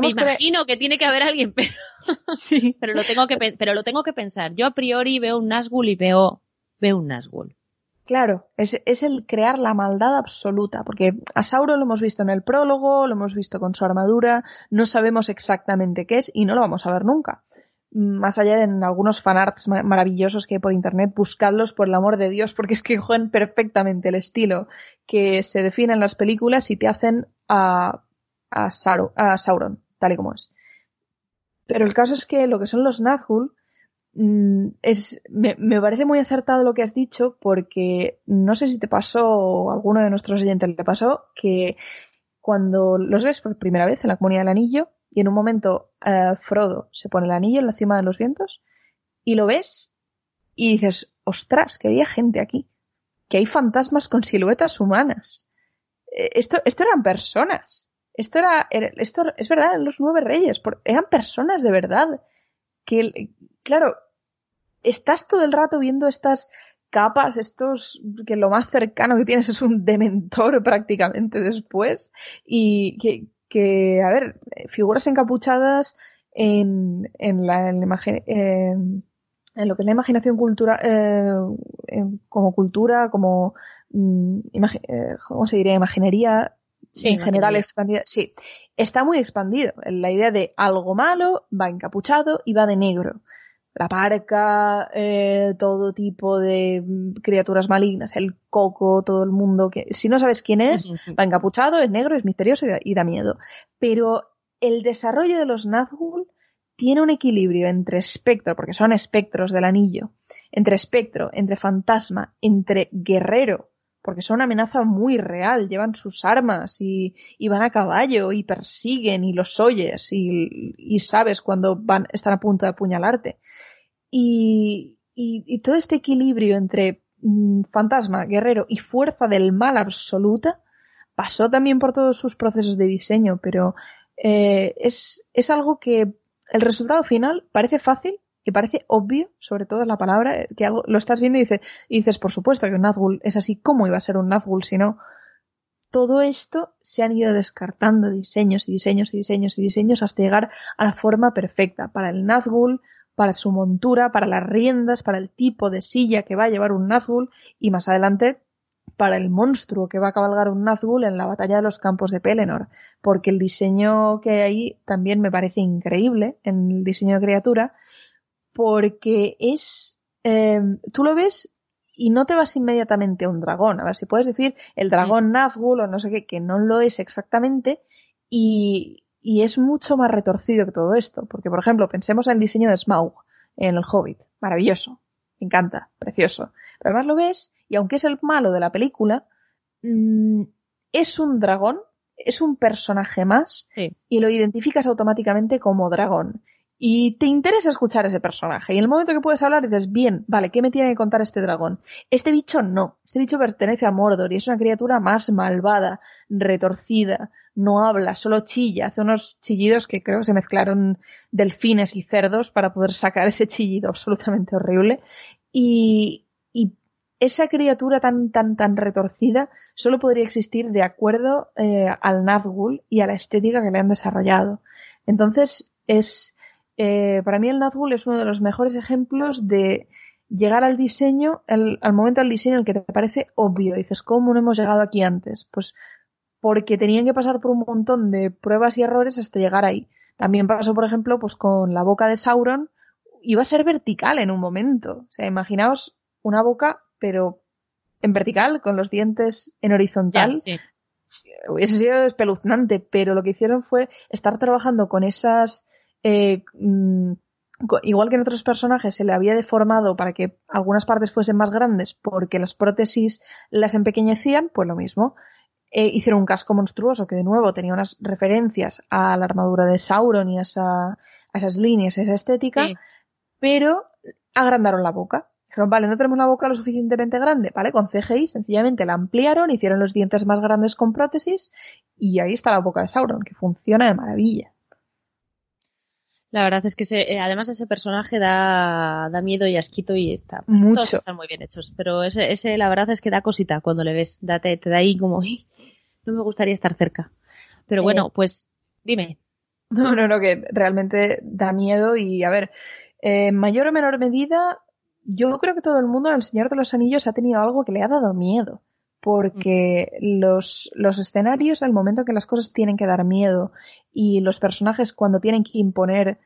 Me imagino que tiene que haber alguien, pero, sí. pero, lo tengo que, pero lo tengo que pensar. Yo a priori veo un Nazgûl y veo, veo un Nazgûl. Claro, es, es, el crear la maldad absoluta, porque a Sauron lo hemos visto en el prólogo, lo hemos visto con su armadura, no sabemos exactamente qué es y no lo vamos a ver nunca. Más allá de algunos fanarts maravillosos que hay por internet, buscadlos por el amor de Dios, porque es que juegan perfectamente el estilo que se define en las películas y te hacen a a, Sauron, tal y como es. Pero el caso es que lo que son los Nazgûl mm, es, me, parece muy acertado lo que has dicho porque no sé si te pasó o alguno de nuestros oyentes le pasó que cuando los ves por primera vez en la comunidad del anillo y en un momento eh, Frodo se pone el anillo en la cima de los vientos y lo ves y dices, ostras, que había gente aquí, que hay fantasmas con siluetas humanas. Eh, esto, esto eran personas. Esto era, esto es verdad, eran los nueve reyes, eran personas de verdad. Que, claro, estás todo el rato viendo estas capas, estos, que lo más cercano que tienes es un dementor prácticamente después, y que, que a ver, figuras encapuchadas en, en la, en imagen, en, lo que es la imaginación cultura, eh, como cultura, como, mm, eh, ¿cómo se diría? Imaginería, Sí, en general expandida. Sí, está muy expandido. La idea de algo malo va encapuchado y va de negro. La parca, eh, todo tipo de criaturas malignas, el coco, todo el mundo que, si no sabes quién es, va encapuchado, es negro, es misterioso y da, miedo. Pero el desarrollo de los Nazgûl tiene un equilibrio entre espectro, porque son espectros del anillo, entre espectro, entre fantasma, entre guerrero, porque son una amenaza muy real, llevan sus armas y, van a caballo y persiguen y los oyes y, sabes cuando van, están a punto de apuñalarte. Y, todo este equilibrio entre mm, fantasma, guerrero y fuerza del mal absoluta pasó también por todos sus procesos de diseño, pero eh, es, es algo que el resultado final parece fácil, que parece obvio, sobre todo la palabra, eh, que algo lo estás viendo y dices, y dices, por supuesto que un Nazgûl es así, ¿cómo iba a ser un Nazgûl si no? Todo esto se han ido descartando diseños y diseños y diseños y diseños hasta llegar a la forma perfecta para el Nazgûl, para su montura, para las riendas, para el tipo de silla que va a llevar un Nazgûl y más adelante para el monstruo que va a cabalgar un Nazgûl en la batalla de los campos de Pelennor, porque el diseño que hay también me parece increíble en el diseño de criatura porque es, eh, tú lo ves y no te vas inmediatamente a un dragón. A ver si puedes decir el dragón Nazgûl o no sé qué, que no lo es exactamente y, y es mucho más retorcido que todo esto. Porque, por ejemplo, pensemos en el diseño de Smaug en el Hobbit. Maravilloso. Me encanta. Precioso. Pero además lo ves y aunque es el malo de la película, mm, es un dragón, es un personaje más y lo identificas automáticamente como dragón y te interesa escuchar ese personaje. Y en el momento que puedes hablar dices, bien, vale, ¿qué me tiene que contar este dragón? Este bicho no. Este bicho pertenece a Mordor y es una criatura más malvada, retorcida, no habla, solo chilla, hace unos chillidos que creo que se mezclaron delfines y cerdos para poder sacar ese chillido absolutamente horrible. Y, y esa criatura tan, tan, tan retorcida solo podría existir de acuerdo eh, al Nazgûl y a la estética que le han desarrollado. Entonces, es, eh, para mí el Nazgûl es uno de los mejores ejemplos de llegar al diseño, al momento del diseño en el que te parece obvio. dices, ¿cómo no hemos llegado aquí antes? Pues porque tenían que pasar por un montón de pruebas y errores hasta llegar ahí. También pasó, por ejemplo, pues con la boca de Sauron, iba a ser vertical en un momento. O sea, imaginaos una boca, pero en vertical, con los dientes en horizontal. sí. Hubiese sido espeluznante, pero lo que hicieron fue estar trabajando con esas eh, mm, igual que en otros personajes se le había deformado para que algunas partes fuesen más grandes porque las prótesis las empequeñecían, pues lo mismo. Eh, hicieron un casco monstruoso que de nuevo tenía unas referencias a la armadura de Sauron y a, esas líneas, a esa estética, pero agrandaron la boca. Dijeron, vale, no tenemos la boca lo suficientemente grande, ¿vale? Con CGI sencillamente la ampliaron, hicieron los dientes más grandes con prótesis y ahí está la boca de Sauron, que funciona de maravilla. La verdad es que eh, además ese personaje da, da miedo y asquito y está. Mucho. Todos están muy bien hechos. Pero ese, ese, la verdad es que da cosita cuando le ves. Date, te da ahí como, no me gustaría estar cerca. Pero bueno, eh. pues dime. No, no, no, que realmente da miedo y a ver, en mayor o menor medida, yo creo que todo el mundo en El Señor de los Anillos ha tenido algo que le ha dado miedo. Porque los, los escenarios, al momento que las cosas tienen que dar miedo y los personajes cuando tienen que imponer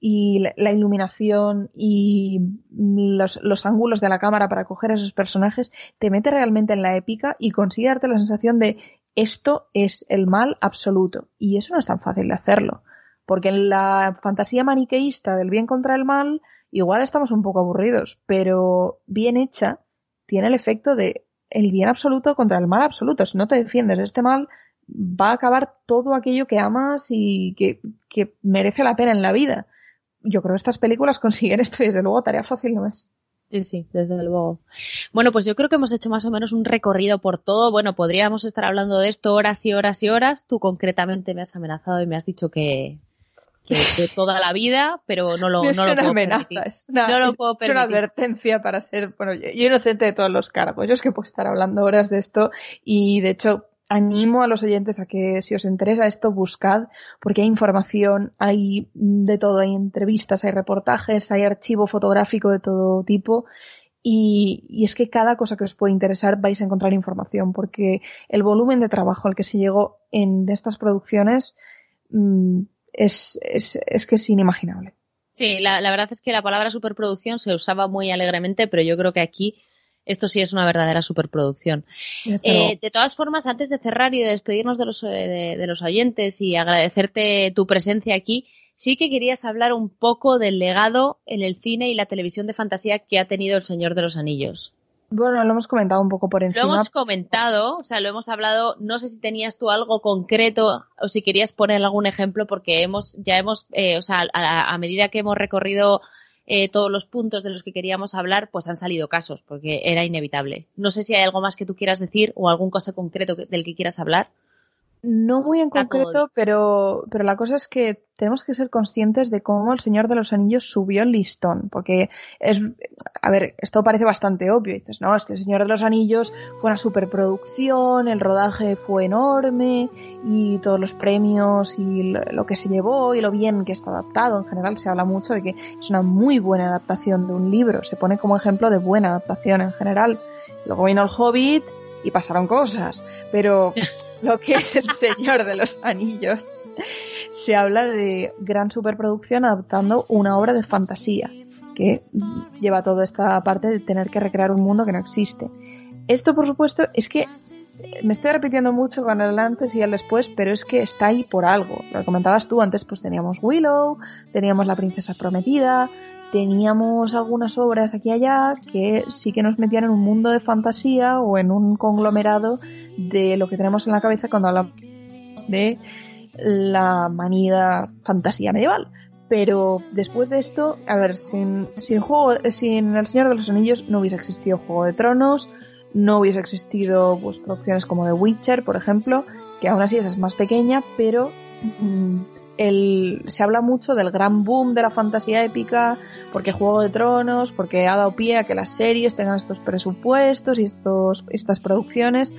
y la iluminación y los, los, ángulos de la cámara para coger a esos personajes, te mete realmente en la épica y consigue darte la sensación de esto es el mal absoluto. Y eso no es tan fácil de hacerlo. Porque en la fantasía maniqueísta del bien contra el mal, igual estamos un poco aburridos, pero bien hecha, tiene el efecto de el bien absoluto contra el mal absoluto. Si no te defiendes de este mal, va a acabar todo aquello que amas y que, que merece la pena en la vida yo creo que estas películas consiguen esto y desde luego tarea fácil no es. Sí, sí, desde luego. Bueno, pues yo creo que hemos hecho más o menos un recorrido por todo. Bueno, podríamos estar hablando de esto horas y horas y horas. Tú concretamente me has amenazado y me has dicho que, que, toda la vida, pero no lo, no, es lo una amenaza, es una, no lo puedo es una advertencia para ser, bueno, yo, yo inocente de todos los cargos. Yo es que puedo estar hablando horas de esto y de hecho animo a los oyentes a que si os interesa esto buscad porque hay información, hay de todo, hay entrevistas, hay reportajes, hay archivo fotográfico de todo tipo y, y, es que cada cosa que os puede interesar vais a encontrar información porque el volumen de trabajo al que se llegó en estas producciones mm, es, es, es, que es inimaginable. Sí, la, la verdad es que la palabra superproducción se usaba muy alegremente, pero yo creo que aquí esto sí es una verdadera superproducción. Eh, de todas formas, antes de cerrar y de despedirnos de los, eh, de, los oyentes y agradecerte tu presencia aquí, sí que querías hablar un poco del legado en el cine y la televisión de fantasía que ha tenido El Señor de los Anillos. Bueno, lo hemos comentado un poco por encima. Lo hemos comentado, o sea, lo hemos hablado. No sé si tenías tú algo concreto o si querías poner algún ejemplo, porque hemos, ya hemos, eh, o sea, a, medida que hemos recorrido eh, todos los puntos de los que queríamos hablar, pues han salido casos, porque era inevitable. No sé si hay algo más que tú quieras decir o algún cosa concreto del que quieras hablar. No muy en concreto, pero, pero la cosa es que tenemos que ser conscientes de cómo el Señor de los Anillos subió el listón, porque es, a ver, esto parece bastante obvio, dices, no, es que el Señor de los Anillos fue una superproducción, el rodaje fue enorme y todos los premios y lo que se llevó y lo bien que está adaptado, en general se habla mucho de que es una muy buena adaptación de un libro, se pone como ejemplo de buena adaptación en general. Luego vino el Hobbit y pasaron cosas, pero lo que es El Señor de los Anillos, se habla de gran superproducción adaptando una obra de fantasía, que lleva toda esta parte de tener que recrear un mundo que no existe. Esto, por supuesto, es que me estoy repitiendo mucho con el antes y el después, pero es que está ahí por algo. Lo comentabas tú antes, pues teníamos Willow, teníamos la princesa prometida, teníamos algunas obras aquí y allá que sí que nos metían en un mundo de fantasía o en un conglomerado de lo que tenemos en la cabeza cuando hablamos de la manida fantasía medieval. Pero después de esto, a ver, sin, sin, juego, sin El Señor de los Anillos no hubiese existido Juego de Tronos, no hubiese existido pues, producciones como The Witcher, por ejemplo, que aún así esa es más pequeña, pero mm, el, se habla mucho del gran boom de la fantasía épica, porque Juego de Tronos, porque ha dado pie a que las series tengan estos presupuestos y estos, estas producciones,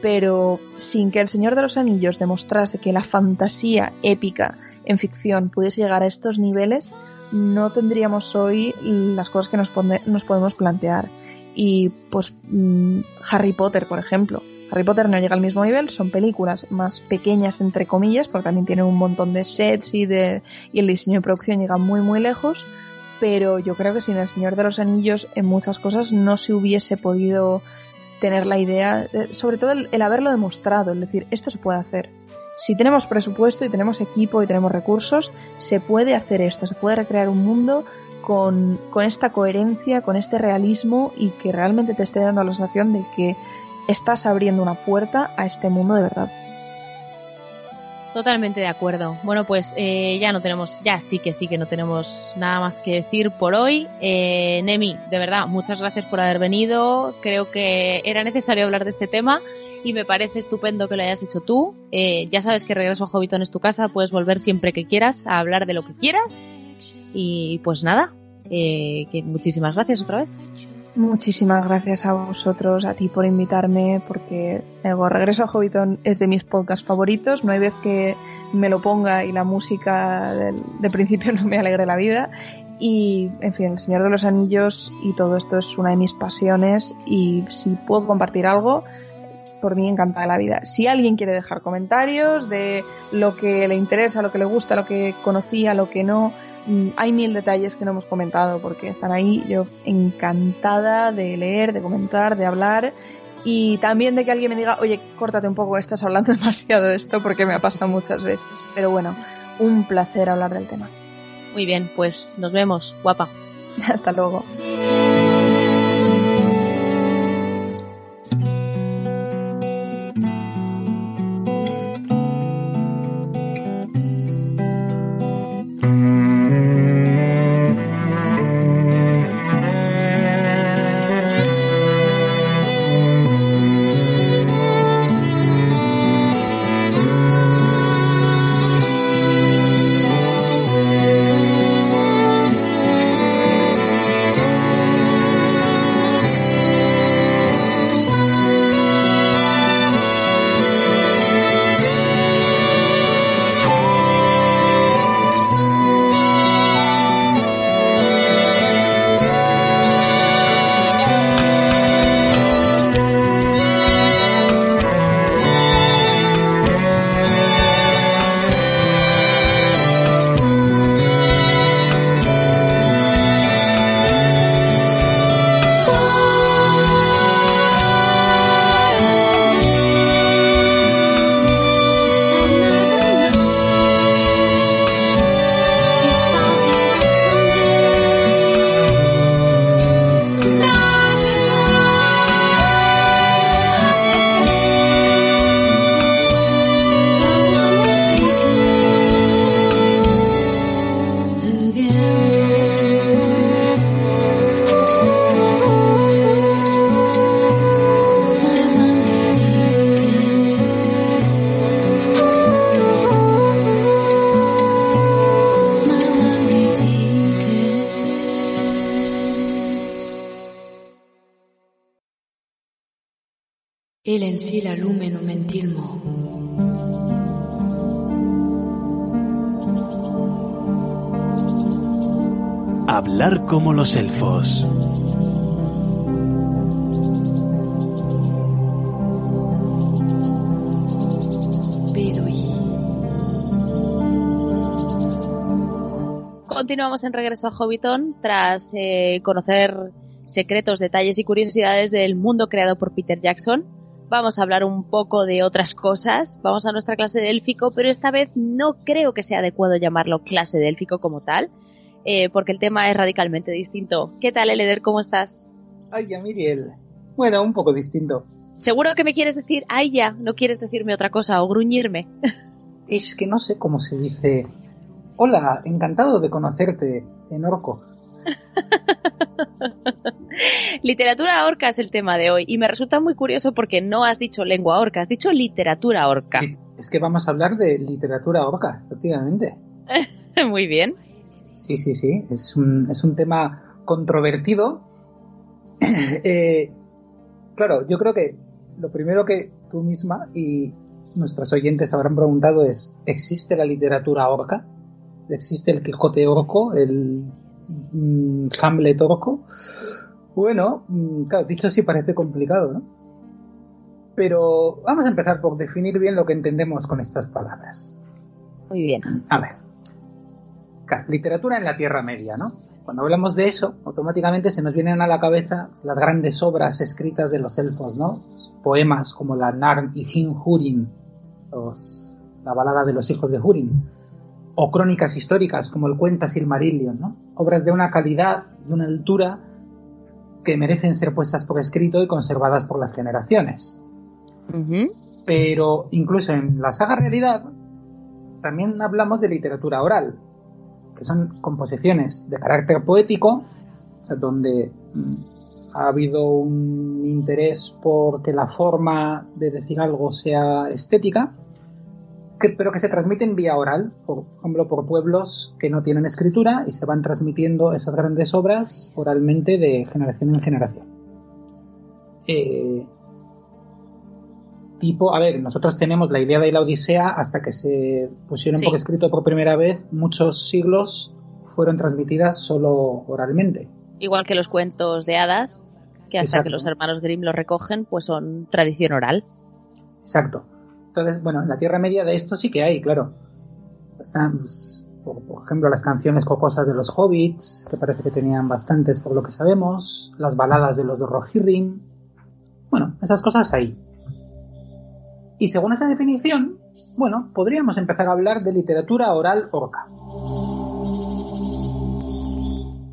pero sin que El Señor de los Anillos demostrase que la fantasía épica en ficción pudiese llegar a estos niveles, no tendríamos hoy las cosas que nos, nos podemos plantear. Y pues mm, Harry Potter, por ejemplo, Harry Potter no llega al mismo nivel, son películas más pequeñas entre comillas, porque también tienen un montón de sets y, de, y el diseño de producción llega muy muy lejos, pero yo creo que sin El Señor de los Anillos en muchas cosas no se hubiese podido tener la idea, sobre todo el, haberlo demostrado, es decir, esto se puede hacer. Si tenemos presupuesto y tenemos equipo y tenemos recursos, se puede hacer esto, se puede recrear un mundo con esta coherencia, con este realismo y que realmente te esté dando la sensación de que estás abriendo una puerta a este mundo de verdad. Totalmente de acuerdo. Bueno, pues eh, ya no tenemos, ya sí que sí que no tenemos nada más que decir por hoy. Eh, Nemi, de verdad, muchas gracias por haber venido. Creo que era necesario hablar de este tema y me parece estupendo que lo hayas hecho tú. Eh, ya sabes que regreso a Hobbiton es tu casa, puedes volver siempre que quieras a hablar de lo que quieras. Y pues nada, que muchísimas gracias otra vez. Muchísimas gracias a vosotros, a ti por invitarme, porque el Regreso a Hobbiton es de mis podcasts favoritos. No hay vez que me lo ponga y la música del, de principio no me alegre la vida. Y, en fin, El Señor de los Anillos y todo esto es una de mis pasiones y si puedo compartir algo, por mí encantada la vida. Si alguien quiere dejar comentarios de lo que le interesa, lo que le gusta, lo que conocía, lo que no, hay mil detalles que no hemos comentado porque están ahí. Yo encantada de leer, de comentar, de hablar y también de que alguien me diga, oye, córtate un poco, estás hablando demasiado de esto porque me ha pasado muchas veces. Pero bueno, un placer hablar del tema. Muy bien, pues nos vemos, guapa. Hasta luego. Como los elfos. Continuamos en Regreso a Hobbiton tras eh, conocer secretos, detalles y curiosidades del mundo creado por Peter Jackson vamos a hablar un poco de otras cosas. Vamos a nuestra clase de élfico, pero esta vez no creo que sea adecuado llamarlo clase de élfico como tal. Eh, porque el tema es radicalmente distinto. ¿Qué tal, Eleder? ¿Cómo estás? Ay, ya, Miriel. Bueno, un poco distinto. Seguro que me quieres decir, ay, ya, no quieres decirme otra cosa o gruñirme. Es que no sé cómo se dice. Hola, encantado de conocerte en orco. literatura orca es el tema de hoy y me resulta muy curioso porque no has dicho lengua orca, has dicho literatura orca. Es que vamos a hablar de literatura orca, efectivamente. muy bien. Sí, sí, sí, es un, es un tema controvertido. eh, claro, yo creo que lo primero que tú misma y nuestros oyentes habrán preguntado es, ¿existe la literatura orca? ¿Existe el Quijote orco? ¿El mm, Hamlet orco? Bueno, mm, claro, dicho así parece complicado, ¿no? Pero vamos a empezar por definir bien lo que entendemos con estas palabras. Muy bien. A ver. Literatura en la Tierra Media, ¿no? Cuando hablamos de eso, automáticamente se nos vienen a la cabeza las grandes obras escritas de los elfos, ¿no? Poemas como la Narn y Hin Hurin, la balada de los hijos de Hurin, o crónicas históricas como el Cuenta Silmarillion, ¿no? Obras de una calidad y una altura que merecen ser puestas por escrito y conservadas por las generaciones. Pero incluso en la saga realidad también hablamos de literatura oral, que son composiciones de carácter poético, o sea, donde mm, ha habido un interés por que la forma de decir algo sea estética, pero que se transmiten vía oral, por ejemplo, por pueblos que no tienen escritura y se van transmitiendo esas grandes obras oralmente de generación en generación. Eh, tipo, a ver, nosotros tenemos la idea de la Odisea hasta que se pusieron por escrito por primera vez, muchos siglos fueron transmitidas solo oralmente. Igual que los cuentos de hadas, que hasta que los hermanos Grimm los recogen, pues son tradición oral. Exacto. Entonces, bueno, en la Tierra Media de esto sí que hay, claro. Están, pues, por, ejemplo, las canciones cocosas de los hobbits, que parece que tenían bastantes por lo que sabemos, las baladas de los de Rohirrim. Bueno, esas cosas hay. Y según esa definición, bueno, podríamos empezar a hablar de literatura oral orca.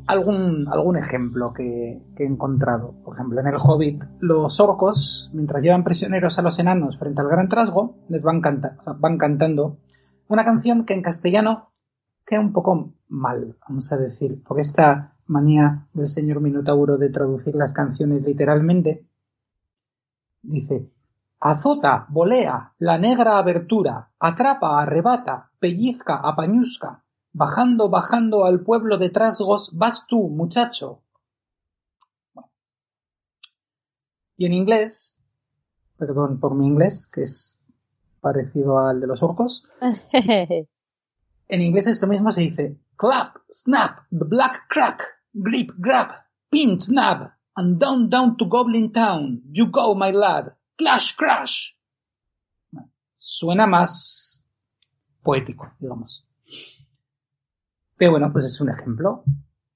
Algún, algún ejemplo que, he encontrado. Por ejemplo, en el Hobbit, los orcos, mientras llevan prisioneros a los enanos frente al gran trasgo, les van, van cantando una canción que en castellano queda un poco mal, vamos a decir, por esta manía del señor Minotauro de traducir las canciones literalmente. Dice, azota, volea, la negra abertura, atrapa, arrebata, pellizca, apañusca, bajando, bajando al pueblo de Trasgos, vas tú, muchacho. Y en inglés, perdón por mi inglés, que es parecido al de los orcos, en inglés esto mismo se dice clap, snap, the black crack, grip, grab, pin, snap, and down, down to Goblin Town, you go, my lad. Clash Crash. Suena más poético, digamos. Pero bueno, pues es un ejemplo.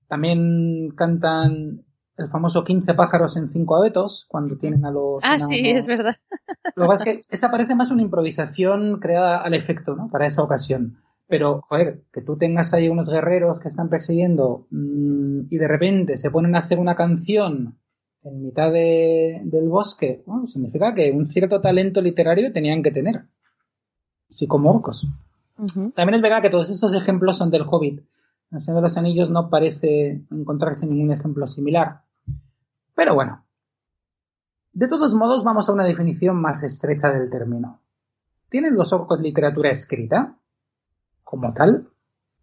También cantan el famoso 15 pájaros en 5 abetos cuando tienen a los... Ah, sí, es verdad. Lo que pasa es que esa parece más una improvisación creada al efecto, ¿no? Para esa ocasión. Pero, joder, que tú tengas ahí unos guerreros que están persiguiendo mmm, y de repente se ponen a hacer una canción en mitad del bosque, significa que un cierto talento literario tenían que tener, así como orcos. También es verdad que todos estos ejemplos son del Hobbit. En el Señor de los Anillos no parece encontrarse ningún ejemplo similar. Pero bueno, de todos modos vamos a una definición más estrecha del término. ¿Tienen los orcos literatura escrita? Como tal.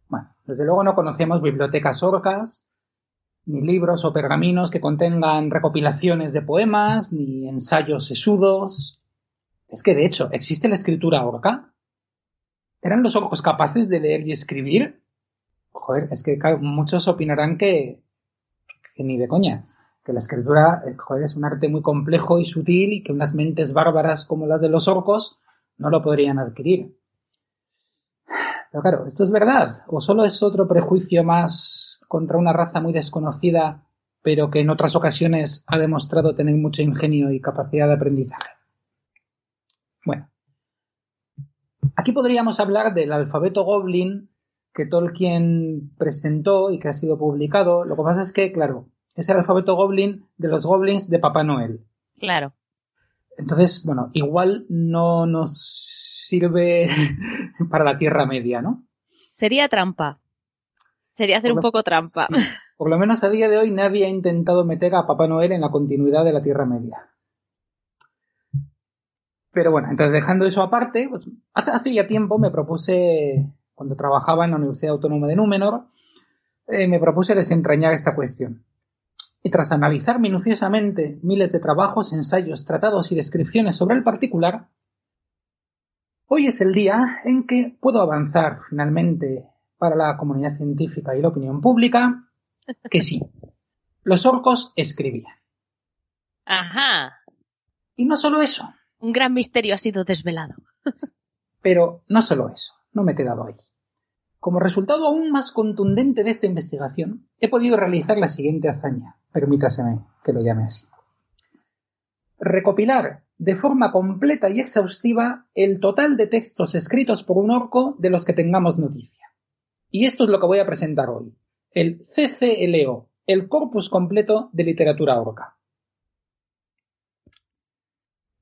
Bueno, desde luego no conocemos bibliotecas orcas, ni libros o pergaminos que contengan recopilaciones de poemas, ni ensayos sesudos. Es que, de hecho, ¿existe la escritura orca? ¿Eran los orcos capaces de leer y escribir? Joder, es que muchos opinarán que, que ni de coña, que la escritura eh, es un arte muy complejo y sutil y que unas mentes bárbaras como las de los orcos no lo podrían adquirir. Pero claro, ¿esto es verdad? ¿O solo es otro prejuicio más contra una raza muy desconocida, pero que en otras ocasiones ha demostrado tener mucho ingenio y capacidad de aprendizaje. Bueno, aquí podríamos hablar del alfabeto goblin que Tolkien presentó y que ha sido publicado. Lo que pasa es que, claro, es el alfabeto goblin de los goblins de Papá Noel. Claro. Entonces, bueno, igual no nos sirve para la Tierra Media, ¿no? Sería trampa. Sería hacer un poco trampa. sí. Por lo menos a día de hoy nadie ha intentado meter a Papá Noel en la continuidad de la Tierra Media. Pero bueno, entonces dejando eso aparte, pues hace, hace ya tiempo me propuse, cuando trabajaba en la Universidad Autónoma de Númenor, eh, me propuse desentrañar esta cuestión. Y tras analizar minuciosamente miles de trabajos, ensayos, tratados y descripciones sobre el particular, hoy es el día en que puedo avanzar finalmente para la comunidad científica y la opinión pública que sí, los orcos escribían. Ajá. Y no solo eso, Un gran misterio ha sido desvelado. pero no solo eso, no me he quedado ahí. Como resultado aún más contundente de esta investigación, he podido realizar la siguiente hazaña, permítaseme que lo llame así. Recopilar de forma completa y exhaustiva el total de textos escritos por un orco de los que tengamos noticia. Y esto es lo que voy a presentar hoy, el CCLO, el corpus completo de literatura orca.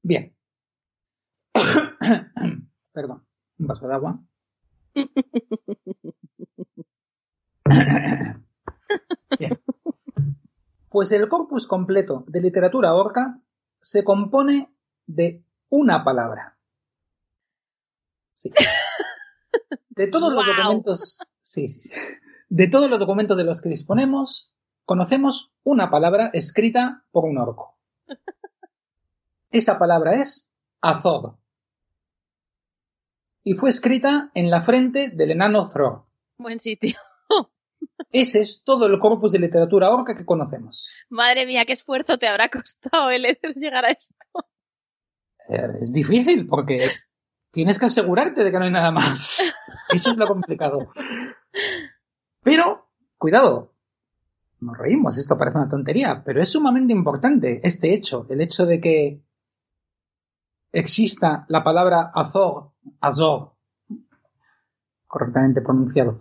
Bien. Perdón, un vaso de agua. Bien. Pues el corpus completo de literatura orca se compone de una palabra. Sí. De todos los documentos. Sí, sí, sí. De todos los documentos de los que disponemos, conocemos una palabra escrita por un orco. Esa palabra es Azog. Y fue escrita en la frente del enano Thror. Buen sitio. Ese es todo el corpus de literatura orca que conocemos. Madre mía, qué esfuerzo te habrá costado el llegar a esto. Eh, es difícil porque tienes que asegurarte de que no hay nada más. Eso es lo complicado. Pero, cuidado, nos reímos, esto parece una tontería, pero es sumamente importante este hecho, el hecho de que exista la palabra Azog, Azog, correctamente pronunciado,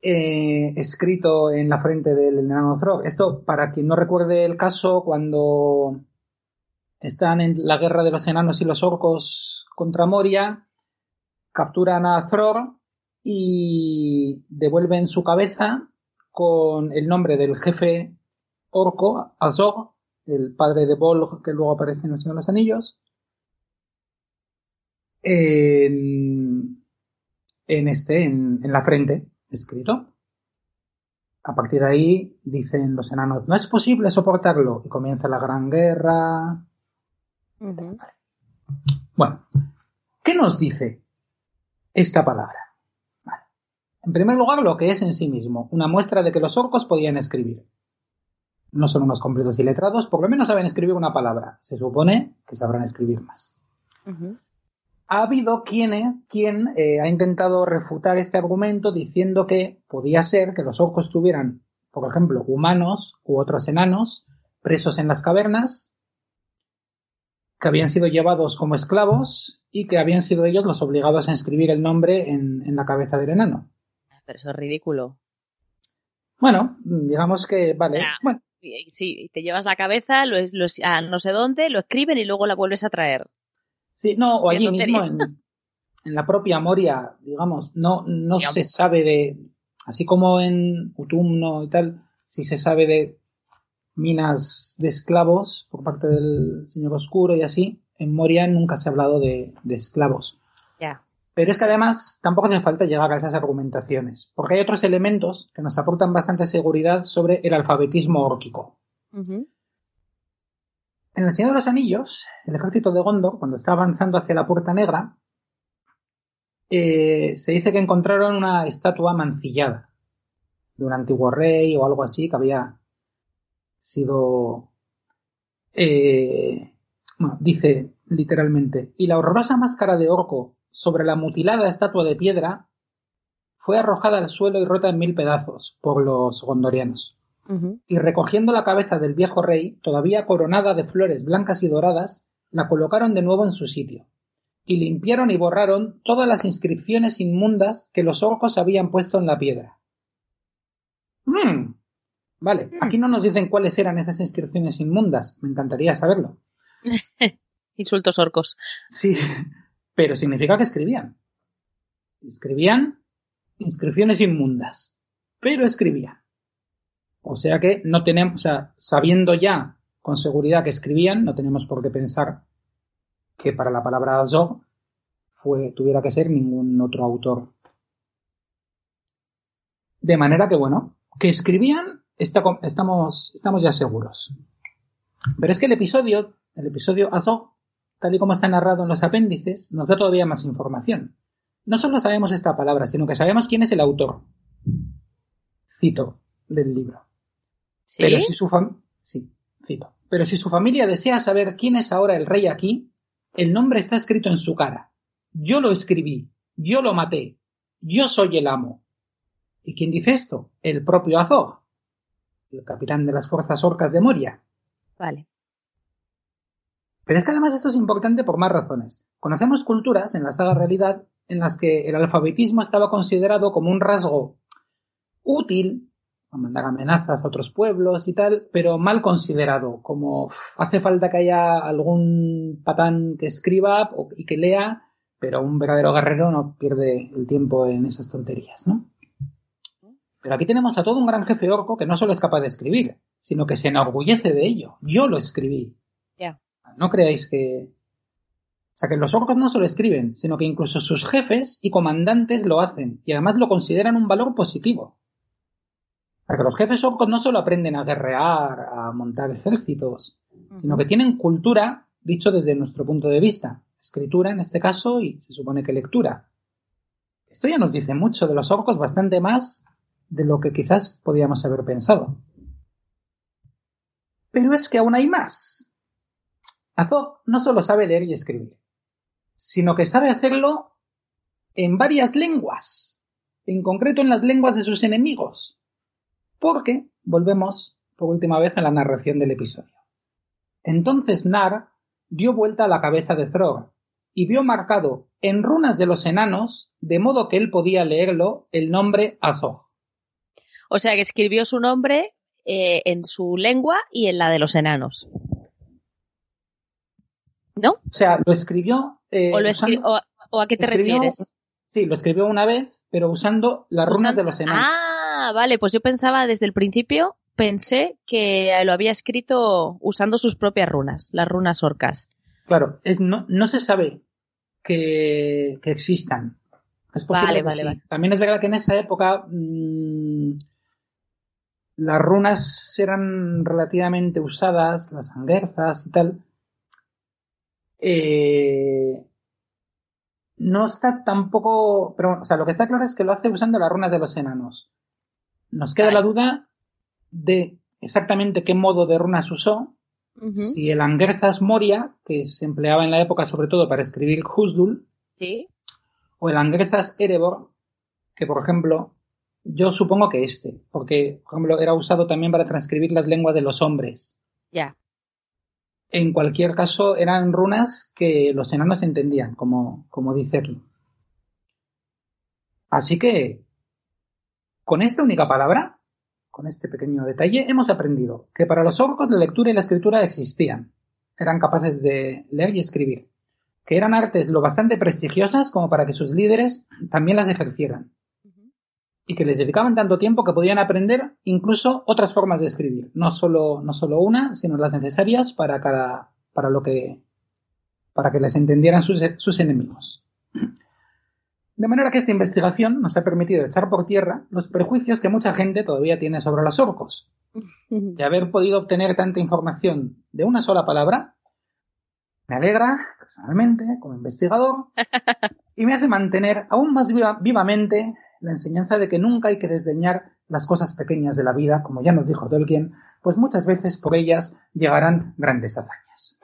eh, escrito en la frente del enano Throg. Esto, para quien no recuerde el caso, cuando están en la guerra de los enanos y los orcos contra Moria, capturan a Thror y devuelven su cabeza con el nombre del jefe orco, Azog, el padre de Bolg que luego aparece en El Señor de los Anillos, en, en este, en, en la frente, escrito. A partir de ahí dicen los enanos, no es posible soportarlo, y comienza la gran guerra. Bueno, ¿qué nos dice esta palabra? Vale. En primer lugar, lo que es en sí mismo, una muestra de que los orcos podían escribir. No son unos completos y letrados, por lo menos saben escribir una palabra. Se supone que sabrán escribir más. Ha habido quien, quien eh, ha intentado refutar este argumento diciendo que podía ser que los orcos tuvieran, por ejemplo, humanos u otros enanos presos en las cavernas, que habían sido llevados como esclavos y que habían sido ellos los obligados a inscribir el nombre en, en la cabeza del enano. Pero eso es ridículo. Bueno, digamos que, vale, Ya. bueno, Sí, te llevas la cabeza, lo, a no sé dónde, lo escriben y luego la vuelves a traer. Sí, no, o allí mismo en, en la propia Moria, digamos, no, no Digamos. se sabe de, así como en Utumno y tal, sí se sabe de minas de esclavos por parte del Señor Oscuro y así, en Moria nunca se ha hablado de, de esclavos. Ya. Pero es que además tampoco hace falta llegar a esas argumentaciones, porque hay otros elementos que nos aportan bastante seguridad sobre el alfabetismo órquico. En El Señor de los Anillos, el ejército de Gondor, cuando está avanzando hacia la Puerta Negra, eh, se dice que encontraron una estatua mancillada de un antiguo rey o algo así que había sido, eh, bueno, dice literalmente, y la horrorosa máscara de orco sobre la mutilada estatua de piedra fue arrojada al suelo y rota en mil pedazos por los gondorianos Y recogiendo la cabeza del viejo rey, todavía coronada de flores blancas y doradas, la colocaron de nuevo en su sitio. y limpiaron y borraron todas las inscripciones inmundas que los orcos habían puesto en la piedra. Hmm. Vale, Hmm. aquí no nos dicen cuáles eran esas inscripciones inmundas. Me encantaría saberlo. Insultos orcos. Sí, pero significa que escribían. Escribían inscripciones inmundas, pero escribían. O sea que no tenemos, o sea, sabiendo ya con seguridad que escribían, no tenemos por qué pensar que para la palabra Azog fue, tuviera que ser ningún otro autor. De manera que, bueno, que escribían, está- estamos, estamos ya seguros. Pero es que el episodio, el episodio Azog, tal y como está narrado en los apéndices, nos da todavía más información. No solo sabemos esta palabra, sino que sabemos quién es el autor. Cito del libro. ¿Sí? Pero si su fam- sí, cito. Pero si su familia desea saber quién es ahora el rey aquí, el nombre está escrito en su cara. Yo lo escribí, yo lo maté, yo soy el amo. ¿Y quién dice esto? El propio Azog, el capitán de las fuerzas orcas de Moria. Vale. Pero es que además esto es importante por más razones. Conocemos culturas en la saga realidad en las que el alfabetismo estaba considerado como un rasgo útil a mandar amenazas a otros pueblos y tal, pero mal considerado, como "Uf, hace falta que haya algún patán que escriba y que lea, pero un verdadero guerrero no pierde el tiempo en esas tonterías, ¿no? Pero aquí tenemos a todo un gran jefe orco que no solo es capaz de escribir, sino que se enorgullece de ello. Yo lo escribí. Ya. No creáis que... O sea, que los orcos no solo escriben, sino que incluso sus jefes y comandantes lo hacen, y además lo consideran un valor positivo. Porque los jefes orcos no solo aprenden a guerrear, a montar ejércitos, sino que tienen cultura, dicho desde nuestro punto de vista. Escritura en este caso y se supone que lectura. Esto ya nos dice mucho de los orcos, bastante más de lo que quizás podíamos haber pensado. Pero es que aún hay más. Azog no solo sabe leer y escribir, sino que sabe hacerlo en varias lenguas, en concreto en las lenguas de sus enemigos. Porque volvemos por última vez a la narración del episodio. Entonces Nar dio vuelta a la cabeza de Throg y vio marcado en runas de los enanos, de modo que él podía leerlo, el nombre Azog. O sea que escribió su nombre eh, en su lengua y en la de los enanos. ¿No? O sea, lo escribió. eh, ¿O, lo usando- escri- o, o a qué te escribió- refieres? Sí, lo escribió una vez, pero usando las runas de los enanos. Ah, vale, pues yo pensaba desde el principio, pensé que lo había escrito usando sus propias runas, las runas orcas. Claro, es, no, no se sabe que, que existan. Es posible Vale, que vale, sí. vale. También es verdad que en esa época mm, las runas eran relativamente usadas, las angerzas y tal. Eh, no está tampoco, pero o sea, lo que está claro es que lo hace usando las runas de los enanos. Nos queda la duda de exactamente qué modo de runas usó, si el Angerzas Moria, que se empleaba en la época sobre todo para escribir Husdul, Sí. o el Angerzas Erebor, que por ejemplo, yo supongo que este, porque por ejemplo era usado también para transcribir las lenguas de los hombres. Ya. En cualquier caso, eran runas que los enanos entendían, como, como dice aquí. Así que, con esta única palabra, con este pequeño detalle, hemos aprendido que para los orcos la lectura y la escritura existían. Eran capaces de leer y escribir. Que eran artes lo bastante prestigiosas como para que sus líderes también las ejercieran. Y que les dedicaban tanto tiempo que podían aprender incluso otras formas de escribir. No solo, no solo una, sino las necesarias para cada, para lo que, para que les entendieran sus, sus enemigos. De manera que esta investigación nos ha permitido echar por tierra los prejuicios que mucha gente todavía tiene sobre los orcos. De haber podido obtener tanta información de una sola palabra, me alegra, personalmente, como investigador, y me hace mantener aún más viva- vivamente la enseñanza de que nunca hay que desdeñar las cosas pequeñas de la vida, como ya nos dijo Tolkien, pues muchas veces por ellas llegarán grandes hazañas.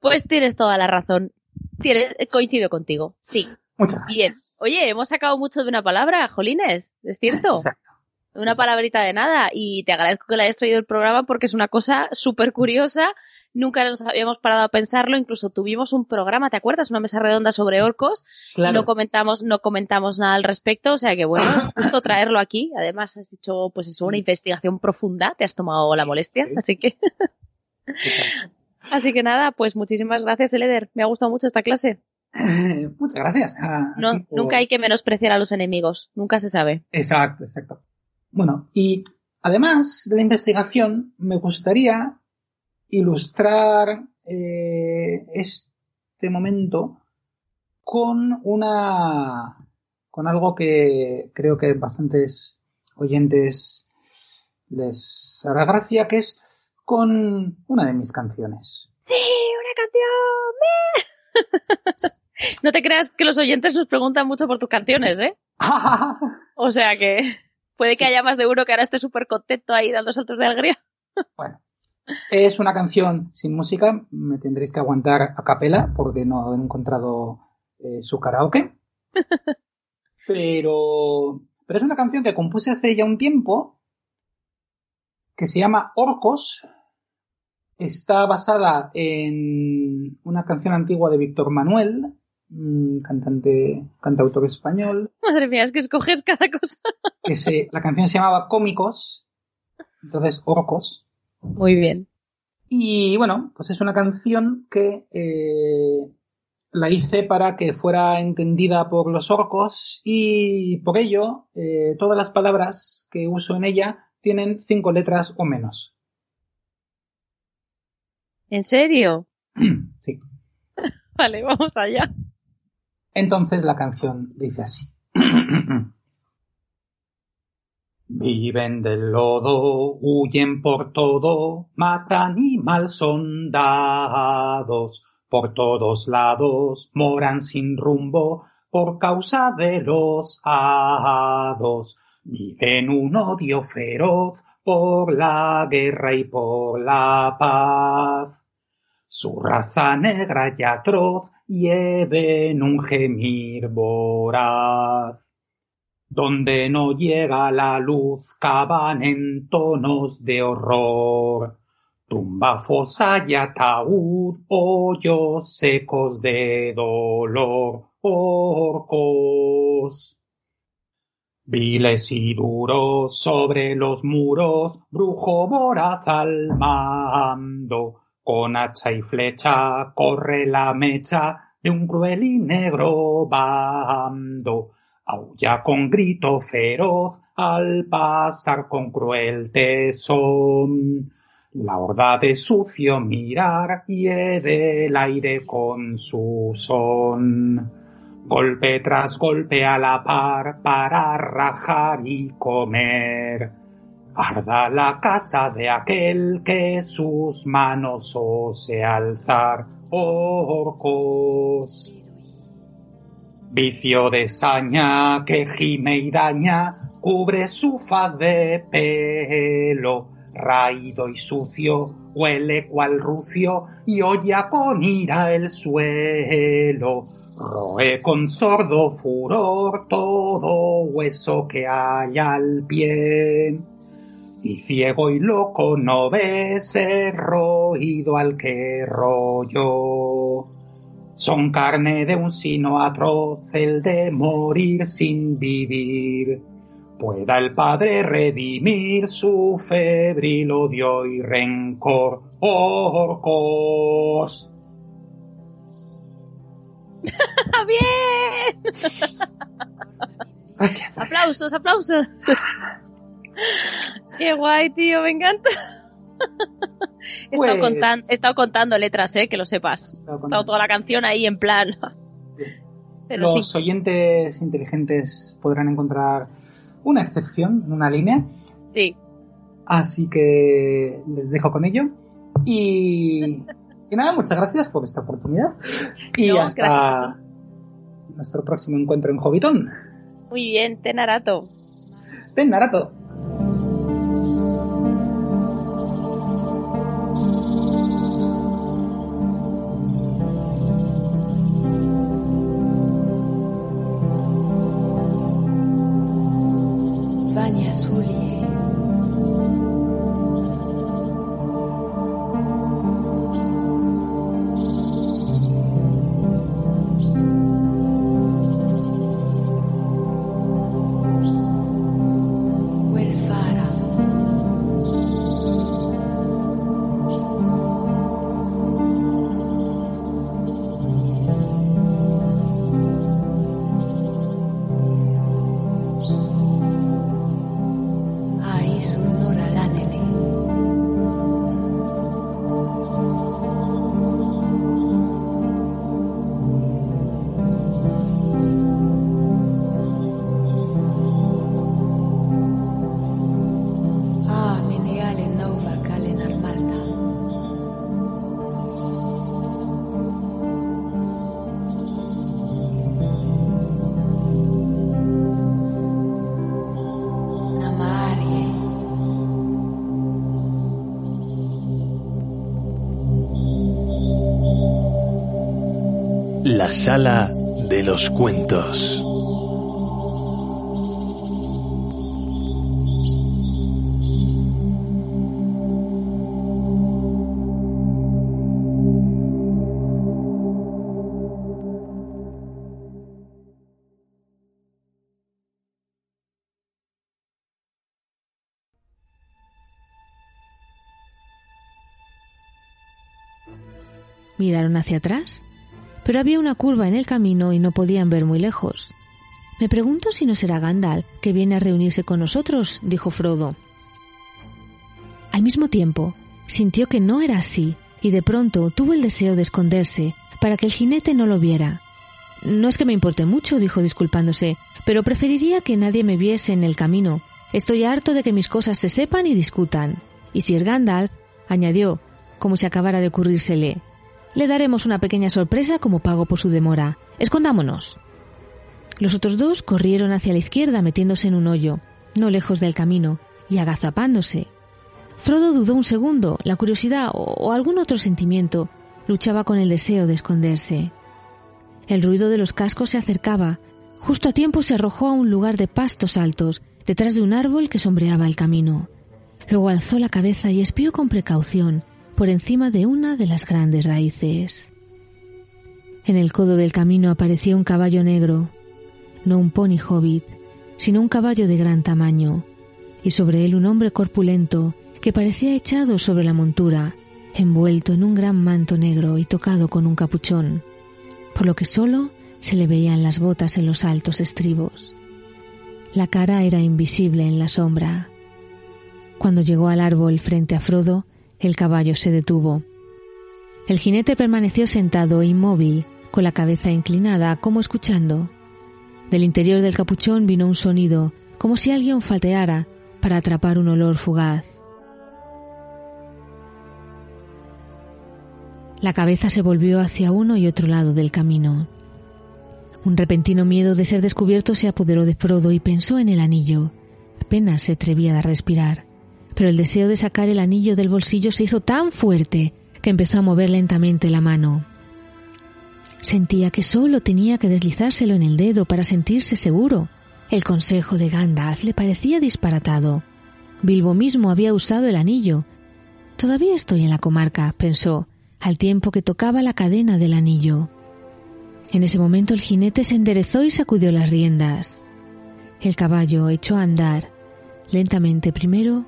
Pues tienes toda la razón. Tienes- coincido contigo. Sí. Muchas Bien. gracias. Oye, hemos sacado mucho de una palabra, Jolines. ¿Es cierto? Exacto. Una palabrita de nada. Y te agradezco que la hayas traído el programa porque es una cosa súper curiosa nunca nos habíamos parado a pensarlo, incluso tuvimos un programa, ¿te acuerdas? Una mesa redonda sobre orcos, claro. no comentamos, no comentamos nada al respecto, o sea que bueno, es justo traerlo aquí, además has hecho pues eso, una investigación profunda, te has tomado la molestia, así que así que nada, pues muchísimas gracias Eleder, me ha gustado mucho esta clase. muchas gracias. no, Nunca hay que menospreciar a los enemigos, nunca se sabe. Exacto, exacto. Bueno, y además de la investigación, me gustaría ilustrar eh, este momento con una con algo que creo que bastantes oyentes les hará gracia, que es con una de mis canciones. Sí, una canción. no te creas que los oyentes nos preguntan mucho por tus canciones, ¿eh? o sea que puede que haya más de uno que ahora esté súper contento ahí dando saltos de alegría. bueno, es una canción sin música, me tendréis que aguantar a capela porque no he encontrado eh, su karaoke. Pero, pero es una canción que compuse hace ya un tiempo que se llama Orcos. Está basada en una canción antigua de Víctor Manuel, cantante, cantautor español. Madre mía, es que escoges cada cosa. Que la canción se llamaba Cómicos, entonces Orcos. Muy bien. Y bueno, pues es una canción que eh, la hice para que fuera entendida por los orcos y por ello eh, todas las palabras que uso en ella tienen cinco letras o menos. ¿En serio? sí. vale, vamos allá. Entonces la canción dice así. Viven del lodo, huyen por todo, matan y mal son dados. Por todos lados moran sin rumbo por causa de los hados. Viven un odio feroz por la guerra y por la paz. Su raza negra y atroz lleven un gemir voraz. Donde no llega la luz cavan en tonos de horror. Tumba, fosa y ataúd, hoyos secos de dolor, orcos. Viles y duros sobre los muros, brujo voraz al mando, con hacha y flecha corre la mecha de un cruel y negro bando Aulla con grito feroz al pasar con cruel tesón. La horda de sucio mirar hiede el aire con su son. Golpe tras golpe a la par para rajar y comer. Arda la casa de aquel que sus manos ose alzar, orcos. Vicio de saña que gime y daña, cubre su faz de pelo, raído y sucio, huele cual rucio y olla con ira el suelo. Roe con sordo furor todo hueso que haya al pie. Y ciego y loco no ve ese roído al que rollo. Son carne de un sino atroz el de morir sin vivir. Pueda el Padre redimir su febril odio y rencor. Orcos. ¡Bien! aplausos, aplausos. Qué guay, tío, me encanta. He, estado pues- he, estado contando letras, ¿eh? que lo sepas. He estado toda la canción ahí en plan. Los oyentes inteligentes podrán encontrar una excepción, una línea. Sí. Así que les dejo con ello. Y, y nada, muchas gracias por esta oportunidad. Y hasta nuestro próximo encuentro en Hobbiton. Muy bien, Tenarato. Tenarato. La sala de los cuentos. Miraron hacia atrás, pero había una curva en el camino y no podían ver muy lejos. Me pregunto si no será Gandalf que viene a reunirse con nosotros, dijo Frodo. Al mismo tiempo, sintió que no era así y de pronto tuvo el deseo de esconderse para que el jinete no lo viera. No es que me importe mucho, dijo disculpándose, pero preferiría que nadie me viese en el camino. Estoy harto de que mis cosas se sepan y discutan. Y si es Gandalf, añadió, como si acabara de ocurrírsele, le daremos una pequeña sorpresa como pago por su demora. Escondámonos. Los otros dos corrieron hacia la izquierda metiéndose en un hoyo, no lejos del camino, y agazapándose. Frodo dudó un segundo, la curiosidad o, algún otro sentimiento luchaba con el deseo de esconderse. El ruido de los cascos se acercaba. Justo a tiempo se arrojó a un lugar de pastos altos, detrás de un árbol que sombreaba el camino. Luego alzó la cabeza y espió con precaución, por encima de una de las grandes raíces. En el codo del camino apareció un caballo negro, no un pony hobbit, sino un caballo de gran tamaño, y sobre él un hombre corpulento que parecía echado sobre la montura, envuelto en un gran manto negro y tocado con un capuchón, por lo que solo se le veían las botas en los altos estribos. La cara era invisible en la sombra. Cuando llegó al árbol frente a Frodo, el caballo se detuvo. El jinete permaneció sentado e inmóvil, con la cabeza inclinada, como escuchando. Del interior del capuchón vino un sonido, como si alguien falteara para atrapar un olor fugaz. La cabeza se volvió hacia uno y otro lado del camino. Un repentino miedo de ser descubierto se apoderó de Frodo y pensó en el anillo. Apenas se atrevía a respirar pero el deseo de sacar el anillo del bolsillo se hizo tan fuerte que empezó a mover lentamente la mano. Sentía que solo tenía que deslizárselo en el dedo para sentirse seguro. El consejo de Gandalf le parecía disparatado. Bilbo mismo había usado el anillo. Todavía estoy en la comarca, pensó, al tiempo que tocaba la cadena del anillo. En ese momento el jinete se enderezó y sacudió las riendas. El caballo echó a andar, lentamente primero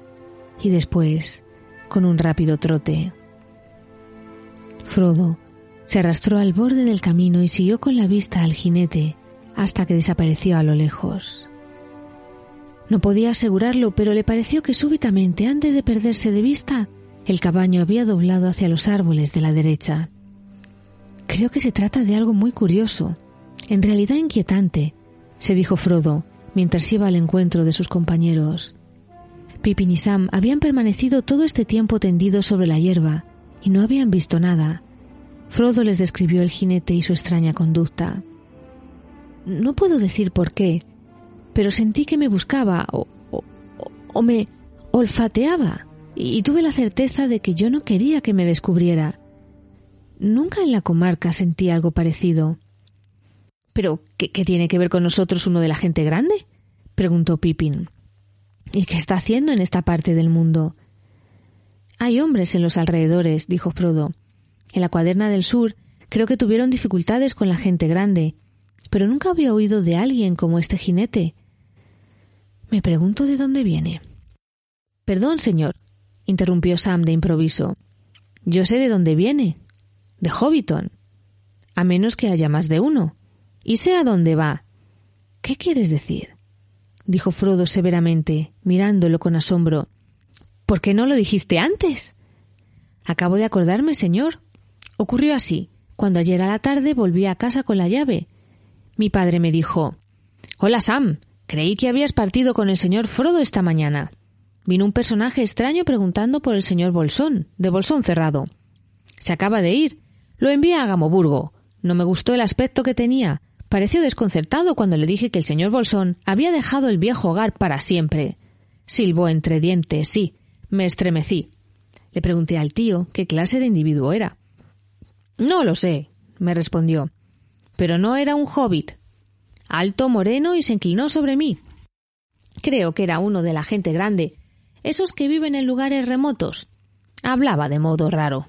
y después con un rápido trote. Frodo se arrastró al borde del camino y siguió con la vista al jinete hasta que desapareció a lo lejos. No podía asegurarlo, pero le pareció que súbitamente, antes de perderse de vista, el caballo había doblado hacia los árboles de la derecha. Creo que se trata de algo muy curioso, en realidad inquietante, se dijo Frodo, mientras iba al encuentro de sus compañeros. Pippin y Sam habían permanecido todo este tiempo tendidos sobre la hierba y no habían visto nada. Frodo les describió el jinete y su extraña conducta. No puedo decir por qué, pero sentí que me buscaba o, me olfateaba y tuve la certeza de que yo no quería que me descubriera. Nunca en la comarca sentí algo parecido. ¿Pero qué, qué tiene que ver con nosotros uno de la gente grande? preguntó Pippin. ¿Y qué está haciendo en esta parte del mundo? Hay hombres en los alrededores, dijo Frodo. En la cuaderna del sur creo que tuvieron dificultades con la gente grande, pero nunca había oído de alguien como este jinete. Me pregunto de dónde viene. Perdón, señor, interrumpió Sam de improviso. Yo sé de dónde viene. De Hobbiton. A menos que haya más de uno. Y sé a dónde va. ¿Qué quieres decir? Dijo Frodo severamente, mirándolo con asombro. ¿Por qué no lo dijiste antes? Acabo de acordarme, señor. Ocurrió así, cuando ayer a la tarde volví a casa con la llave. Mi padre me dijo Hola, Sam. Creí que habías partido con el señor Frodo esta mañana. Vino un personaje extraño preguntando por el señor Bolsón, de Bolsón cerrado. Se acaba de ir. Lo envié a Gamoburgo. No me gustó el aspecto que tenía, Pareció desconcertado cuando le dije que el señor Bolsón había dejado el viejo hogar para siempre. Silbó entre dientes, sí. Me estremecí. Le pregunté al tío qué clase de individuo era. No lo sé, me respondió. pero no era un hobbit. Alto, moreno y se inclinó sobre mí. Creo que era uno de la gente grande, esos que viven en lugares remotos. Hablaba de modo raro.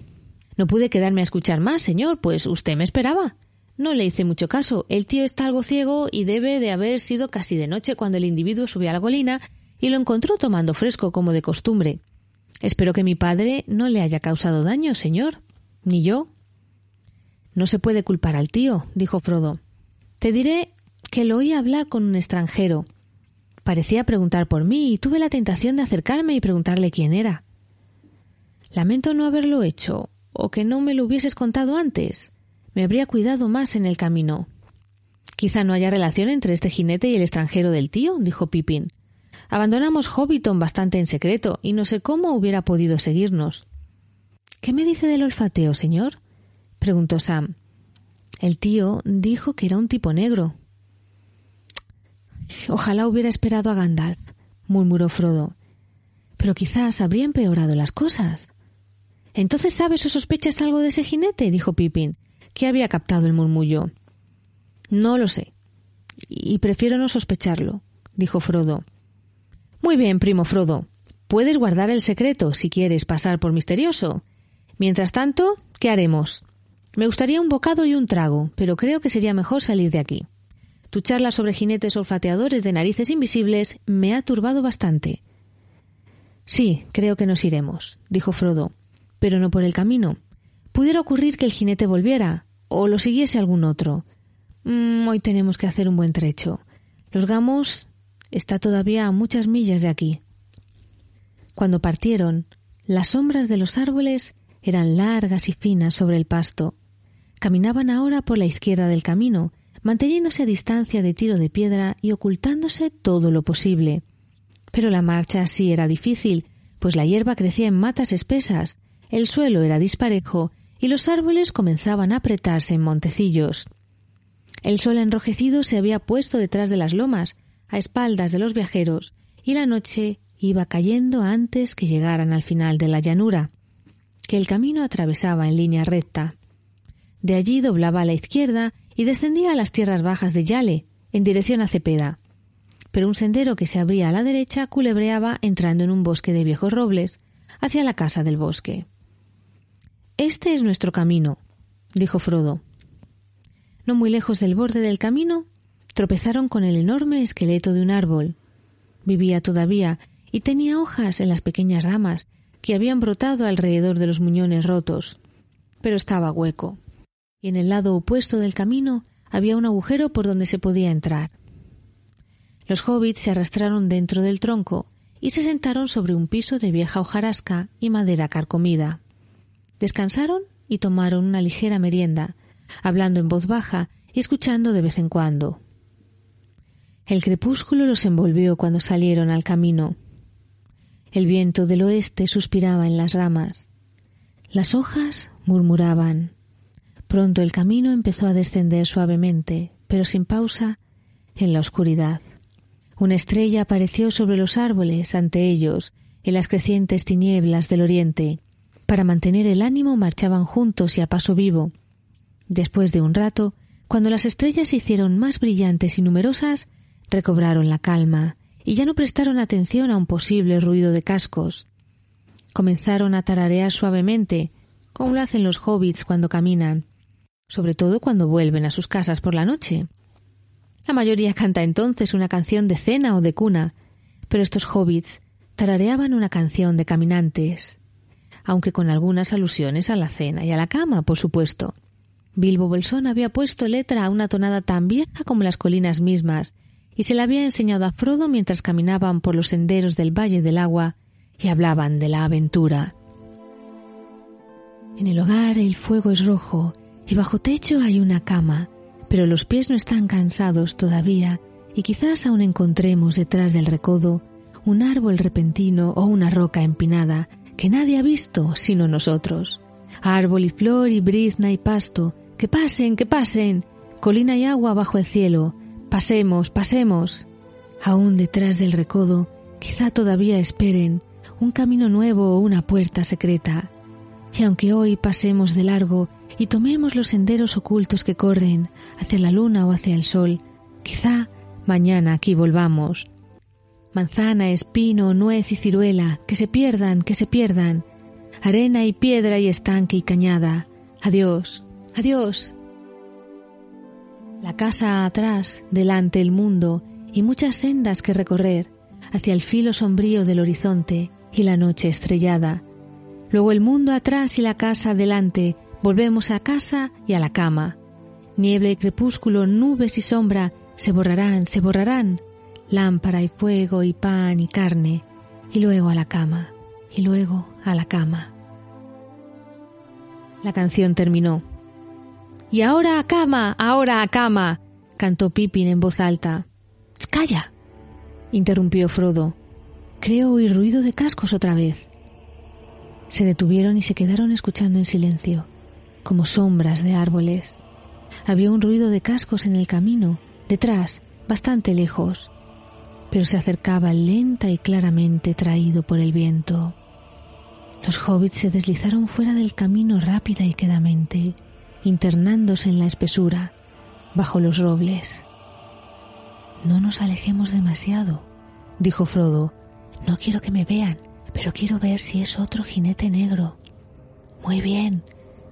No pude quedarme a escuchar más, señor, pues usted me esperaba. No le hice mucho caso. El tío está algo ciego y debe de haber sido casi de noche cuando el individuo subió a la colina y lo encontró tomando fresco como de costumbre. Espero que mi padre no le haya causado daño, señor. Ni yo. No se puede culpar al tío, dijo Frodo. Te diré que lo oí hablar con un extranjero. Parecía preguntar por mí y tuve la tentación de acercarme y preguntarle quién era. Lamento no haberlo hecho, o que no me lo hubieses contado antes. Me habría cuidado más en el camino. Quizá no haya relación entre este jinete y el extranjero del tío, dijo Pippin. Abandonamos Hobbiton bastante en secreto, y no sé cómo hubiera podido seguirnos. ¿Qué me dice del olfateo, señor? preguntó Sam. El tío dijo que era un tipo negro. Ojalá hubiera esperado a Gandalf, murmuró Frodo. Pero quizás habría empeorado las cosas. Entonces sabes o sospechas algo de ese jinete, dijo Pippin, que había captado el murmullo. No lo sé. Y prefiero no sospecharlo, dijo Frodo. Muy bien, primo Frodo. Puedes guardar el secreto si quieres pasar por misterioso. Mientras tanto, ¿qué haremos? Me gustaría un bocado y un trago, pero creo que sería mejor salir de aquí. Tu charla sobre jinetes olfateadores de narices invisibles me ha turbado bastante. Sí, creo que nos iremos, dijo Frodo, pero no por el camino. Pudiera ocurrir que el jinete volviera, o lo siguiese algún otro. Mm, hoy tenemos que hacer un buen trecho. Los gamos está todavía a muchas millas de aquí. Cuando partieron, las sombras de los árboles eran largas y finas sobre el pasto. Caminaban ahora por la izquierda del camino, manteniéndose a distancia de tiro de piedra y ocultándose todo lo posible. Pero la marcha sí era difícil, pues la hierba crecía en matas espesas, el suelo era disparejo y los árboles comenzaban a apretarse en montecillos. El sol enrojecido se había puesto detrás de las lomas, a espaldas de los viajeros, y la noche iba cayendo antes que llegaran al final de la llanura, que el camino atravesaba en línea recta. De allí doblaba a la izquierda y descendía a las tierras bajas de Yale, en dirección a Cepeda. Pero un sendero que se abría a la derecha culebreaba entrando en un bosque de viejos robles, hacia la casa del bosque. Este es nuestro camino, dijo Frodo. No muy lejos del borde del camino, tropezaron con el enorme esqueleto de un árbol. Vivía todavía y tenía hojas en las pequeñas ramas que habían brotado alrededor de los muñones rotos, pero estaba hueco y en el lado opuesto del camino había un agujero por donde se podía entrar. Los hobbits se arrastraron dentro del tronco y se sentaron sobre un piso de vieja hojarasca y madera carcomida. Descansaron y tomaron una ligera merienda, hablando en voz baja y escuchando de vez en cuando. El crepúsculo los envolvió cuando salieron al camino. El viento del oeste suspiraba en las ramas. Las hojas murmuraban. Pronto el camino empezó a descender suavemente, pero sin pausa, en la oscuridad. Una estrella apareció sobre los árboles ante ellos, en las crecientes tinieblas del oriente. Para mantener el ánimo marchaban juntos y a paso vivo. Después de un rato, cuando las estrellas se hicieron más brillantes y numerosas, recobraron la calma y ya no prestaron atención a un posible ruido de cascos. Comenzaron a tararear suavemente, como lo hacen los hobbits cuando caminan, sobre todo cuando vuelven a sus casas por la noche. La mayoría canta entonces una canción de cena o de cuna, pero estos hobbits tarareaban una canción de caminantes, aunque con algunas alusiones a la cena y a la cama, por supuesto. Bilbo Bolsón había puesto letra a una tonada tan vieja como las colinas mismas, y se la había enseñado a Frodo mientras caminaban por los senderos del Valle del Agua y hablaban de la aventura. En el hogar el fuego es rojo y bajo techo hay una cama, pero los pies no están cansados todavía y quizás aún encontremos detrás del recodo un árbol repentino o una roca empinada que nadie ha visto sino nosotros. Árbol y flor y brizna y pasto, que pasen, que pasen, colina y agua bajo el cielo, pasemos, pasemos. Aún detrás del recodo, quizá todavía esperen un camino nuevo o una puerta secreta. Y aunque hoy pasemos de largo y tomemos los senderos ocultos que corren hacia la luna o hacia el sol. Quizá mañana aquí volvamos. Manzana, espino, nuez y ciruela, que se pierdan, que se pierdan. Arena y piedra y estanque y cañada. Adiós, adiós. La casa atrás, delante el mundo y muchas sendas que recorrer hacia el filo sombrío del horizonte y la noche estrellada. Luego el mundo atrás y la casa adelante, volvemos a casa y a la cama. Niebla y crepúsculo, nubes y sombra se borrarán, se borrarán. Lámpara y fuego y pan y carne, y luego a la cama, y luego a la cama. La canción terminó. Y ahora a cama, ahora a cama, cantó Pippin en voz alta. ¡Calla! interrumpió Frodo. Creo oír ruido de cascos otra vez. Se detuvieron y se quedaron escuchando en silencio, como sombras de árboles. Había un ruido de cascos en el camino, detrás, bastante lejos, pero se acercaba lenta y claramente traído por el viento. Los hobbits se deslizaron fuera del camino rápida y quedamente, internándose en la espesura, bajo los robles. No nos alejemos demasiado, dijo Frodo. No quiero que me vean, pero quiero ver si es otro jinete negro. Muy bien,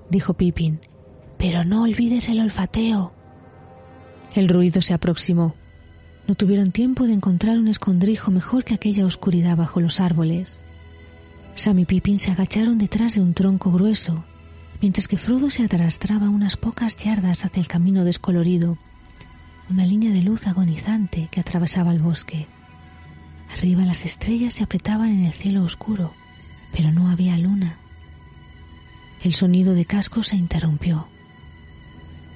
dijo Pippin, pero no olvides el olfateo. El ruido se aproximó. No tuvieron tiempo de encontrar un escondrijo mejor que aquella oscuridad bajo los árboles. Sam y Pippin se agacharon detrás de un tronco grueso, mientras que Frodo se arrastraba unas pocas yardas hacia el camino descolorido una línea de luz agonizante que atravesaba el bosque. Arriba las estrellas se apretaban en el cielo oscuro, pero no había luna. El sonido de casco se interrumpió.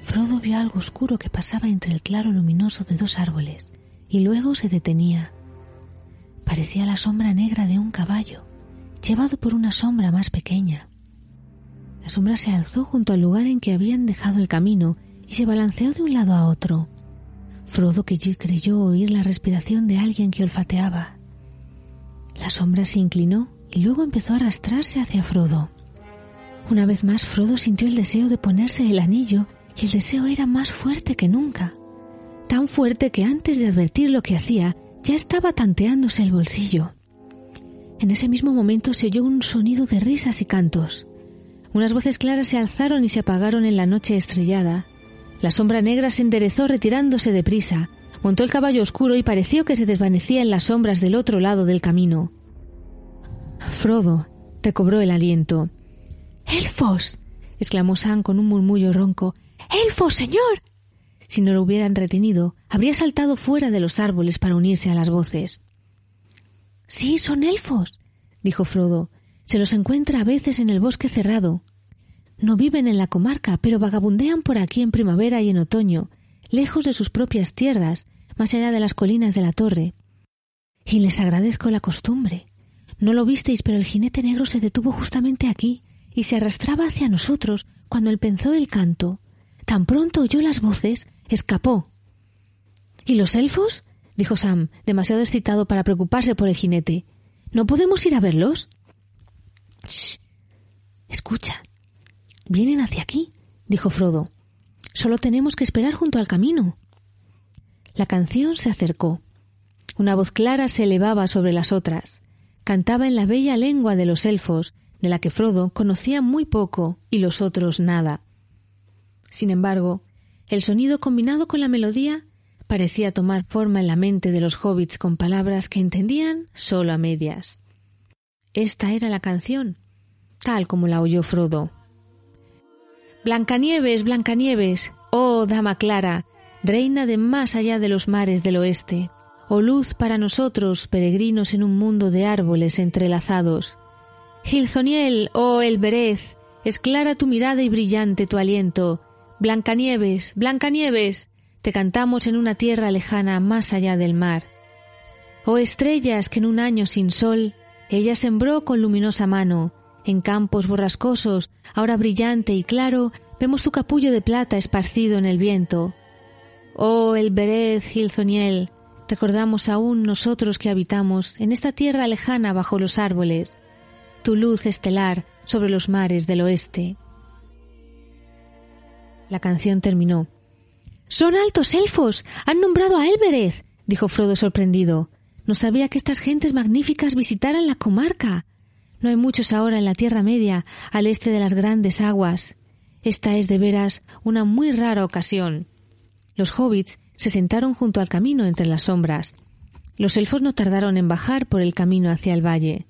Frodo vio algo oscuro que pasaba entre el claro luminoso de dos árboles y luego se detenía. Parecía la sombra negra de un caballo, llevado por una sombra más pequeña. La sombra se alzó junto al lugar en que habían dejado el camino y se balanceó de un lado a otro. Frodo que creyó oír la respiración de alguien que olfateaba. La sombra se inclinó y luego empezó a arrastrarse hacia Frodo. Una vez más Frodo sintió el deseo de ponerse el anillo y el deseo era más fuerte que nunca. Tan fuerte que antes de advertir lo que hacía ya estaba tanteándose el bolsillo. En ese mismo momento se oyó un sonido de risas y cantos. Unas voces claras se alzaron y se apagaron en la noche estrellada, la sombra negra se enderezó retirándose deprisa, montó el caballo oscuro y pareció que se desvanecía en las sombras del otro lado del camino. Frodo recobró el aliento. ¡Elfos! exclamó Sam con un murmullo ronco. ¡Elfos, señor! Si no lo hubieran retenido, habría saltado fuera de los árboles para unirse a las voces. Sí, son elfos, dijo Frodo. Se los encuentra a veces en el bosque cerrado. No viven en la comarca, pero vagabundean por aquí en primavera y en otoño, lejos de sus propias tierras, más allá de las colinas de la torre. Y les agradezco la costumbre. No lo visteis, pero el jinete negro se detuvo justamente aquí y se arrastraba hacia nosotros cuando él pensó el canto. Tan pronto oyó las voces, escapó. ¿Y los elfos? dijo Sam, demasiado excitado para preocuparse por el jinete. ¿No podemos ir a verlos? Shh. Escucha, Vienen hacia aquí, dijo Frodo. Solo tenemos que esperar junto al camino. La canción se acercó. Una voz clara se elevaba sobre las otras. Cantaba en la bella lengua de los elfos, de la que Frodo conocía muy poco y los otros nada. Sin embargo, el sonido combinado con la melodía parecía tomar forma en la mente de los hobbits con palabras que entendían solo a medias. Esta era la canción, tal como la oyó Frodo. Blancanieves, Blancanieves, oh dama clara, reina de más allá de los mares del oeste, oh luz para nosotros, peregrinos en un mundo de árboles entrelazados. Gilzoniel, oh Elberez, es clara tu mirada y brillante tu aliento. Blancanieves, Blancanieves, te cantamos en una tierra lejana más allá del mar. Oh estrellas que en un año sin sol ella sembró con luminosa mano, en campos borrascosos, ahora brillante y claro, vemos tu capullo de plata esparcido en el viento. Oh, el Berez Gilzoniel, recordamos aún nosotros que habitamos en esta tierra lejana bajo los árboles, tu luz estelar sobre los mares del oeste. La canción terminó. Son altos elfos. Han nombrado a Elbereth, dijo Frodo sorprendido. No sabía que estas gentes magníficas visitaran la comarca. No hay muchos ahora en la Tierra Media, al este de las grandes aguas. Esta es de veras una muy rara ocasión. Los hobbits se sentaron junto al camino entre las sombras. Los elfos no tardaron en bajar por el camino hacia el valle.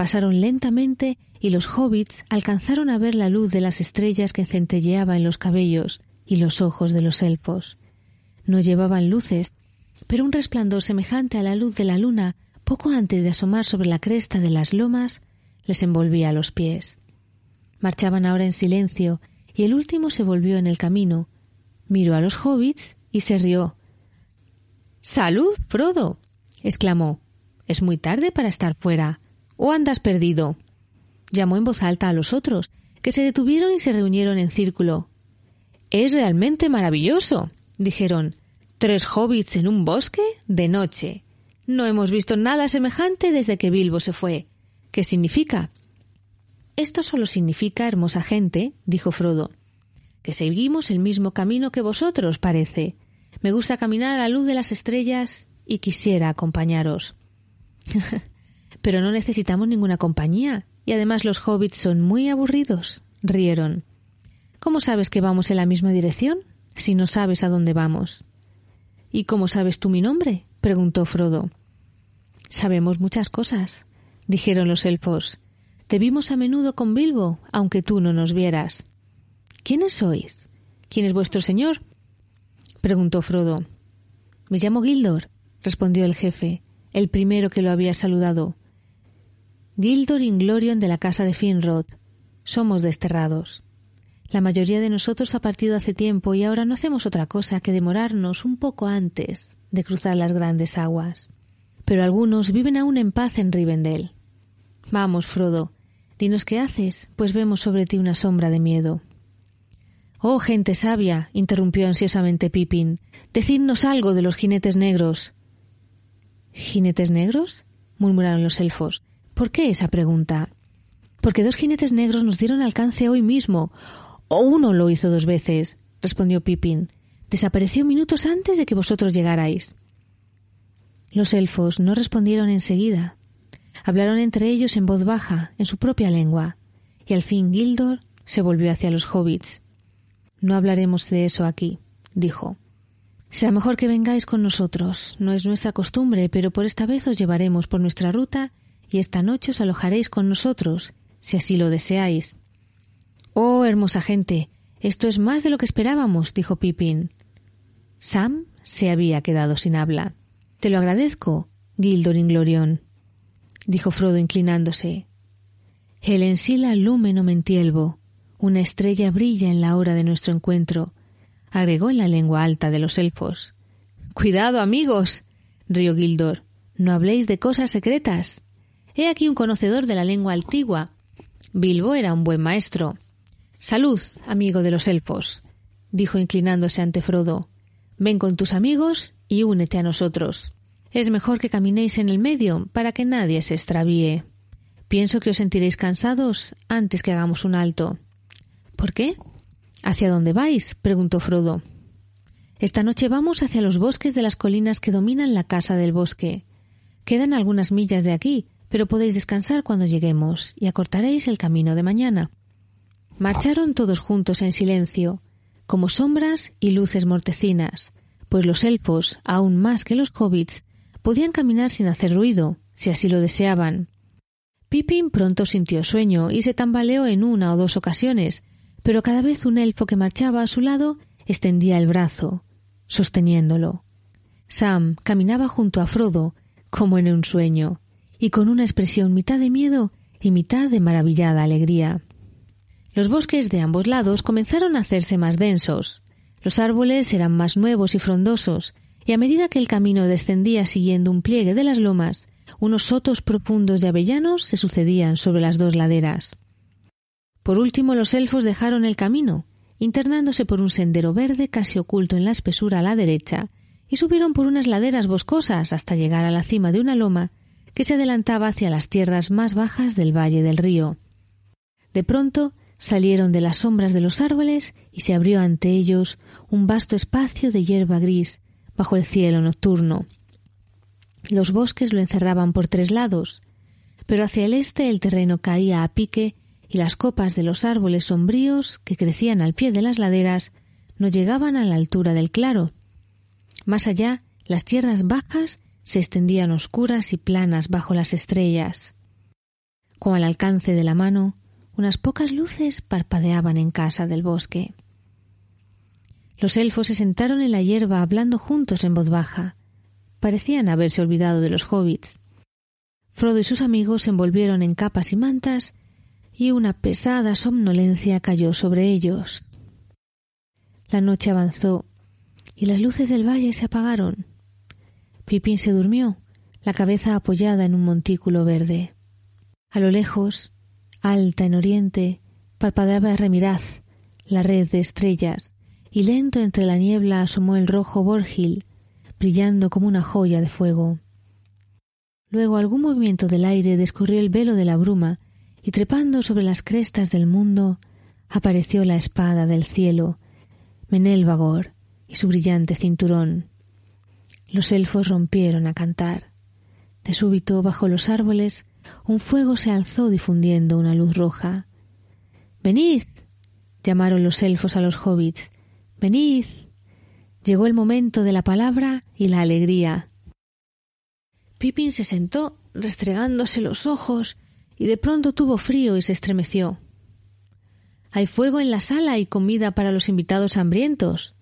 Pasaron lentamente y los hobbits alcanzaron a ver la luz de las estrellas que centelleaba en los cabellos y los ojos de los elfos. No llevaban luces, pero un resplandor semejante a la luz de la luna, poco antes de asomar sobre la cresta de las lomas, les envolvía los pies. Marchaban ahora en silencio, y el último se volvió en el camino, miró a los hobbits y se rió. Salud, Frodo. exclamó. Es muy tarde para estar fuera. ¿O andas perdido? Llamó en voz alta a los otros, que se detuvieron y se reunieron en círculo. Es realmente maravilloso, dijeron. Tres hobbits en un bosque de noche. No hemos visto nada semejante desde que Bilbo se fue. ¿Qué significa? Esto solo significa, hermosa gente, dijo Frodo, que seguimos el mismo camino que vosotros, parece. Me gusta caminar a la luz de las estrellas y quisiera acompañaros. Pero no necesitamos ninguna compañía, y además los hobbits son muy aburridos. Rieron. ¿Cómo sabes que vamos en la misma dirección si no sabes a dónde vamos? ¿Y cómo sabes tú mi nombre? preguntó Frodo. Sabemos muchas cosas, dijeron los elfos. Te vimos a menudo con Bilbo, aunque tú no nos vieras. ¿Quiénes sois? ¿Quién es vuestro señor? preguntó Frodo. Me llamo Gildor, respondió el jefe, el primero que lo había saludado. Gildor Inglorion de la casa de Finrod. Somos desterrados. La mayoría de nosotros ha partido hace tiempo y ahora no hacemos otra cosa que demorarnos un poco antes de cruzar las grandes aguas. Pero algunos viven aún en paz en Rivendell. Vamos, Frodo, dinos qué haces, pues vemos sobre ti una sombra de miedo. Oh, gente sabia, interrumpió ansiosamente Pippin, decidnos algo de los jinetes negros. ¿Jinetes negros? murmuraron los elfos. ¿Por qué esa pregunta? Porque dos jinetes negros nos dieron alcance hoy mismo. O uno lo hizo dos veces, respondió Pippin. Desapareció minutos antes de que vosotros llegarais. Los elfos no respondieron enseguida. Hablaron entre ellos en voz baja, en su propia lengua, y al fin Gildor se volvió hacia los hobbits. No hablaremos de eso aquí, dijo. Sea mejor que vengáis con nosotros. No es nuestra costumbre, pero por esta vez os llevaremos por nuestra ruta y esta noche os alojaréis con nosotros, si así lo deseáis. Oh, hermosa gente, esto es más de lo que esperábamos, dijo Pippin. Sam se había quedado sin habla. Te lo agradezco, Gildor Inglorion, dijo Frodo inclinándose. El ensila lumen o mentielvo, una estrella brilla en la hora de nuestro encuentro, agregó en la lengua alta de los elfos. Cuidado, amigos, rió Gildor, no habléis de cosas secretas. He aquí un conocedor de la lengua antigua. Bilbo era un buen maestro. Salud, amigo de los elfos, dijo inclinándose ante Frodo. Ven con tus amigos y únete a nosotros. Es mejor que caminéis en el medio para que nadie se extravíe. Pienso que os sentiréis cansados antes que hagamos un alto. ¿Por qué? ¿Hacia dónde vais? preguntó Frodo. Esta noche vamos hacia los bosques de las colinas que dominan la casa del bosque. Quedan algunas millas de aquí, pero podéis descansar cuando lleguemos y acortaréis el camino de mañana. Marcharon todos juntos en silencio, como sombras y luces mortecinas, pues los elfos, aún más que los hobbits, podían caminar sin hacer ruido, si así lo deseaban. Pippin pronto sintió sueño y se tambaleó en una o dos ocasiones, pero cada vez un elfo que marchaba a su lado extendía el brazo, sosteniéndolo. Sam caminaba junto a Frodo, como en un sueño, y con una expresión mitad de miedo y mitad de maravillada alegría. Los bosques de ambos lados comenzaron a hacerse más densos. Los árboles eran más nuevos y frondosos, y a medida que el camino descendía siguiendo un pliegue de las lomas, unos sotos profundos de avellanos se sucedían sobre las dos laderas. Por último, los elfos dejaron el camino, internándose por un sendero verde casi oculto en la espesura a la derecha, y subieron por unas laderas boscosas hasta llegar a la cima de una loma que se adelantaba hacia las tierras más bajas del valle del río. De pronto salieron de las sombras de los árboles y se abrió ante ellos un vasto espacio de hierba gris bajo el cielo nocturno. Los bosques lo encerraban por tres lados, pero hacia el este el terreno caía a pique y las copas de los árboles sombríos que crecían al pie de las laderas no llegaban a la altura del claro. Más allá, las tierras bajas se extendían oscuras y planas bajo las estrellas. Con al alcance de la mano, unas pocas luces parpadeaban en casa del bosque. Los elfos se sentaron en la hierba hablando juntos en voz baja. Parecían haberse olvidado de los hobbits. Frodo y sus amigos se envolvieron en capas y mantas y una pesada somnolencia cayó sobre ellos. La noche avanzó y las luces del valle se apagaron. Pipín se durmió, la cabeza apoyada en un montículo verde. A lo lejos, alta en oriente, parpadeaba Remiraz, la red de estrellas, y lento entre la niebla asomó el rojo Borgil, brillando como una joya de fuego. Luego algún movimiento del aire descorrió el velo de la bruma, y trepando sobre las crestas del mundo, apareció la espada del cielo, Menelvagor, y su brillante cinturón. Los elfos rompieron a cantar. De súbito, bajo los árboles, un fuego se alzó difundiendo una luz roja. Venid. llamaron los elfos a los hobbits. Venid. Llegó el momento de la palabra y la alegría. Pippin se sentó, restregándose los ojos, y de pronto tuvo frío y se estremeció. Hay fuego en la sala y comida para los invitados hambrientos,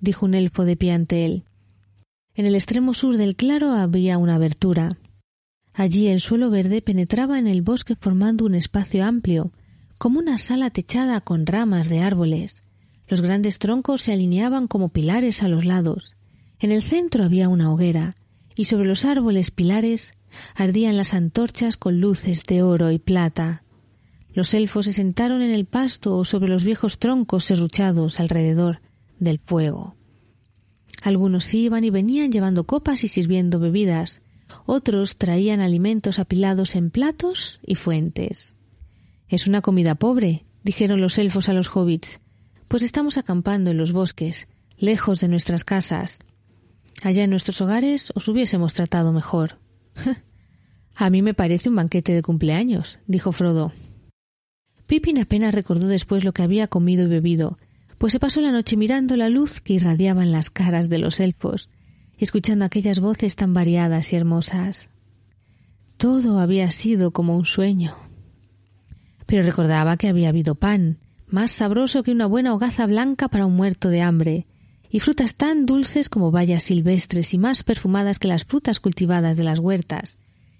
dijo un elfo de pie ante él. En el extremo sur del claro había una abertura. Allí el suelo verde penetraba en el bosque formando un espacio amplio, como una sala techada con ramas de árboles. Los grandes troncos se alineaban como pilares a los lados. En el centro había una hoguera, y sobre los árboles pilares ardían las antorchas con luces de oro y plata. Los elfos se sentaron en el pasto o sobre los viejos troncos serruchados alrededor del fuego. Algunos iban y venían llevando copas y sirviendo bebidas, otros traían alimentos apilados en platos y fuentes. Es una comida pobre, dijeron los elfos a los hobbits, pues estamos acampando en los bosques, lejos de nuestras casas. Allá en nuestros hogares os hubiésemos tratado mejor. a mí me parece un banquete de cumpleaños, dijo Frodo. Pippin apenas recordó después lo que había comido y bebido, pues se pasó la noche mirando la luz que irradiaban las caras de los elfos, y escuchando aquellas voces tan variadas y hermosas. Todo había sido como un sueño. Pero recordaba que había habido pan, más sabroso que una buena hogaza blanca para un muerto de hambre, y frutas tan dulces como bayas silvestres y más perfumadas que las frutas cultivadas de las huertas,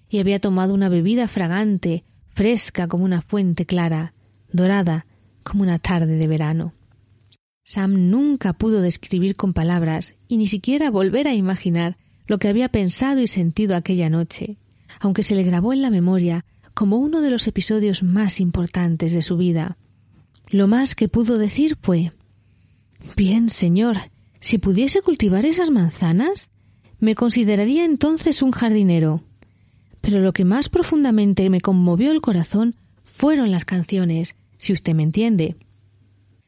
y había tomado una bebida fragante, fresca como una fuente clara, dorada como una tarde de verano. Sam nunca pudo describir con palabras y ni siquiera volver a imaginar lo que había pensado y sentido aquella noche, aunque se le grabó en la memoria como uno de los episodios más importantes de su vida. Lo más que pudo decir fue Bien, señor, si pudiese cultivar esas manzanas, me consideraría entonces un jardinero. Pero lo que más profundamente me conmovió el corazón fueron las canciones, si usted me entiende.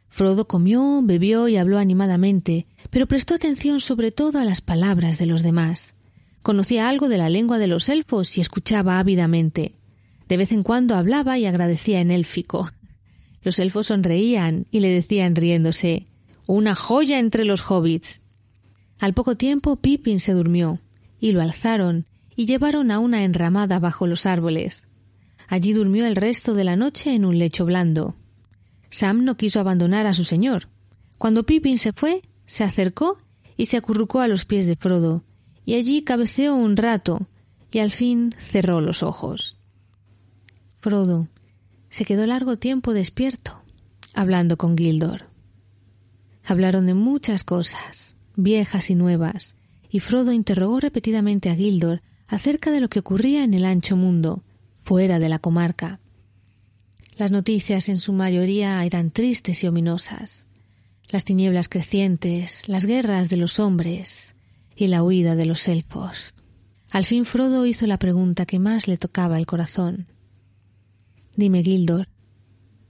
Frodo comió, bebió y habló animadamente, pero prestó atención sobre todo a las palabras de los demás. Conocía algo de la lengua de los elfos y escuchaba ávidamente. De vez en cuando hablaba y agradecía en élfico. Los elfos sonreían y le decían riéndose Una joya entre los hobbits. Al poco tiempo Pippin se durmió, y lo alzaron y llevaron a una enramada bajo los árboles. Allí durmió el resto de la noche en un lecho blando. Sam no quiso abandonar a su señor. Cuando Pippin se fue, se acercó y se acurrucó a los pies de Frodo, y allí cabeceó un rato, y al fin cerró los ojos. Frodo se quedó largo tiempo despierto, hablando con Gildor. Hablaron de muchas cosas, viejas y nuevas, y Frodo interrogó repetidamente a Gildor acerca de lo que ocurría en el ancho mundo, fuera de la comarca. Las noticias en su mayoría eran tristes y ominosas. Las tinieblas crecientes, las guerras de los hombres y la huida de los elfos. Al fin Frodo hizo la pregunta que más le tocaba el corazón. Dime, Gildor,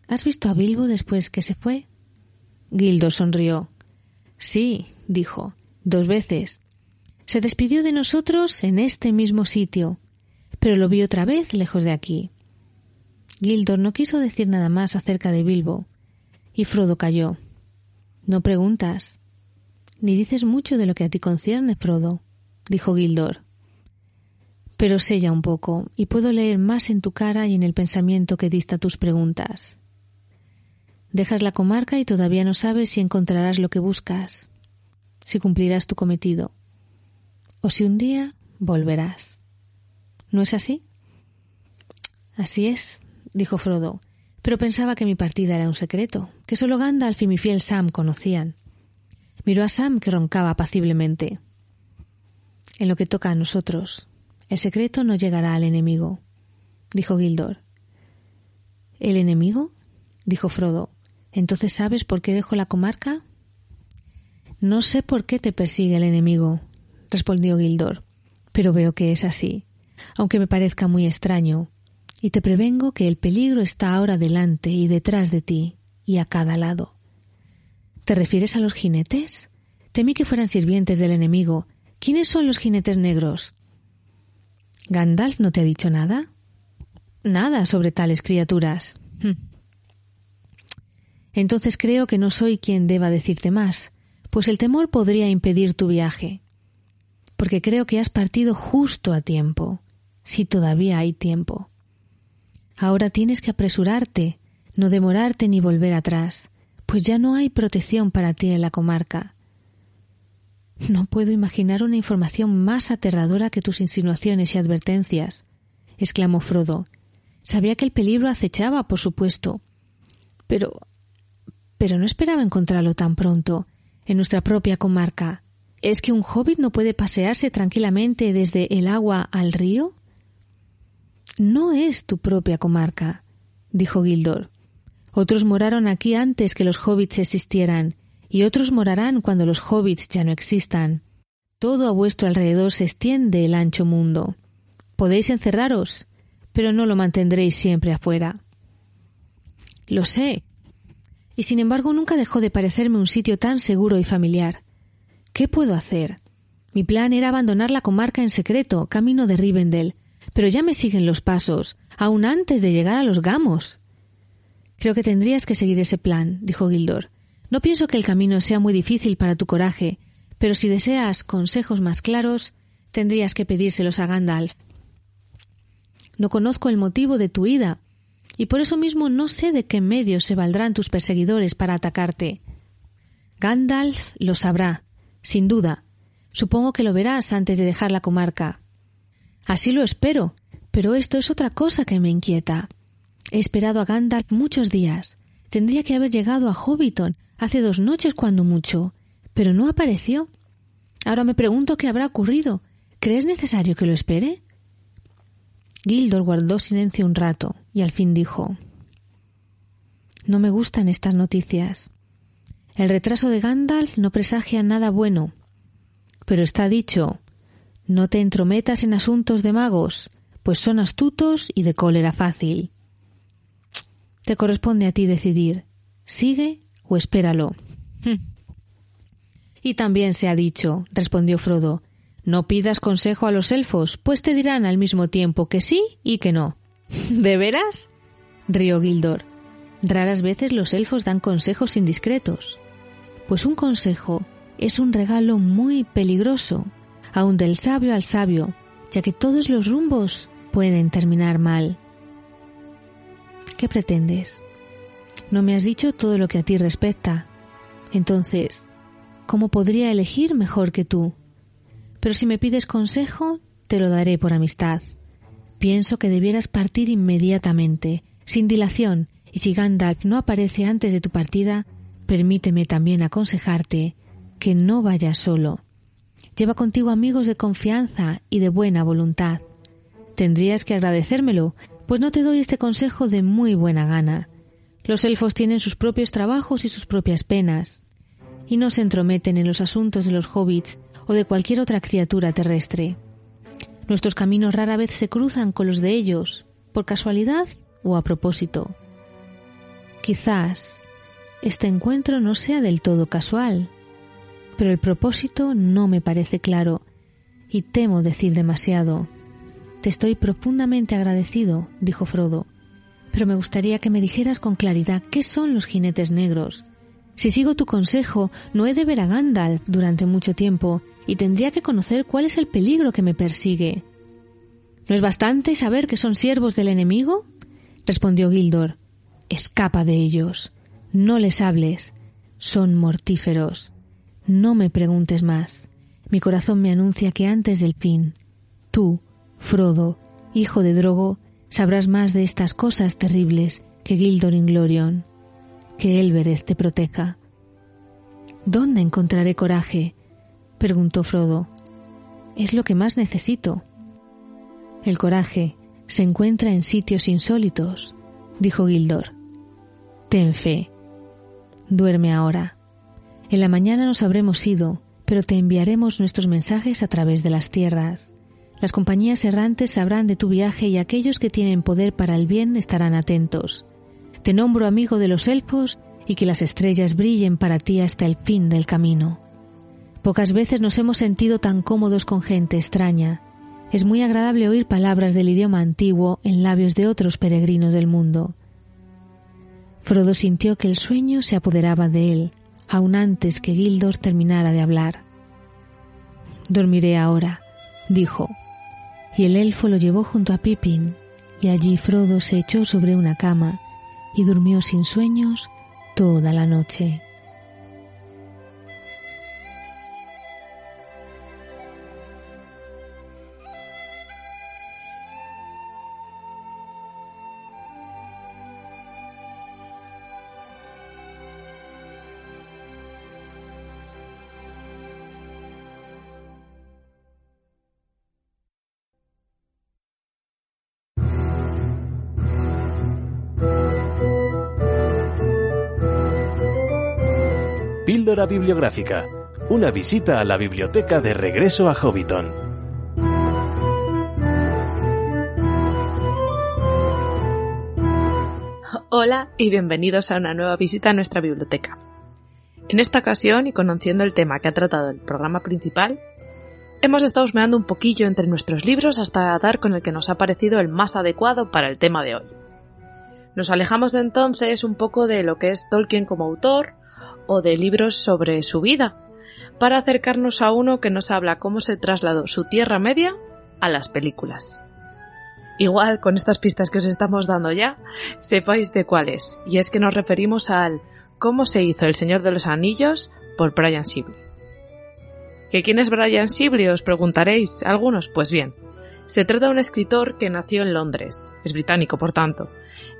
¿Has visto a Bilbo después que se fue? Gildo sonrió. Sí, dijo, dos veces. Se despidió de nosotros en este mismo sitio, pero lo vi otra vez lejos de aquí. Gildor no quiso decir nada más acerca de Bilbo, y Frodo calló. No preguntas, ni dices mucho de lo que a ti concierne, Frodo, dijo Gildor. Pero sé ya un poco, y puedo leer más en tu cara y en el pensamiento que dicta tus preguntas. Dejas la comarca y todavía no sabes si encontrarás lo que buscas, si cumplirás tu cometido o si un día volverás. ¿No es así? Así es, dijo Frodo, pero pensaba que mi partida era un secreto, que solo Gandalf y mi fiel Sam conocían. Miró a Sam que roncaba apaciblemente. En lo que toca a nosotros, el secreto no llegará al enemigo, dijo Gildor. ¿El enemigo? dijo Frodo. ¿Entonces sabes por qué dejo la comarca? No sé por qué te persigue el enemigo, respondió Gildor, pero veo que es así, aunque me parezca muy extraño, y te prevengo que el peligro está ahora delante y detrás de ti, y a cada lado. ¿Te refieres a los jinetes? Temí que fueran sirvientes del enemigo. ¿Quiénes son los jinetes negros? ¿Gandalf no te ha dicho nada? Nada sobre tales criaturas. Hm. Entonces creo que no soy quien deba decirte más, pues el temor podría impedir tu viaje porque creo que has partido justo a tiempo, si todavía hay tiempo. Ahora tienes que apresurarte, no demorarte ni volver atrás, pues ya no hay protección para ti en la comarca. No puedo imaginar una información más aterradora que tus insinuaciones y advertencias, exclamó Frodo. Sabía que el peligro acechaba, por supuesto, pero pero no esperaba encontrarlo tan pronto, en nuestra propia comarca. ¿Es que un hobbit no puede pasearse tranquilamente desde el agua al río? No es tu propia comarca, dijo Gildor. Otros moraron aquí antes que los hobbits existieran, y otros morarán cuando los hobbits ya no existan. Todo a vuestro alrededor se extiende el ancho mundo. Podéis encerraros, pero no lo mantendréis siempre afuera. Lo sé. Y sin embargo nunca dejó de parecerme un sitio tan seguro y familiar. ¿Qué puedo hacer? Mi plan era abandonar la comarca en secreto, camino de Rivendell, pero ya me siguen los pasos, aún antes de llegar a los gamos. Creo que tendrías que seguir ese plan, dijo Gildor. No pienso que el camino sea muy difícil para tu coraje, pero si deseas consejos más claros, tendrías que pedírselos a Gandalf. No conozco el motivo de tu ida, y por eso mismo no sé de qué medios se valdrán tus perseguidores para atacarte. Gandalf lo sabrá, sin duda. Supongo que lo verás antes de dejar la comarca. Así lo espero, pero esto es otra cosa que me inquieta. He esperado a Gandalf muchos días. Tendría que haber llegado a Hobbiton hace dos noches cuando mucho, pero no apareció. Ahora me pregunto qué habrá ocurrido. ¿Crees necesario que lo espere? Gildor guardó silencio un rato y al fin dijo No me gustan estas noticias. El retraso de Gandalf no presagia nada bueno. Pero está dicho, no te entrometas en asuntos de magos, pues son astutos y de cólera fácil. Te corresponde a ti decidir, sigue o espéralo. Hm. Y también se ha dicho, respondió Frodo, no pidas consejo a los elfos, pues te dirán al mismo tiempo que sí y que no. ¿De veras? rió Gildor. Raras veces los elfos dan consejos indiscretos pues un consejo es un regalo muy peligroso, aun del sabio al sabio, ya que todos los rumbos pueden terminar mal. ¿Qué pretendes? No me has dicho todo lo que a ti respecta. Entonces, ¿cómo podría elegir mejor que tú? Pero si me pides consejo, te lo daré por amistad. Pienso que debieras partir inmediatamente, sin dilación, y si Gandalf no aparece antes de tu partida, Permíteme también aconsejarte que no vayas solo. Lleva contigo amigos de confianza y de buena voluntad. Tendrías que agradecérmelo, pues no te doy este consejo de muy buena gana. Los elfos tienen sus propios trabajos y sus propias penas, y no se entrometen en los asuntos de los hobbits o de cualquier otra criatura terrestre. Nuestros caminos rara vez se cruzan con los de ellos, por casualidad o a propósito. quizás este encuentro no sea del todo casual, pero el propósito no me parece claro y temo decir demasiado. Te estoy profundamente agradecido, dijo Frodo, pero me gustaría que me dijeras con claridad qué son los jinetes negros. Si sigo tu consejo, no he de ver a Gandalf durante mucho tiempo y tendría que conocer cuál es el peligro que me persigue. ¿No es bastante saber que son siervos del enemigo? respondió Gildor. Escapa de ellos. No les hables. Son mortíferos. No me preguntes más. Mi corazón me anuncia que antes del fin, tú, Frodo, hijo de Drogo, sabrás más de estas cosas terribles que Gildor Inglorion. Que Elbereth te proteja. ¿Dónde encontraré coraje? preguntó Frodo. Es lo que más necesito. El coraje se encuentra en sitios insólitos, dijo Gildor. Ten fe. Duerme ahora. En la mañana nos habremos ido, pero te enviaremos nuestros mensajes a través de las tierras. Las compañías errantes sabrán de tu viaje y aquellos que tienen poder para el bien estarán atentos. Te nombro amigo de los elfos y que las estrellas brillen para ti hasta el fin del camino. Pocas veces nos hemos sentido tan cómodos con gente extraña, es muy agradable oír palabras del idioma antiguo en labios de otros peregrinos del mundo. Frodo sintió que el sueño se apoderaba de él, aun antes que Gildor terminara de hablar. Dormiré ahora, dijo, y el elfo lo llevó junto a Pippin, y allí Frodo se echó sobre una cama y durmió sin sueños toda la noche. Bibliográfica. Una visita a la biblioteca de regreso a Hobbiton. Hola y bienvenidos a una nueva visita a nuestra biblioteca. En esta ocasión, y conociendo el tema que ha tratado el programa principal, hemos estado husmeando un poquillo entre nuestros libros hasta dar con el que nos ha parecido el más adecuado para el tema de hoy. Nos alejamos de entonces un poco de lo que es Tolkien como autor, o de libros sobre su vida, para acercarnos a uno que nos habla cómo se trasladó su Tierra Media a las películas. Igual con estas pistas que os estamos dando ya, sepáis de cuál es, y es que nos referimos al cómo se hizo El Señor de los Anillos por Brian Sibley. ¿Que quién es Brian Sibley? Os preguntaréis algunos. Pues bien, se trata de un escritor que nació en Londres, es británico por tanto,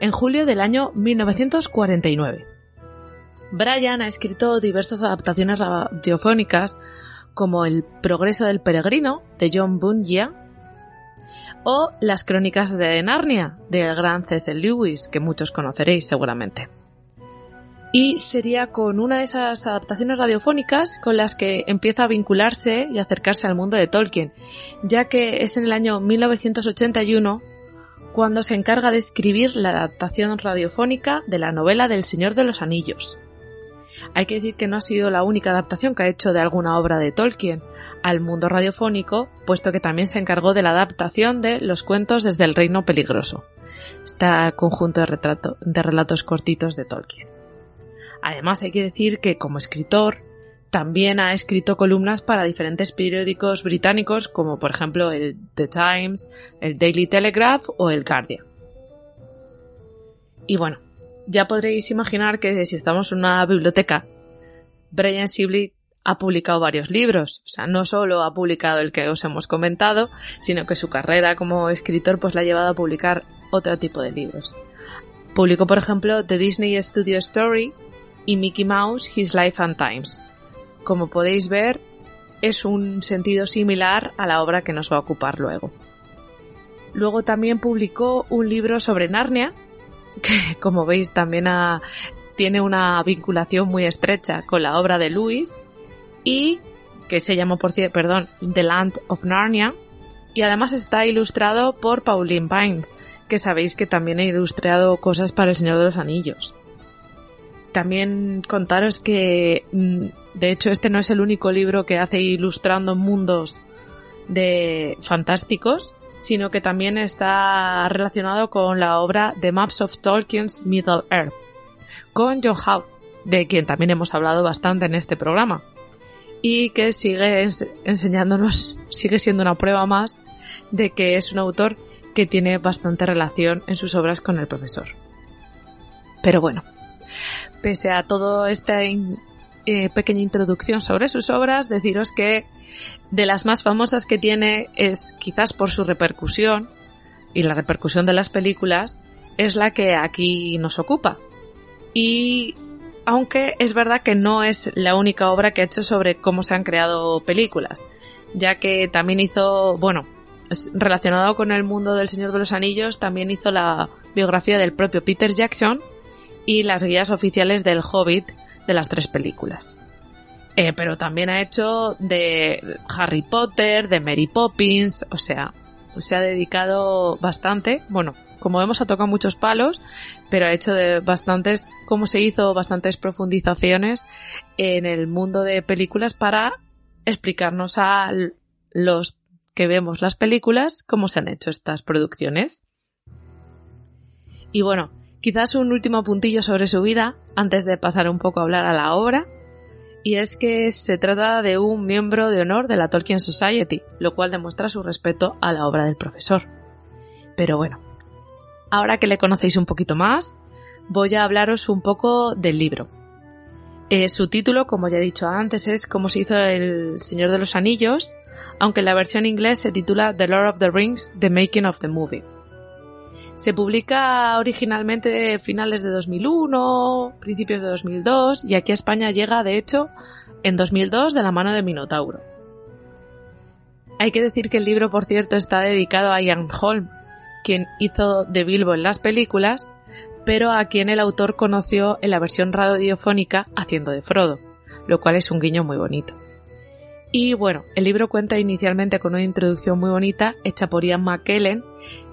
en julio del año 1949 Brian ha escrito diversas adaptaciones radiofónicas como El progreso del peregrino de John Bunyan o Las crónicas de Narnia del gran C.S. Lewis que muchos conoceréis seguramente. Y sería con una de esas adaptaciones radiofónicas con las que empieza a vincularse y acercarse al mundo de Tolkien, ya que es en el año 1981 cuando se encarga de escribir la adaptación radiofónica de la novela del Señor de los Anillos. Hay que decir que no ha sido la única adaptación que ha hecho de alguna obra de Tolkien al mundo radiofónico, puesto que también se encargó de la adaptación de Los cuentos desde el Reino Peligroso, este conjunto de, relatos cortitos de Tolkien. Además hay que decir que como escritor también ha escrito columnas para diferentes periódicos británicos como por ejemplo el The Times, el Daily Telegraph o el Guardian. Y bueno, ya podréis imaginar que si estamos en una biblioteca, Brian Sibley ha publicado varios libros. O sea, no solo ha publicado el que os hemos comentado, sino que su carrera como escritor pues la ha llevado a publicar otro tipo de libros. Publicó, por ejemplo, The Disney Studio Story y Mickey Mouse, His Life and Times. Como podéis ver, es un sentido similar a la obra que nos va a ocupar luego. Luego también publicó un libro sobre Narnia, que como veis también tiene una vinculación muy estrecha con la obra de Lewis y que se llamó por cierto, perdón, The Land of Narnia y además está ilustrado por Pauline Pines, que sabéis que también ha ilustrado cosas para El Señor de los Anillos. también contaros que, mm, de hecho, este no es el único libro que hace ilustrando mundos de fantásticos, sino que también está relacionado con la obra The Maps of Tolkien's Middle Earth, con John Howe, de quien también hemos hablado bastante en este programa, y que sigue enseñándonos, sigue siendo una prueba más de que es un autor que tiene bastante relación en sus obras con el profesor. Pero bueno, pese a toda esta eh, pequeña introducción sobre sus obras, deciros que de las más famosas que tiene es quizás por su repercusión y la repercusión de las películas es la que aquí nos ocupa. Y aunque es verdad que no es la única obra que ha hecho sobre cómo se han creado películas, ya que también hizo, bueno, relacionado con el mundo del Señor de los Anillos, también hizo la biografía del propio Peter Jackson y las guías oficiales del Hobbit de las tres películas. Eh, pero también ha hecho de Harry Potter, de Mary Poppins, o sea, se ha dedicado bastante, bueno, como vemos ha tocado muchos palos, pero ha hecho de bastantes, como se hizo, bastantes profundizaciones en el mundo de películas para explicarnos a los que vemos las películas cómo se han hecho estas producciones. Y bueno, quizás un último puntillo sobre su vida antes de pasar un poco a hablar a la obra. Y es que se trata de un miembro de honor de la Tolkien Society, lo cual demuestra su respeto a la obra del profesor. Pero bueno, ahora que le conocéis un poquito más, voy a hablaros un poco del libro. Eh, su título, como ya he dicho antes, es Cómo se hizo el Señor de los Anillos, aunque la versión inglés se titula The Lord of the Rings, The Making of the Movie. Se publica originalmente de finales de 2001, principios de 2002 y aquí a España llega de hecho en 2002 de la mano de Minotauro. Hay que decir que el libro, por cierto, está dedicado a Ian Holm, quien hizo de Bilbo en las películas, pero a quien el autor conoció en la versión radiofónica haciendo de Frodo, lo cual es un guiño muy bonito. Y bueno, el libro cuenta inicialmente con una introducción muy bonita hecha por Ian McKellen,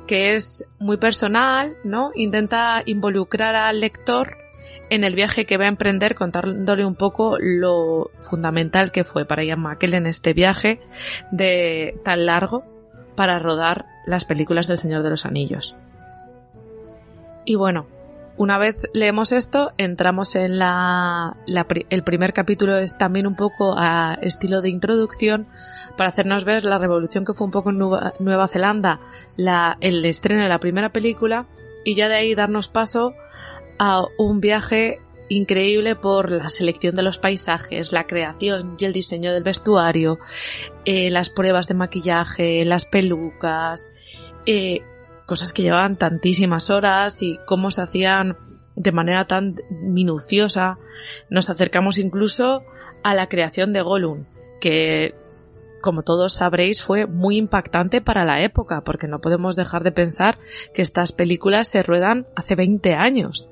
que es muy personal, ¿no? Intenta involucrar al lector en el viaje que va a emprender contándole un poco lo fundamental que fue para Ian McKellen este viaje de tan largo para rodar las películas del Señor de los Anillos. Y bueno, una vez leemos esto, entramos en la, el primer capítulo es también un poco a estilo de introducción para hacernos ver la revolución que fue un poco en Nueva, Zelanda, la, el estreno de la primera película y ya de ahí darnos paso a un viaje increíble por la selección de los paisajes, la creación y el diseño del vestuario, eh, las pruebas de maquillaje, las pelucas, eh, cosas que llevaban tantísimas horas y cómo se hacían de manera tan minuciosa. Nos acercamos incluso a la creación de Gollum, que como todos sabréis fue muy impactante para la época, porque no podemos dejar de pensar que estas películas se ruedan hace 20 años,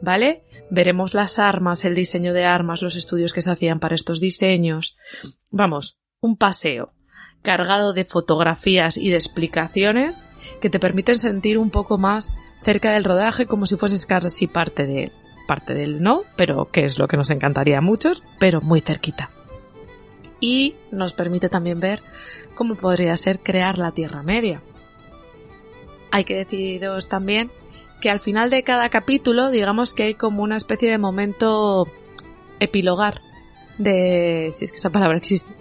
¿vale? Veremos las armas, el diseño de armas, los estudios que se hacían para estos diseños. Vamos, un paseo cargado de fotografías y de explicaciones que te permiten sentir un poco más cerca del rodaje como si fueses casi parte de parte del no, pero que es lo que nos encantaría a muchos, pero muy cerquita. Y nos permite también ver cómo podría ser crear la Tierra Media. Hay que deciros también que al final de cada capítulo, digamos que hay como una especie de momento epilogar de, si es que esa palabra existe,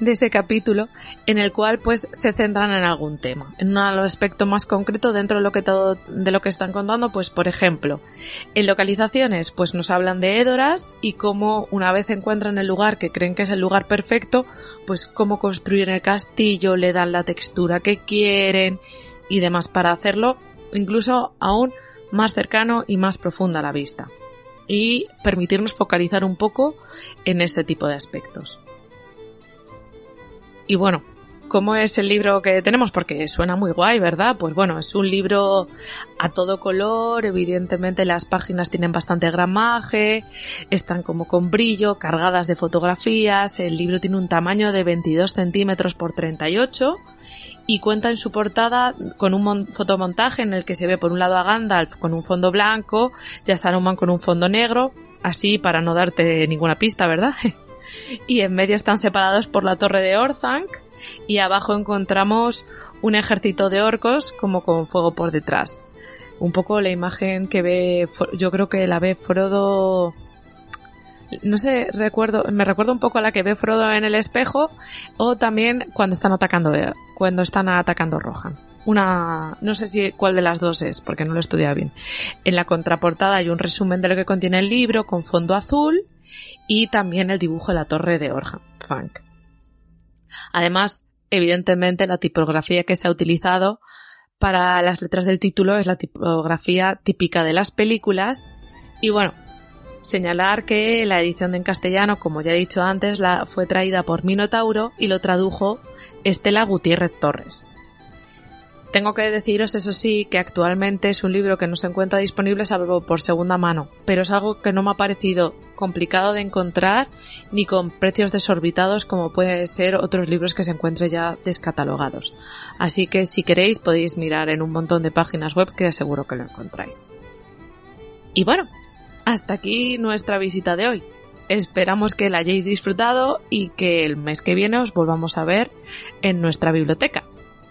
de ese capítulo en el cual pues se centran en algún tema, en un aspecto más concreto dentro de lo que todo, de lo que están contando, pues por ejemplo, en localizaciones pues nos hablan de Edoras y cómo una vez encuentran el lugar que creen que es el lugar perfecto, pues cómo construir el castillo, le dan la textura que quieren y demás para hacerlo incluso aún más cercano y más profunda a la vista y permitirnos focalizar un poco en ese tipo de aspectos. Y bueno, ¿cómo es el libro que tenemos? Porque suena muy guay, ¿verdad? Pues bueno, es un libro a todo color, evidentemente las páginas tienen bastante gramaje, están como con brillo, cargadas de fotografías, el libro tiene un tamaño de 22 centímetros por 38 y cuenta en su portada con un fotomontaje en el que se ve por un lado a Gandalf con un fondo blanco y a Saruman con un fondo negro así para no darte ninguna pista, ¿verdad? y en medio están separados por la torre de Orthanc y abajo encontramos un ejército de orcos como con fuego por detrás. Un poco la imagen que ve, yo creo que la ve Frodo no sé, recuerdo, me recuerdo un poco a la que ve Frodo en el espejo o también cuando están atacando, cuando están atacando Rohan. Una, no sé si cuál de las dos es, porque no lo he estudiado bien. En la contraportada hay un resumen de lo que contiene el libro con fondo azul y también el dibujo de la torre de Orhan, Funk. Además, evidentemente la tipografía que se ha utilizado para las letras del título es la tipografía típica de las películas y bueno, Señalar que la edición en castellano, como ya he dicho antes, la fue traída por Minotauro y lo tradujo Estela Gutiérrez Torres. Tengo que deciros, eso sí, que actualmente es un libro que no se encuentra disponible salvo por segunda mano, pero es algo que no me ha parecido complicado de encontrar ni con precios desorbitados como puede ser otros libros que se encuentren ya descatalogados. Así que si queréis podéis mirar en un montón de páginas web que seguro que lo encontráis. Y bueno, hasta aquí nuestra visita de hoy. Esperamos que la hayáis disfrutado y que el mes que viene os volvamos a ver en nuestra biblioteca.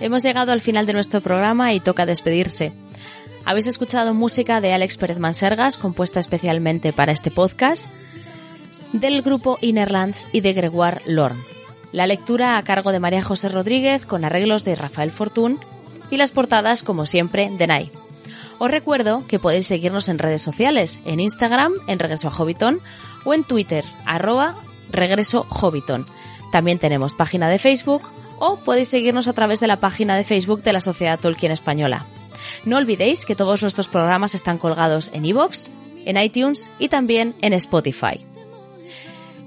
Hemos llegado al final de nuestro programa y toca despedirse. Habéis escuchado música de Alex Pérez Mansergas, compuesta especialmente para este podcast, del grupo Innerlands y de Gregoire Lorne. La lectura a cargo de María José Rodríguez con arreglos de Rafael Fortún y las portadas, como siempre, de Nai. Os recuerdo que podéis seguirnos en redes sociales, en Instagram, en Regreso a Hobbiton, o en Twitter, arroba Regreso Hobbiton. También tenemos página de Facebook o podéis seguirnos a través de la página de Facebook de la Sociedad Tolkien Española. No olvidéis que todos nuestros programas están colgados en iVoox, en iTunes y también en Spotify.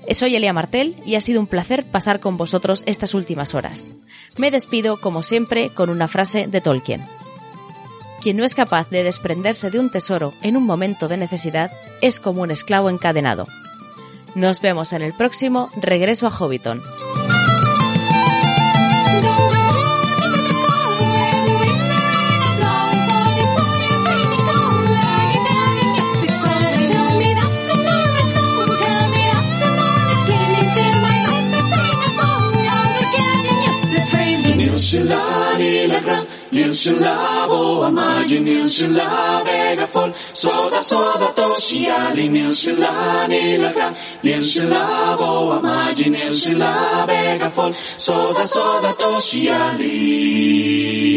Soy Elia Martel y ha sido un placer pasar con vosotros estas últimas horas. Me despido, como siempre, con una frase de Tolkien. Quien no es capaz de desprenderse de un tesoro en un momento de necesidad es como un esclavo encadenado. Nos vemos en el próximo Regreso a Hobbiton. Nilshulabo, amaji nilshulabega fol. Soda soda toshi ali nilshulani lagra. Nilshulabo, amaji nilshulabega fol. Soda soda toshi ali.